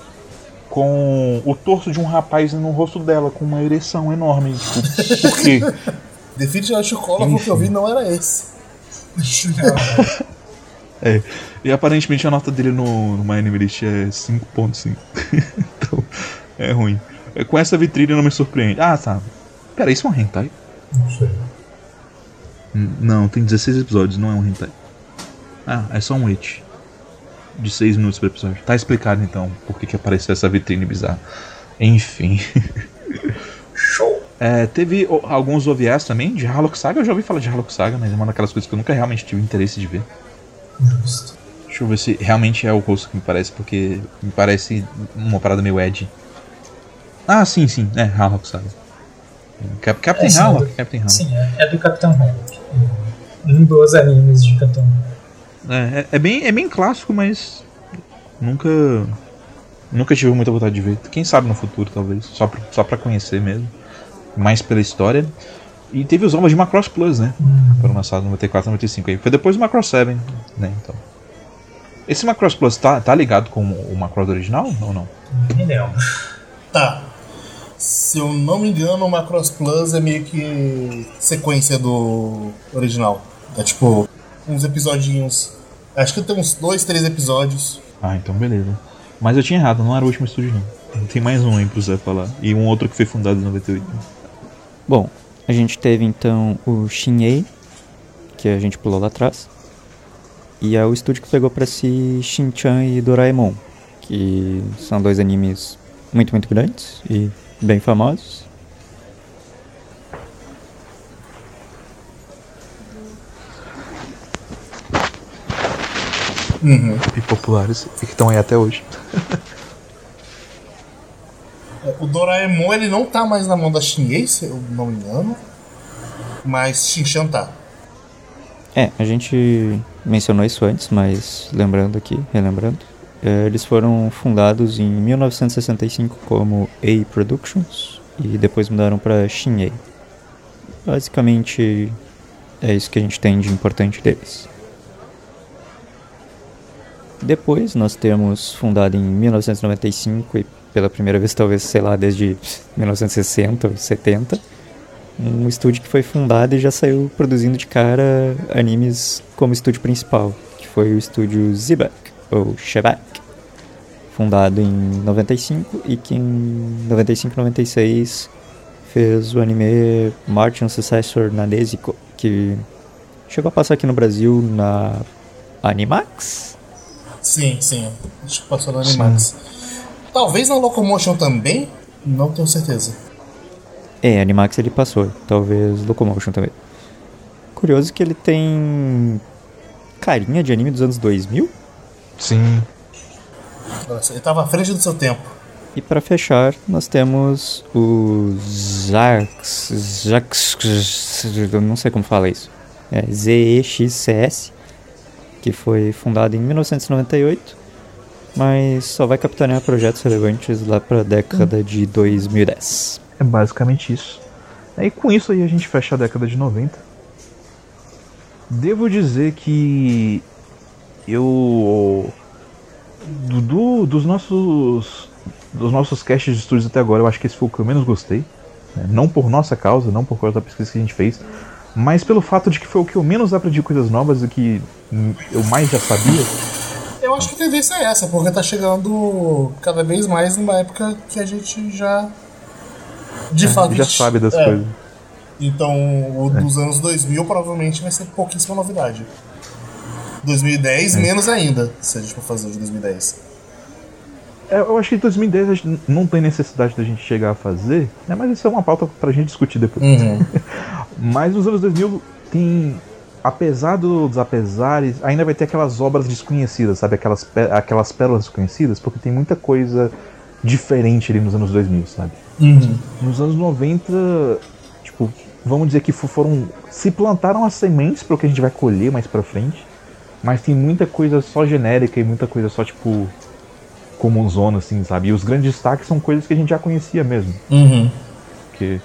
com o torso de um rapaz no rosto dela, com uma ereção enorme. Tipo, por quê? Definitivamente o Colorful que eu vi não era esse. É, e aparentemente a nota dele no, no My Anime List é 5.5. então, é ruim. É, Com essa vitrine não me surpreende. Ah, tá. Pera, isso é um hentai? Não sei. Hum, Não, tem 16 episódios, não é um hentai. Ah, é só um it. De 6 minutos por episódio. Tá explicado então por que, que apareceu essa vitrine bizarra. Enfim. Show! É, teve o- alguns OVAs também de Harlock Saga. Eu já ouvi falar de Harlock Saga, mas é uma daquelas coisas que eu nunca realmente tive interesse de ver. Justo. Deixa eu ver se realmente é o rosto que me parece, porque me parece uma parada meio Ed. Ah, sim, sim, é Harlock Saga. Cap Captain É, sim, Harlock. do- Captain Harlock. Sim, é, é do Capitão Harlock. Um dos animes de Capitão Harlock. É, é, é bem, é bem clássico, mas nunca nunca tive muita vontade de ver. Quem sabe no futuro, talvez. Só pra, só pra conhecer mesmo. Mais pela história. E teve os ovos de Macross Plus, né? Foram lançados no 94 e 95 aí. Foi depois do Macross 7, né? Então. Esse Macross Plus tá, tá ligado com o Macross original ou não? Me lembro. Tá. Se eu não me engano, o Macross Plus é meio que sequência do original. É tipo, uns episodinhos. Acho que tem uns dois, três episódios. Ah, então beleza. Mas eu tinha errado, não era o último estúdio não. Tem mais um aí pro Zé falar. E um outro que foi fundado em 98. Bom, a gente teve então o Shin-Ei, que a gente pulou lá atrás. E é o estúdio que pegou pra si Shin-Chan e Doraemon, que são dois animes muito, muito grandes e bem famosos. E populares. E que estão aí até hoje. O Doraemon ele não tá mais na mão da Shinei, se eu não me engano. Mas Shinchan tá. É, a gente mencionou isso antes, mas lembrando aqui, relembrando, eh, eles foram fundados em 1965 como A Productions e depois mudaram para Shin-Ei. Basicamente é isso que a gente tem de importante deles. Depois nós temos fundado em 1995 e pela primeira vez talvez, sei lá, desde 1960 ou 70, um estúdio que foi fundado e já saiu produzindo de cara animes como estúdio principal, que foi o estúdio Zibak, ou Shebak, fundado em 95 e que em 95 e 96 fez o anime Martian Successor Nadesico, que chegou a passar aqui no Brasil na Animax? Sim, sim. Acho que passou no Animax. Talvez na Locomotion também? Não tenho certeza. É, Animax ele passou, talvez Locomotion também. Curioso que ele tem carinha de anime dos anos 2000. Sim. Ele tava à frente do seu tempo. E para fechar, nós temos o Zax, Zax, eu não sei como fala isso. É ZEXCS, que foi fundado em 1998, mas só vai capitanear projetos relevantes lá para a década de 2010. É basicamente isso. E com isso aí a gente fecha a década de 90. Devo dizer que eu do, do- dos nossos dos nossos casts de estúdios até agora, eu acho que esse foi o que eu menos gostei. né? Não por nossa causa, não por causa da pesquisa que a gente fez, mas pelo fato de que foi o que eu menos aprendi coisas novas e que eu mais já sabia. Eu acho que a tendência é essa, porque tá chegando cada vez mais numa época que a gente já. De fato. É, já sabe das é. coisas. Então, o dos anos 2000 provavelmente vai ser pouquíssima novidade. 2010, menos ainda, se a gente for fazer o de 2010. É, Eu acho que em 2010 a gente não tem necessidade da gente chegar a fazer, né? mas isso é uma pauta pra gente discutir depois. Mas nos anos 2000 tem, apesar dos apesares, ainda vai ter aquelas obras desconhecidas, sabe? Aquelas, aquelas pérolas desconhecidas, porque tem muita coisa diferente ali nos anos 2000, sabe? Nos anos 90, tipo, vamos dizer que fo- foram. Se plantaram as sementes para o que a gente vai colher mais pra frente, mas tem muita coisa só genérica e muita coisa só, tipo, comunzona, assim, sabe? E os grandes destaques são coisas que a gente já conhecia mesmo. Uhum. Porque,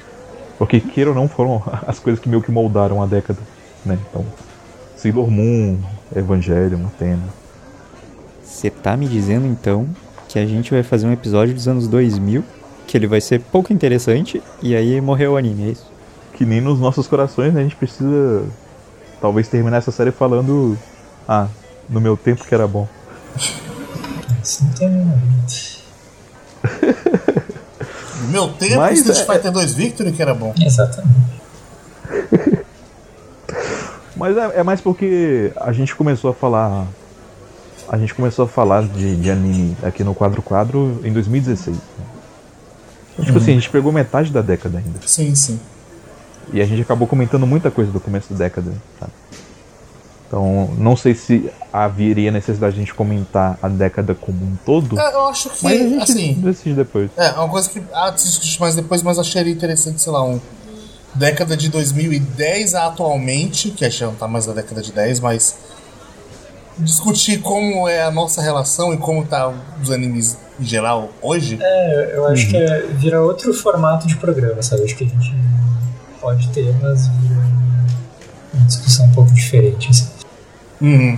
porque queira ou não, foram as coisas que meio que moldaram a década, né? Então, Sailor Moon, Evangelion, Athena. Você tá me dizendo então que a gente vai fazer um episódio dos anos 2000, que ele vai ser pouco interessante, e aí morreu o anime, é isso? Que nem nos nossos corações, né? A gente precisa talvez terminar essa série falando. Ah, no meu tempo que era bom. Isso não tem nenhum. No meu tempo, Mas Street é- Fighter 2 Victory que era bom. Exatamente. Mas é, é mais porque a gente começou a falar. A gente começou a falar de, de anime aqui no Quadro Quadro em 2016. né? Então, tipo assim, a gente pegou metade da década ainda. Sim, sim. E a gente acabou comentando muita coisa do começo da década, sabe? Então, não sei se haveria necessidade de a gente comentar a década como um todo, É, eu acho que, mas a gente assim, decide depois. é, uma coisa que ah, discute mais depois, mas acharia interessante, sei lá, um, década de 2010 a atualmente, que a gente não tá mais na década de 10, mas discutir como é a nossa relação e como tá os animes em geral hoje. É, eu acho que é, vira outro formato de programa, sabe? Acho que a gente pode ter, mas vira uma discussão um pouco diferente. Assim. Uhum.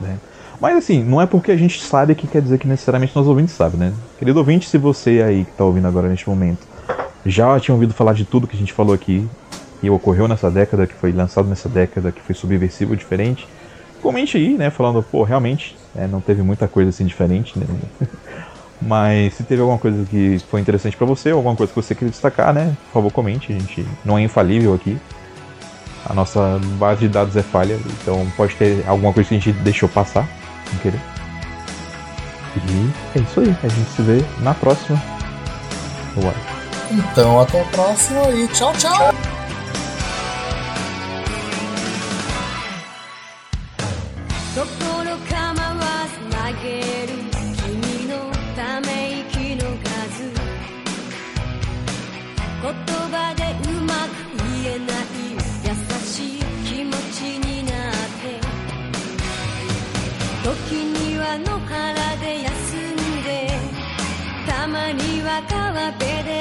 né? Mas assim, não é porque a gente sabe que quer dizer que necessariamente nós ouvintes sabem, né? Querido ouvinte, se você aí que tá ouvindo agora neste momento já tinha ouvido falar de tudo que a gente falou aqui e ocorreu nessa década, que foi lançado nessa década, que foi subversivo, diferente, comente aí, né? Falando, pô, realmente, né, não teve muita coisa assim diferente, né? Mas se teve alguma coisa que foi interessante para você, alguma coisa que você queria destacar, né? Por favor, comente. A gente não é infalível aqui. A nossa base de dados é falha, então pode ter alguma coisa que a gente deixou passar, sem querer. E é isso aí. A gente se vê na próxima. Bora. Então, até a próxima e tchau, tchau. acaba de